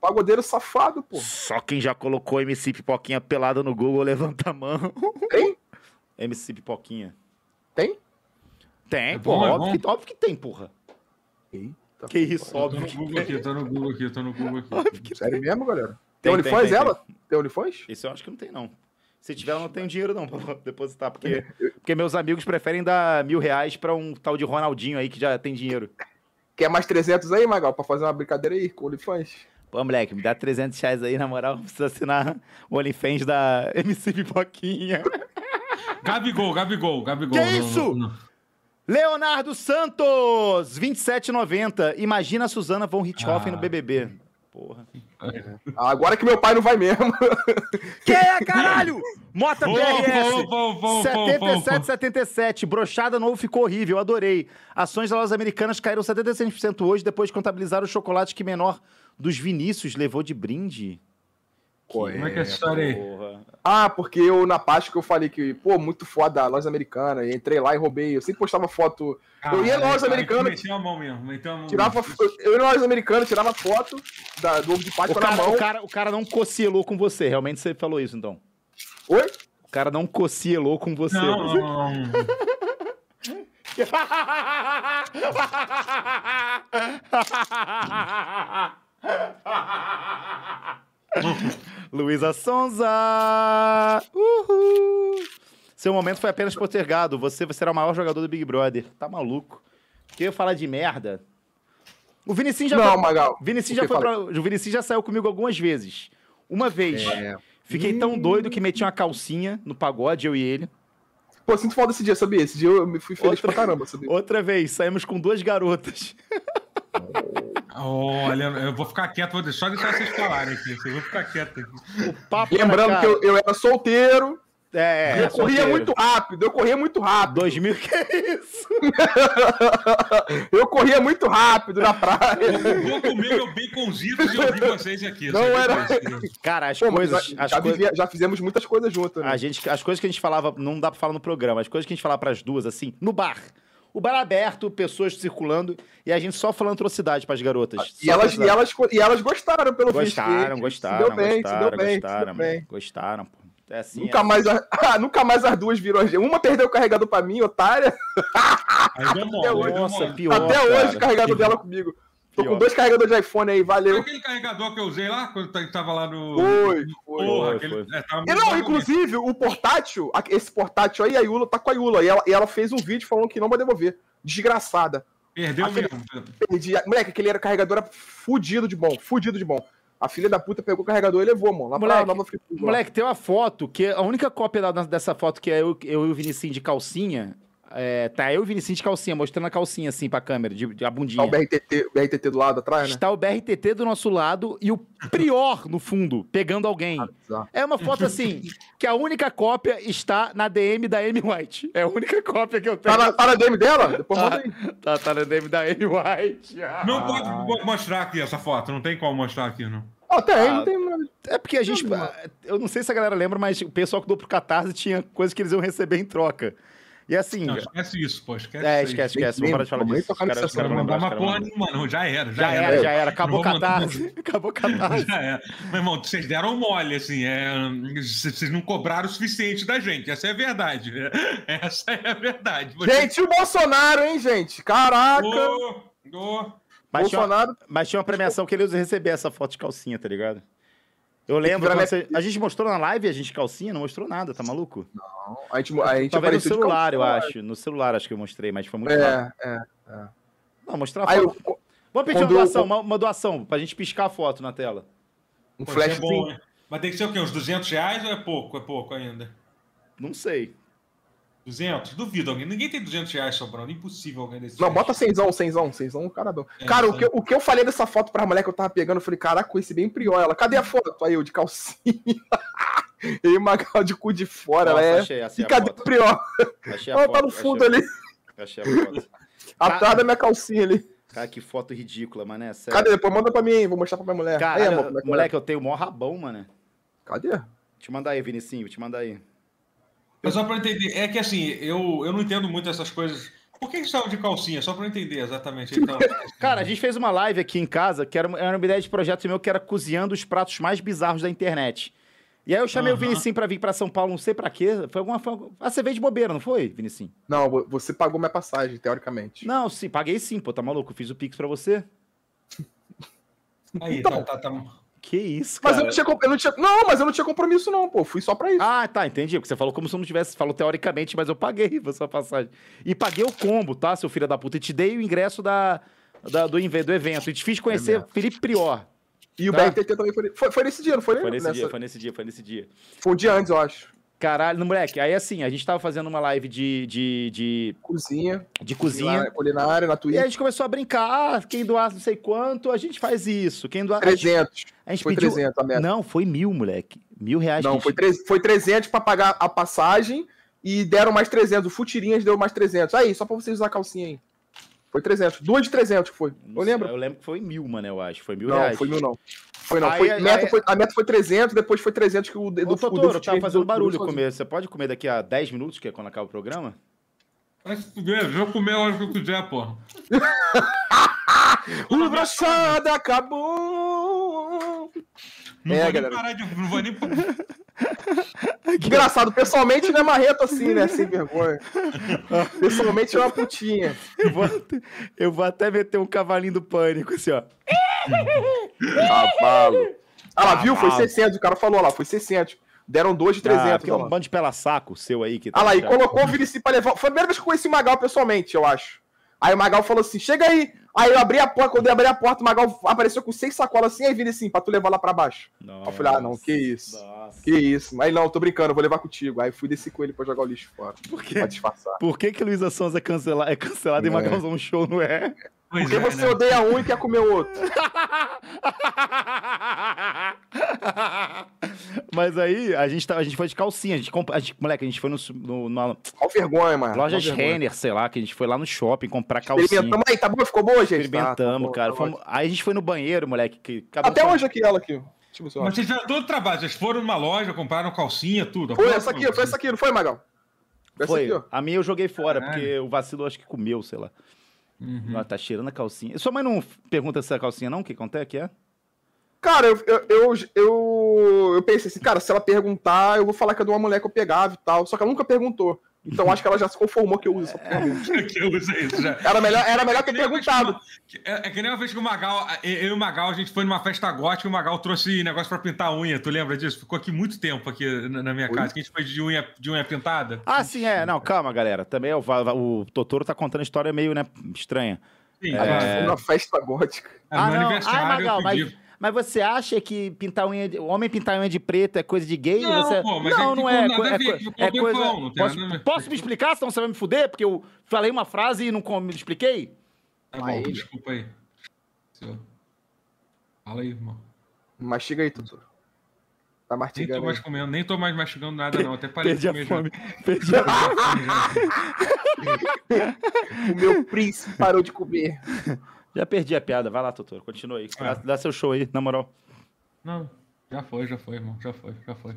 Pagodeiro safado, pô. Só quem já colocou MC Pipoquinha pelado no Google, levanta a mão. Tem? [LAUGHS] MC Pipoquinha. Tem? Tem, É pô. bom, é óbvio, que, óbvio que tem, porra. Eita. Que isso, Eu tô óbvio no Google tem. aqui, eu tô no Google aqui, eu tô no Google aqui. Sério mesmo, galera? Tem, Tem, OnlyFans tem, ela? Tem OnlyFans? Esse eu acho que não tem, não. Se tiver, eu não tenho dinheiro, não, pra [LAUGHS] depositar. Porque, porque meus amigos preferem dar mil reais pra um tal de Ronaldinho aí que já tem dinheiro. Quer mais 300 aí, Magal, pra fazer uma brincadeira aí com OnlyFans? Pô, moleque, me dá 300 reais aí, na moral. [LAUGHS] Precisa assinar o OnlyFans da [LAUGHS] MC Pipoquinha. Gabigol, Gabigol, Gabigol. Que não- isso? não- não. Leonardo Santos, 27,90. Imagina a Suzana von Richthofen Ah. no BBB. Porra. Agora que meu pai não vai mesmo. Que é, caralho? Mota Vou, PRS. vou, vou, vou, 77, 77. Brochada novo ficou horrível, adorei. Ações da lojas americanas caíram 76% hoje, depois de contabilizar o chocolate que menor dos Vinícius levou de brinde. Como é que é essa história aí? Porra. Ah, porque eu na Páscoa eu falei que, pô, muito foda a loja americana. E entrei lá e roubei. Eu sempre postava foto. Eu ia na loja americana, Meteu a mão mesmo, meteu a mão tirava. mesmo. Eu ia na loja americana, tirava foto da- do ovo de O Páscoa na cara, mão. o, cara, o cara não cocielou com você, realmente você falou isso, então. Oi? O cara não cocielou com você. Não, não, não, não. [LAUGHS] [LAUGHS] Luísa Sonza! Uhul! Seu momento foi apenas postergado. Você será o maior jogador do Big Brother. Tá maluco? Que eu ia falar de merda. O Vinicius já Não, foi... Magal. Vinicius O já foi pra... O Vinicius já saiu comigo algumas vezes. Uma vez. É. Fiquei tão doido que meti uma calcinha no pagode, eu e ele. Pô, sinto falta desse dia, sabia? Esse dia eu me fui feliz Outra- pra caramba, sabia? [LAUGHS] Outra vez, saímos com duas garotas. [LAUGHS] Olha, eu vou ficar quieto, vou deixar, deixar vocês falarem aqui. Eu vou ficar quieto aqui. O papo era, Lembrando que eu, eu era solteiro, É, eu é, corria solteiro. muito rápido, eu corria muito rápido. 2000, [LAUGHS] que isso? [LAUGHS] eu corria muito rápido na praia. Eu vou comer meu baconzitos e ouvir vocês aqui. Não era-. Cara, as Pô, coisas... já, as já coisas- vivia- já fizemos muitas coisas juntas, né? A gente, as coisas que a gente falava, não dá pra falar no programa, as coisas que a gente falava pras duas, assim, no bar. O bar aberto, pessoas circulando, e a gente só falando atrocidade pras garotas. E elas, e, elas, e elas gostaram, pelo visto. Gostaram, Se gostaram, deu bem, se gostaram, deu bem, se gostaram, deu bem. gostaram, pô. É assim, Nunca, é. mais, a- [LAUGHS] ah, nunca mais as duas viram. Uma perdeu o carregador pra mim, otária. Aí deu mole, aí deu Nossa, pior, Até cara. hoje o carregador dela comigo. Tô Pior. com dois carregadores de iPhone aí, Foi valeu. aquele carregador que eu usei lá, quando eu tava lá no... Foi, foi. Porra, Foi, aquele... foi. É, E não, bom inclusive, o portátil, esse portátil aí, a Yula tá com a Yula. E ela, e ela fez um vídeo falando que não vai devolver. Desgraçada. Perdeu Aquele- mesmo. Perdi. Moleque, aquele era carregador era fudido de bom, fudido de bom. A filha da puta pegou o carregador e levou, mano. Lá Moleque, pra Nova Friburgo. Moleque, tem uma foto que a única cópia da- dessa foto que é eu, eu e o Vinicinho de calcinha. É, tá eu e o Vinicinho de calcinha, mostrando a calcinha assim pra câmera, de, de a Tá bundinha. o BRTT, o BRTT do lado atrás, né? Está o BRTT do nosso lado e o Prior no fundo, pegando alguém. Bizarro. É uma foto assim, que a única cópia está na DM da Amy White. É a única cópia que eu tenho. Tá na, tá na DM dela? Depois Tá. manda aí. Tá, tá na DM da Amy White. Não pode mo- mostrar aqui essa foto, não tem como mostrar aqui, não. Ó, tem, Ah, não tem. É porque a gente. Eu não sei se a galera lembra, mas o pessoal que doou pro Catarse tinha coisas que eles iam receber em troca. E assim. Não, esquece isso, pô, esquece é, esquece, esquece. Vamos parar de falar disso. tocar Os caras- mandar uma porra nenhuma, não. Já era, já, Já era. era, já era. Acabou vou Catarse. [LAUGHS] Acabou o Catarse. [LAUGHS] Já era. Meu irmão, vocês deram mole, assim, é, vocês não cobraram o suficiente da gente, essa é a verdade. [LAUGHS] Essa é a verdade. Vocês- Gente, e o Bolsonaro, hein, gente? Caraca! Ô, ô, Mas tinha, uma, Bolsonaro. mas tinha uma premiação que eles iam receber essa foto de calcinha, tá ligado? Eu lembro minha- você- A gente mostrou na live a gente calcinha, não mostrou nada, tá maluco? A gente, a gente Talvez no celular, eu acho. No celular acho que eu mostrei, mas foi muito rápido. É, é. Não, mostrar a Aí foto. o- Vamos pedir uma quando eu- doação, uma, uma doação, pra gente piscar a foto na tela. um pô, isso é flash bom, né? Mas tem que ser o quê? Uns 200 reais ou é pouco? É pouco ainda? Não sei. 200? Duvido alguém. Ninguém tem 200 reais sobrando. Impossível alguém desse. Não, bota cenzão, cenzão, cenzão, caradão. É, cara, o isso que, o que eu falei dessa foto pra mulher que eu tava pegando, eu falei, caraca, conheci bem prior. Ela, cadê a foto? Aí eu, de calcinha. [LAUGHS] e Magal de cu de fora, Nossa, ela é. achei, E achei a cadê o prior? Achei a Ela foto. tá no fundo achei, ali, Achei a foto. [LAUGHS] atrás da minha calcinha ali. Cara, que foto ridícula, mano. É sério. Cadê? Depois manda pra mim, hein? vou mostrar pra minha mulher. Cara, aí, amor, é que é? moleque, eu tenho o maior rabão, mano. Cadê? Eu mandar aí, Vinicinho, vou te mandar aí. Mas só pra eu entender, é que assim, eu, eu não entendo muito essas coisas. Por que eles estavam de calcinha? Só pra eu entender exatamente. Então, [LAUGHS] Cara, a gente fez uma live aqui em casa, que era, uma- era uma ideia de projeto meu, que era cozinhando os pratos mais bizarros da internet. E aí eu chamei o Aham. Vinicinho pra vir pra São Paulo, não sei pra quê. Foi alguma... Foi... Ah, você veio de bobeira, não foi, Vinicinho? Não, vo- você pagou minha passagem, teoricamente. Não, sim, paguei sim, pô, tá maluco? Eu fiz o Pix pra você. aí, Então. tá, tá, tá. Que isso, Mas cara. eu não tinha, eu não tinha. Não, mas eu não tinha compromisso, não, pô. Fui só pra isso. Ah, tá, entendi. Porque você falou como se eu não tivesse. Falou teoricamente, mas eu paguei [LAUGHS] a sua passagem. E paguei o combo, tá, seu filho da puta? E te dei o ingresso da, da- do, do evento. E te fiz conhecer Felipe Prior. e o tá. BRTT também foi, foi. Foi nesse dia, não foi? Foi nesse Nessa- dia, foi nesse dia, foi nesse dia. Foi um dia antes, eu acho. Caralho, no moleque. Aí assim, a gente tava fazendo uma live de, de, de, Cozinha. de cozinha. Culinária, na E Twitch. aí a gente começou a brincar. Ah, quem doar não sei quanto, a gente faz isso. Quem doar. A gente, 300. a gente Foi pediu. 300 a meta. Não, foi mil, moleque. Mil reais. Não, foi, tre- foi 300 pra pagar a passagem e deram mais 300. O Futirinhas deu mais 300. Aí, só pra vocês usar a calcinha aí. Foi 300. Duas de 300 que foi. não Eu sei, lembro. Eu lembro que foi mil, mano, eu acho. Foi mil Não, reais. foi mil não. Foi não. Aí- Foi, aí- meta aí- foi- a meta foi 300, depois foi 300 que o do, Ô, do, Totoro, do tava Futirinhas fazendo barulho comer. Você pode comer daqui a 10 minutos, que é quando acaba o programa? Vai se fuder, eu vou comer a hora que eu quiser, porra. [LAUGHS] O brochada acabou. Não É, vou galera. nem parar de. Não vou nem. [LAUGHS] Engraçado, pessoalmente não é marreto assim, né? Sem vergonha. [LAUGHS] Pessoalmente é uma putinha. Eu vou, até, eu vou até meter um cavalinho do pânico, assim, ó. Cavalo. Ah lá, viu? Foi Cavalo. 600. O cara falou lá, foi 600. Deram dois de Ah, 300. porque é ó um bando de pela saco seu aí que tá. Ah lá, e colocou o Vinici pra levar. Foi a primeira vez que eu conheci o Magal pessoalmente, eu acho. Aí o Magal falou assim: chega aí. Aí eu abri a porta, quando eu abri a porta, o Magal apareceu com seis sacolas assim, aí Vini assim, pra tu levar lá pra baixo. Aí eu falei, ah, não, que isso. Nossa. Que isso. Mas não, tô brincando, vou levar contigo. Aí fui descer com ele pra jogar o lixo fora. Por quê? Pra disfarçar. Por que que Luísa Sonza é cancelada, é cancelada e É. Magalzão Show não é? Pois Porque é, você né? odeia um e quer comer o outro. [LAUGHS] Mas aí, a gente, tá, a gente foi de calcinha. A gente, comp- a gente- moleque, a gente foi no, no, numa Mó vergonha, mano. lojas. Renner, sei lá, que a gente foi lá no shopping comprar calcinha. Experimentamos aí, tá bom? Ficou boa, gente? Experimentamos, Tá, tá cara. tá Fomos- aí a gente foi no banheiro, moleque. Que Até hoje aqui, ela aqui. eu Mas vocês fizeram todo o trabalho. Vocês foram numa loja, compraram calcinha, tudo. Foi essa aqui, foi essa aqui, não foi, Magal? Foi essa Foi. aqui, ó. A minha eu joguei fora, Caralho. porque o vacilo acho que comeu, sei lá. Uhum. Ah, tá cheirando a calcinha. Sua mãe não pergunta se é a calcinha, não? O que acontece? Que é? Cara, eu, eu, eu, eu, pensei assim, cara, se ela perguntar, eu vou falar que é de uma mulher que eu pegava e tal. Só que ela nunca perguntou. Então acho que ela já se conformou que eu uso essa porra. mesmo. [LAUGHS] que eu usei isso já. Era melhor, era melhor É ter perguntado. uma- É, é que nem uma vez que o Magal, eu e o Magal, a gente foi numa festa gótica e o Magal trouxe negócio pra pintar a unha. Tu lembra disso? Ficou aqui muito tempo aqui na, minha Oi? casa, que a gente foi de unha, de unha pintada. Ah, sim, é. Não, calma, galera. Também é o, o Totoro tá contando história meio, né, estranha. Sim, A gente é, foi numa festa gótica. é meu aniversário. Ai, Magal, mas. Mas você acha que pintar unha de, homem pintar unha de preto é coisa de gay? Não, você... pô, mas não, é não é. co- é, ver, co- é coisa. tem posso, posso me explicar, senão você vai me fuder? Porque eu falei uma frase e não me expliquei? Tá bom, Aí. desculpa aí. Fala aí, irmão. Mastiga aí, Totoro. Tá Nem tô mastigando. mais aí. comendo, nem tô mais mastigando nada, não. Até parei Perdi de a comer já. fome. [LAUGHS] Perdi a [LAUGHS] O meu príncipe parou de comer. Já perdi a piada. Vai lá, Totoro. Continua aí. Dá, Ah. dá seu show aí, na moral. Não, já foi, já foi, irmão. Já foi, já foi.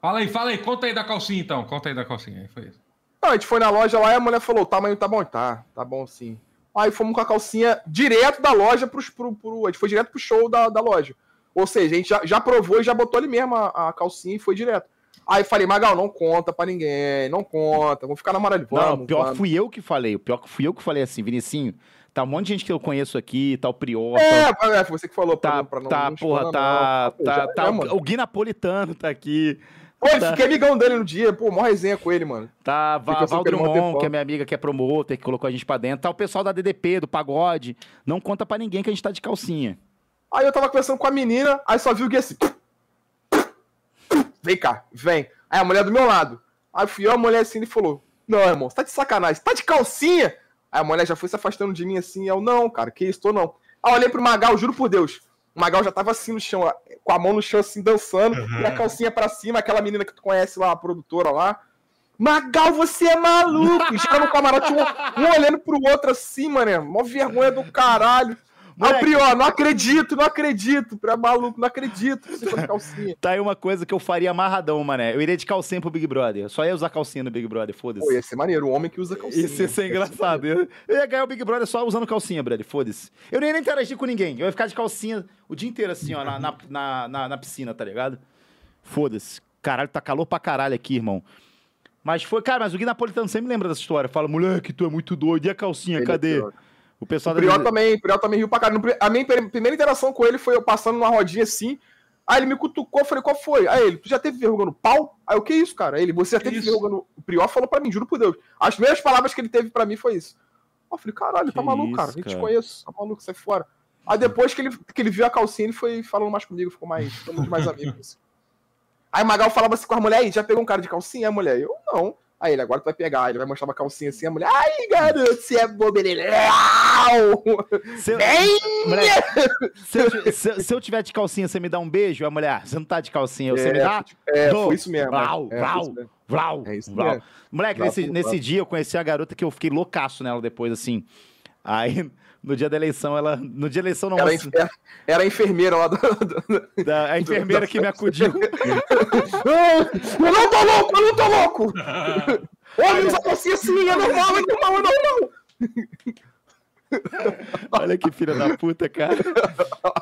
Fala aí, fala aí. Conta aí da calcinha, então. Conta aí da calcinha. Aí, foi isso. Não, a gente foi na loja lá e a mulher falou: o tamanho tá bom? Tá, tá bom sim. Aí fomos com a calcinha direto da loja pros, pro, pro. A gente foi direto pro show da, da loja. Ou seja, a gente já, já provou e já botou ali mesmo a, a calcinha e foi direto. Aí falei, Magal, não conta pra ninguém, não conta, vamos ficar namorando. Não, Vamos, o pior vamos. fui eu que falei. O pior que fui eu que falei assim, Vinicinho. Tá um monte de gente que eu conheço aqui, tá o Prior. É, é, foi você que falou. Tá, pra não- tá, não porra, tá, não. Pô, tá, tá, é, o- o Gui Napolitano tá aqui, Pô, tá. fiquei amigão dele no dia, pô, mó resenha com ele, mano. tá Val mó Drummond, que é minha amiga, que é promotor, que colocou a gente pra dentro, tá o pessoal da DDP, do Pagode, não conta pra ninguém que a gente tá de calcinha. Aí eu tava conversando com a menina, aí só viu o Gui assim. Vem cá, vem. Aí a mulher do meu lado. Aí fui eu, a mulher assim, ele falou: Não, irmão, você tá de sacanagem, você tá de calcinha? Aí a mulher já foi se afastando de mim assim, eu, não, cara, que isso, tô não. Aí eu olhei pro Magal, juro por Deus. O Magal já tava assim no chão, com a mão no chão, assim, dançando, e a calcinha pra cima, aquela menina que tu conhece lá, a produtora lá. Magal, você é maluco! Já no camarote, um, um olhando pro outro assim, mano. Mó vergonha do caralho. Moleque. Prió, não acredito, não acredito. Prió, maluco, não acredito que você tá de calcinha. [LAUGHS] Tá aí uma coisa que eu faria amarradão, mané. Eu iria de calcinha pro Big Brother. Eu só ia usar calcinha no Big Brother, foda-se. Pô, ia ser maneiro, o homem que usa calcinha. Isso ia ser engraçado. Eu, eu ia ganhar o Big Brother só usando calcinha, brother. Foda-se. Eu nem ia interagir com ninguém. Eu ia ficar de calcinha o dia inteiro, assim, ó, na, na, na, na- na piscina, tá ligado? Foda-se. Caralho, tá calor pra caralho aqui, irmão. Mas foi, cara, mas o Gui Napolitano sempre lembra dessa história. Fala, moleque, tu é muito doido. E a calcinha, Ele é cadê? pior. O pessoal O da Priol também, o Priol também riu pra caralho. A minha pri- primeira interação com ele foi eu passando numa rodinha assim. Aí ele me cutucou, falei, qual foi? Aí ele, tu já teve verruga no pau? Aí o que isso, cara? Aí ele, você já Que teve isso? verruga no. O Priol falou pra mim, juro por Deus. As primeiras palavras que ele teve pra mim foi isso. Eu falei, caralho, tá Que maluco, isso, cara. Nem te conheço, tá maluco, sai fora. Aí depois que ele, que ele viu a calcinha, ele foi falando mais comigo, ficou mais, ficamos mais amigos. assim. Aí o Magal falava assim com a mulher, aí, já pegou um cara de calcinha? A mulher, eu não. Aí ele, agora tu vai pegar, ele vai mostrar uma calcinha assim, a mulher, ai, garoto, você é bobeira. Se eu, Bem! se, eu, se- se eu tiver de calcinha, você me dá um beijo? A mulher, "Ah, você não tá de calcinha, você me dá? É, Dou. foi isso mesmo. Vlau, é, vlau. É isso vlau. Moleque, Vlau, nesse, vlau. nesse dia eu conheci a garota que eu fiquei loucaço nela depois, assim. Aí, no dia da eleição, ela. No dia da eleição, não. Era, mas- era, era a enfermeira lá do. do- da- a enfermeira que me acudiu. [LAUGHS] eu não tô louco, eu não tô louco! [LAUGHS] Olha, usa calcinha assim, é normal, é normal, é normal! Olha que filha da puta, cara.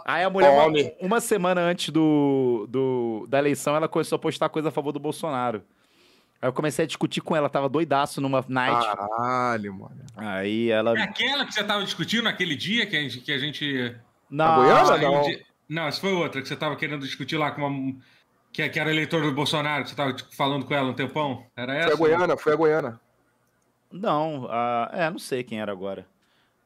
Aí a mulher, uma, uma semana antes do, do, da eleição, ela começou a postar coisa a favor do Bolsonaro. Aí eu comecei a discutir com ela, tava doidaço numa night. Caralho, mano. Aí ela. É aquela que você tava discutindo naquele dia que a gente. Que a gente Não, A Goiânia? não. de- Não, essa foi outra que você tava querendo discutir lá com uma. Que, que era eleitor do Bolsonaro, que você tava tipo, falando com ela um tempão. Era essa? Foi a Goiana, foi a Goiana. Não, ah, é, não sei quem era agora.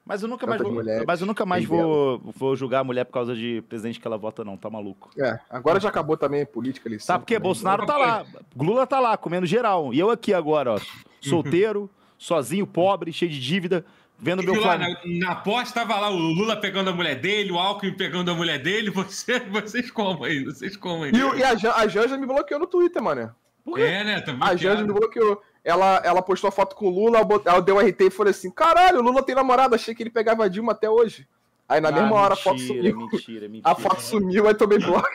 Mas eu nunca mais vou, mas eu nunca mais vou, vou julgar a mulher por causa de presidente que ela vota, não, tá maluco. É, agora já acabou também a política ali. Sabe por quê? Bolsonaro tá lá, [LAUGHS] Lula tá lá, comendo geral. E eu aqui agora, ó, solteiro, sozinho, pobre, cheio de dívida, vendo E meu lá, na, na posse tava lá o Lula pegando a mulher dele, o Alckmin pegando a mulher dele, [LAUGHS] você, vocês como aí, vocês como aí. E, e a, Jan- a Janja me bloqueou no Twitter, mano. É, né? Tá A Janja me bloqueou. Ela, ela postou a foto com o Lula, ela deu um RT e falou assim: caralho, o Lula tem namorada, achei que ele pegava a Dilma até hoje. Aí na mesma Ah, hora a foto mentira, sumiu. Mentira, mentira. A foto sumiu, aí tomei bloco.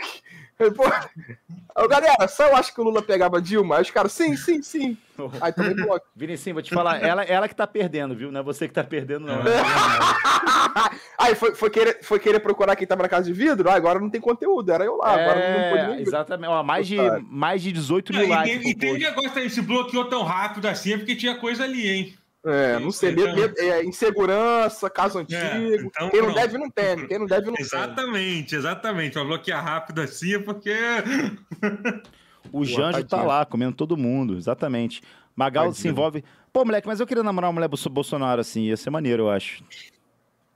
Aí, pô, aí, galera, só eu acho que o Lula pegava a Dilma. Aí os caras, sim, sim, sim. Aí tomei bloco. Vinicinho, vou te falar, ela, ela que tá perdendo, viu? Não é você que tá perdendo, não. [LAUGHS] Aí foi, foi, querer, foi querer procurar quem tava na casa de vidro, ah, agora não tem conteúdo, era eu lá, agora não pode É, exatamente. Ó, mais, de, mais de 18 Não, mil e likes. e pro tem um negócio aí, se bloqueou tão rápido assim, é porque tinha coisa ali, hein? É, não sei, medo, medo- é, insegurança, caso antigo. então quem não pronto. deve não teme, quem não deve não teme. Exatamente, exatamente. Pra bloquear rápido assim é porque. O Janjo tá lá, comendo todo mundo, exatamente. Magal se envolve. Pô, moleque, mas eu queria namorar uma mulher Bolso- Bolsonaro assim, ia ser maneiro, eu acho.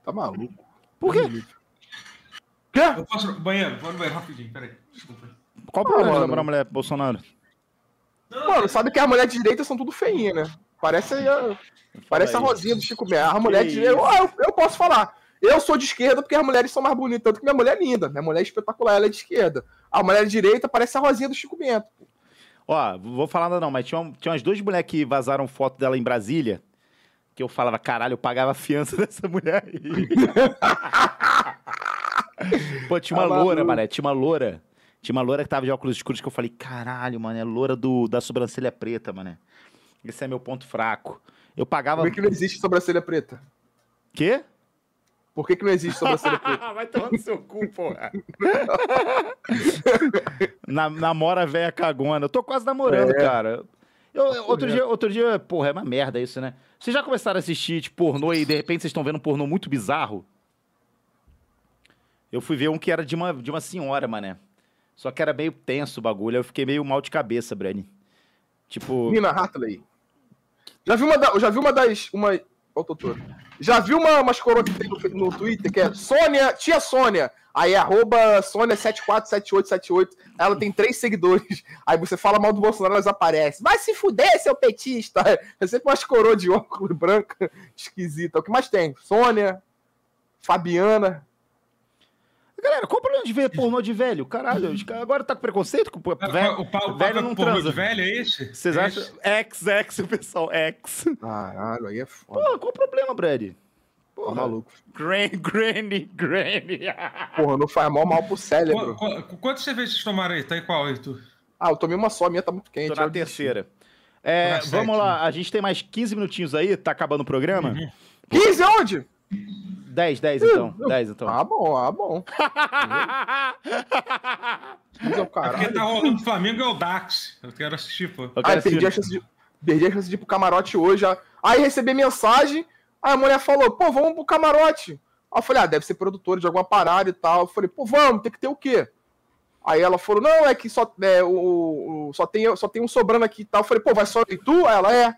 Tá maluco. Por quê? Quê? Eu posso. Banheiro, vou no banheiro rapidinho, peraí. Desculpa. Qual o problema de mano. namorar uma mulher Bolsonaro? Mano, sabe que as mulheres de direita são tudo feinha, né? Parece, a, parece a. Rosinha do Chico Mendes. A mulher de. Ah, eu, eu posso falar. Eu sou de esquerda porque as mulheres são mais bonitas. Tanto que minha mulher é linda. Minha mulher é espetacular, ela é de esquerda. A mulher de direita parece a Rosinha do Chico Bento. Ó, vou falar nada não, mas tinha, tinha umas duas mulheres que vazaram foto dela em Brasília, que eu falava, caralho, eu pagava a fiança [LAUGHS] dessa mulher aí. [LAUGHS] Pô, tinha uma Tá loura, mané, tinha uma loura. Tinha uma loura que tava de óculos escuros que eu falei, caralho, mano, é loura do, da sobrancelha preta, mané. Esse é meu ponto fraco. Eu pagava... Por que, que não existe sobrancelha preta? Quê? Por que, que não existe sobrancelha preta? [LAUGHS] Vai tomar no seu cu, porra. [LAUGHS] Na, namora velha cagona. Eu tô quase namorando, É. cara. Eu- eu- outro, dia, outro dia, porra, é uma merda isso, né? Vocês já começaram a assistir, tipo, pornô e de repente vocês estão vendo um pornô muito bizarro? Eu fui ver um que era de uma, de uma senhora, mané. Só que era meio tenso o bagulho. Eu fiquei meio mal de cabeça, Brani. Tipo. Nina Hartley. Já viu uma, da, já viu uma das. Uma, o Totoro. Já viu uma, umas coroas que tem no, no Twitter que é Sônia, tia Sônia. Aí é arroba Sônia747878. Ela tem três seguidores. Aí você fala mal do Bolsonaro, elas aparecem. Vai se fuder, seu petista. É sempre umas coroas de óculos branca esquisita. O que mais tem? Sônia, Fabiana. Galera, qual o problema de ver pornô de velho? Caralho, agora tá com preconceito com velho. o, pa- o velho papo não é pornô transa. de velho, é esse? Vocês É acham? esse? X, X, o pessoal, X. Caralho, aí é foda. Pô, qual o problema, Brady? Tá Porra, maluco. Gran, granny, granny. Porra, não faz mal mal pro cérebro. qu- Quantas cervejas vocês tomaram aí? Tá aí qual, Arthur? Ah, eu tomei uma só, a minha tá muito quente. Tô na desisti. terceira. É, vamos sétima. lá, a gente tem mais 15 minutinhos aí, tá acabando o programa? Uhum. 15 onde? 10, 10 então, 10 então. Ah, bom, ah, bom. [LAUGHS] 15 é o É porque caralho. tá rolando Flamengo é o Dax. Eu quero assistir, pô. Eu Ai, quero perdi a assistir. chance de, perdi a chance de ir pro camarote hoje. já. Aí recebi mensagem. Aí a mulher falou, pô, vamos pro camarote. Aí eu falei, ah, deve ser produtor de alguma parada e tal. Eu falei, pô, vamos, tem que ter o quê? Aí ela falou, não, é que só, é, o, o- só, tem, só tem um sobrando aqui e tal. Eu falei, pô, vai só e tu? Aí ela é. Aí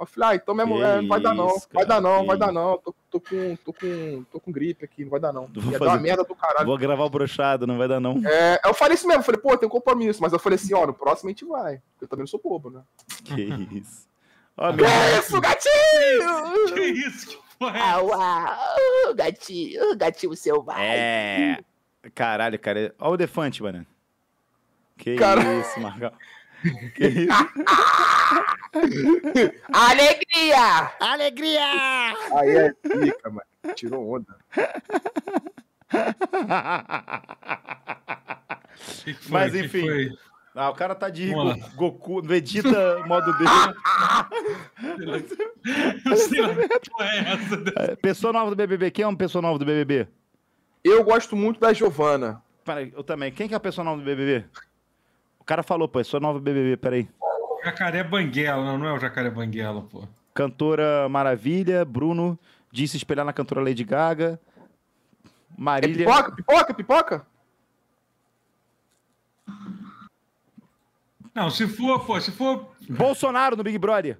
eu falei, ah, então minha Que mulher, não vai dar não, vai dar não, vai dar não. Tô, tô, com, tô, com, tô com gripe aqui, não vai dar não. Vou Ia dar fazer- uma merda do caralho. Vou gravar o brochado, não vai dar não. É, eu falei isso mesmo, eu falei, pô, tem um compromisso. Mas eu falei assim, ó, no próximo a gente vai. Eu também não sou bobo, né? Que isso. Ó, meu... Que isso, gatinho! Que isso? Que porra é essa? Au, au, gatinho, gatinho selvagem. É. Caralho, cara. Ó o elefante, mano. Que Cara- isso, Margal. [LAUGHS] Que isso? [LAUGHS] Alegria! Alegria! Aí é pica, mano. Tirou onda. Que foi? Mas, enfim. foi? Ah, o cara tá de Go- Goku, Vegeta modo dele. Eu sei lá que porra é essa. É, Pessoa nova do BBB. Quem é uma pessoa nova do BBB? Eu gosto muito da Giovana. Peraí, eu também. Quem que é a pessoa nova do BBB? O cara falou, pô, pessoa nova do BBB, peraí. Jacaré Banguela, não, não é o Jacaré Banguela, pô. Cantora Maravilha, Bruno, disse espelhar na cantora Lady Gaga. É Marília. pipoca, pipoca, pipoca? Não, se for, pô, se for. Bolsonaro no Big Brother.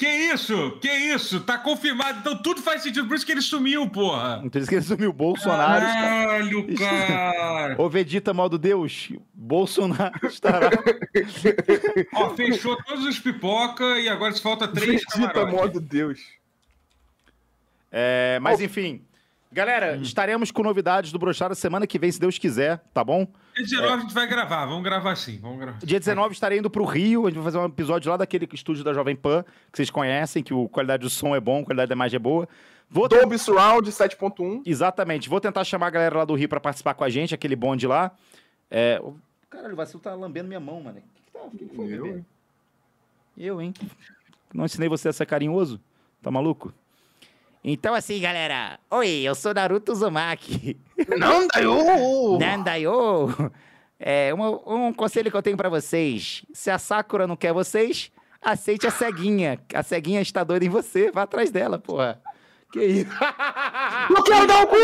Que isso? Que isso? Tá confirmado. Então tudo faz sentido. Por isso que ele sumiu, porra. Então que ele sumiu. Bolsonaro. está- Caralho, cara. Ô Vegeta modo Deus, Bolsonaro estará. [LAUGHS] Ó, fechou todos os pipoca e agora se falta três Vegeta, camarotes. modo Deus. É, mas enfim. Galera, Hum. estaremos com novidades do Brochada semana que vem, se Deus quiser, tá bom? Dia 19 a gente vai gravar. Vamos gravar sim. Vamos gravar. Dia 19 estarei indo pro Rio, a gente vai fazer um episódio lá daquele estúdio da Jovem Pan, que vocês conhecem, que a qualidade do som é bom, a qualidade da imagem é boa. Vou Dolby Surround 7.1. Exatamente, vou tentar chamar a galera lá do Rio pra participar com a gente, aquele bonde lá. É... Caralho, o vacilo tá lambendo minha mão, mano. O que, que, tá... o que, que foi, Eu, bebê? hein? Eu, hein? Não ensinei você a ser carinhoso? Tá maluco? Então assim, galera. Oi, eu sou Naruto Uzumaki. Não, Daio! Nandayo! É, um, um conselho que eu tenho pra vocês. Se a Sakura não quer vocês, aceite a ceguinha. A ceguinha está doida em você, vá atrás dela, porra. Que isso? [LAUGHS] Eu quero dar o cu!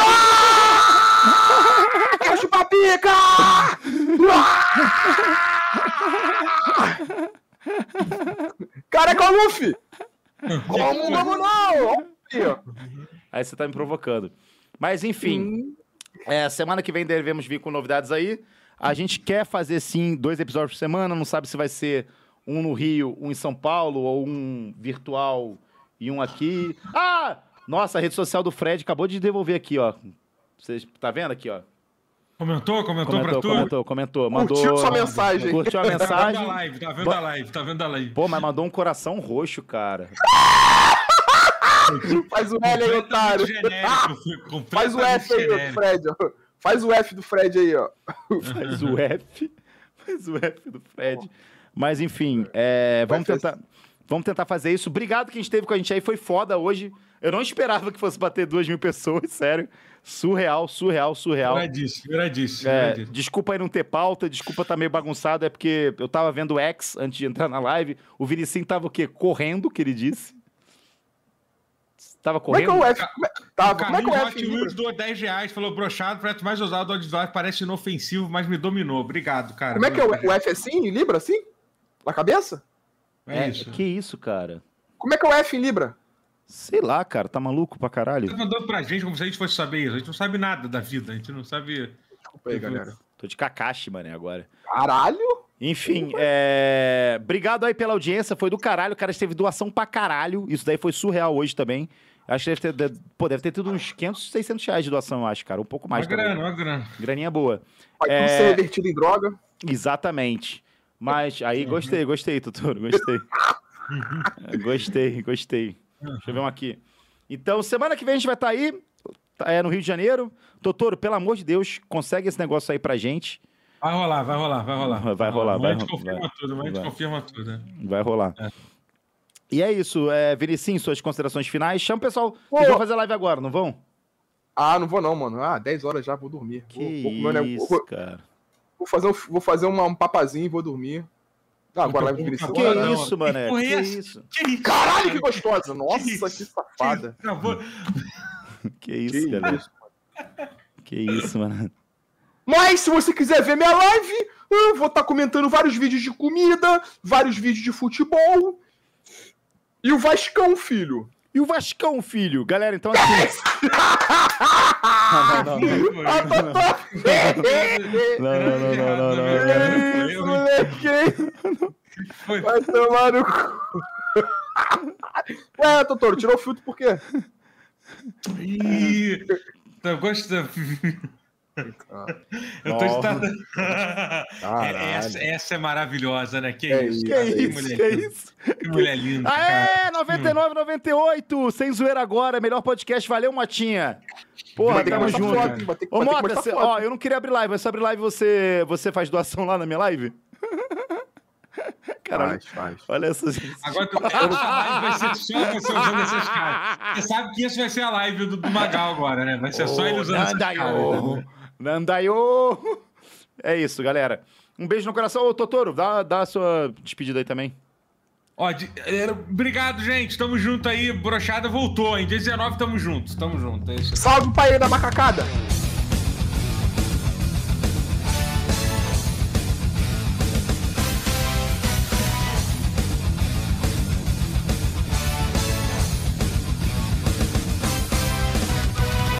Ah! Quero chupar pica! Ah! Careca Luffy! Como vamos não? Aí, ó. Aí você tá me provocando. Mas enfim, é, semana que vem devemos vir com novidades aí. A gente quer fazer sim dois episódios por semana, não sabe se vai ser um no Rio, um em São Paulo, ou um virtual e um aqui. Ah! Nossa, a rede social do Fred acabou de devolver aqui, ó. Vocês tá vendo aqui, ó? Comentou? Comentou, pra Comentou, tu? comentou, comentou. Mandou. Curtiu sua mensagem. Curtiu a Tá vendo a mensagem. live, tá vendo a live, tá vendo a live. Pô, mas mandou um coração roxo, cara. Faz o L aí, otário. Genérico, Faz o F aí, genérico. Fred. ó. Faz o F do Fred aí, ó. Faz o F. [LAUGHS] Faz o F do Fred. Mas enfim, é, vamos tentar. Vamos tentar fazer isso. Obrigado quem esteve com a gente aí. Foi foda hoje. Eu não esperava que fosse bater duas mil pessoas, [LAUGHS] sério. Surreal, surreal, surreal. Viradíssimo, viradíssimo, É, desculpa aí não ter pauta, desculpa tá meio bagunçado, é porque eu tava vendo o X antes de entrar na live. O Vinicinho tava o quê? Correndo, que ele disse. Tava Como é que é correndo? o F? Como é... O como é que é o F? Em Wheels Libra? doou 10 reais, falou brochado, projeto mais ousado do parece inofensivo, mas me dominou. Obrigado, cara. Como é que é o o F assim, em Libra, assim? Na cabeça? É isso. Que isso, cara? Como é que é o F em Libra? Sei lá, cara, tá maluco pra caralho? Tá mandando pra gente como se a gente fosse saber isso. A gente não sabe nada da vida, a gente não sabe. Desculpa aí, galera. Tô de Kakashi, mano, agora. Caralho! Enfim, é... obrigado aí pela audiência, foi do caralho. O cara teve doação pra caralho. Isso daí foi surreal hoje também. Acho que deve ter, pô, deve ter tido uns 500, 600 reais de doação, eu acho, cara. Um pouco mais uma também. grana, uma grana. Graninha boa. Vai É. tudo ser revertido em droga. Exatamente. Mas aí gostei, gostei, Totoro, gostei. [LAUGHS] gostei, gostei. Deixa eu ver um aqui. Então, semana que vem a gente vai estar aí, tá, é, no Rio de Janeiro. Totoro, pelo amor de Deus, consegue esse negócio aí pra gente. Vai rolar, vai rolar, vai rolar. Vai rolar, vai a gente ro- confirma vai. tudo, amanhã a gente Vai. confirma tudo. né? Vai rolar. É. E é isso, é, Vinicinho, suas considerações finais. Chama o pessoal. Pô. Vocês vão fazer live agora, não vão? Ah, não vou não, mano. Ah, 10 horas já, vou dormir. Que vou, vou isso, vou- cara. Vou fazer, um, vou fazer uma- um papazinho e vou dormir. Ah, agora a Puta, live Vinicius. Que Agora não. isso, mané? porra é Que isso? Que isso? Caralho, que gostosa! Nossa, Que que, isso? safada. [LAUGHS] Que isso, Que galera? isso. Que isso, mano? Mas se você quiser ver minha live, eu vou estar comentando vários vídeos de comida, vários vídeos de futebol. E o Vascão, filho. E o Vascão, filho? Galera, então assim. [LAUGHS] não, não, não. Tá, tá. Não, não, não, não, não, não, não. Que isso, moleque? Foi. Vai tomar no cu. [LAUGHS] Ué, Totoro, tirou o filtro por quê? [LAUGHS] Ih, Tô gostando. [LAUGHS] Eu tô estando. Caralho. essa, essa é maravilhosa, né? Que É isso? isso, Que cara, isso, mulher que linda. isso? Que mulher linda. cara. Aê, 99, 98, sem zoeira agora, melhor podcast, valeu, Motinha. Porra, tamo junto. foto, ter Ô, Mota, ó, eu não queria abrir live, mas se abrir live você, você faz doação lá na minha live? [LAUGHS] Caralho, Faz, faz. olha essa... Agora essa live vai ser só você usando essas caras. Você sabe que isso vai ser a live do, do Magal agora, né? Vai ser só ele usando essas caras. Nandayo! Nandayo! [LAUGHS] É isso, galera. Um beijo no coração. Ô, Totoro, dá, dá a sua despedida aí também. Ó, de- é, obrigado, gente. Tamo junto aí. Brochada voltou, hein? Dia 19 tamo junto. Tamo junto. É. Salve o pai da macacada!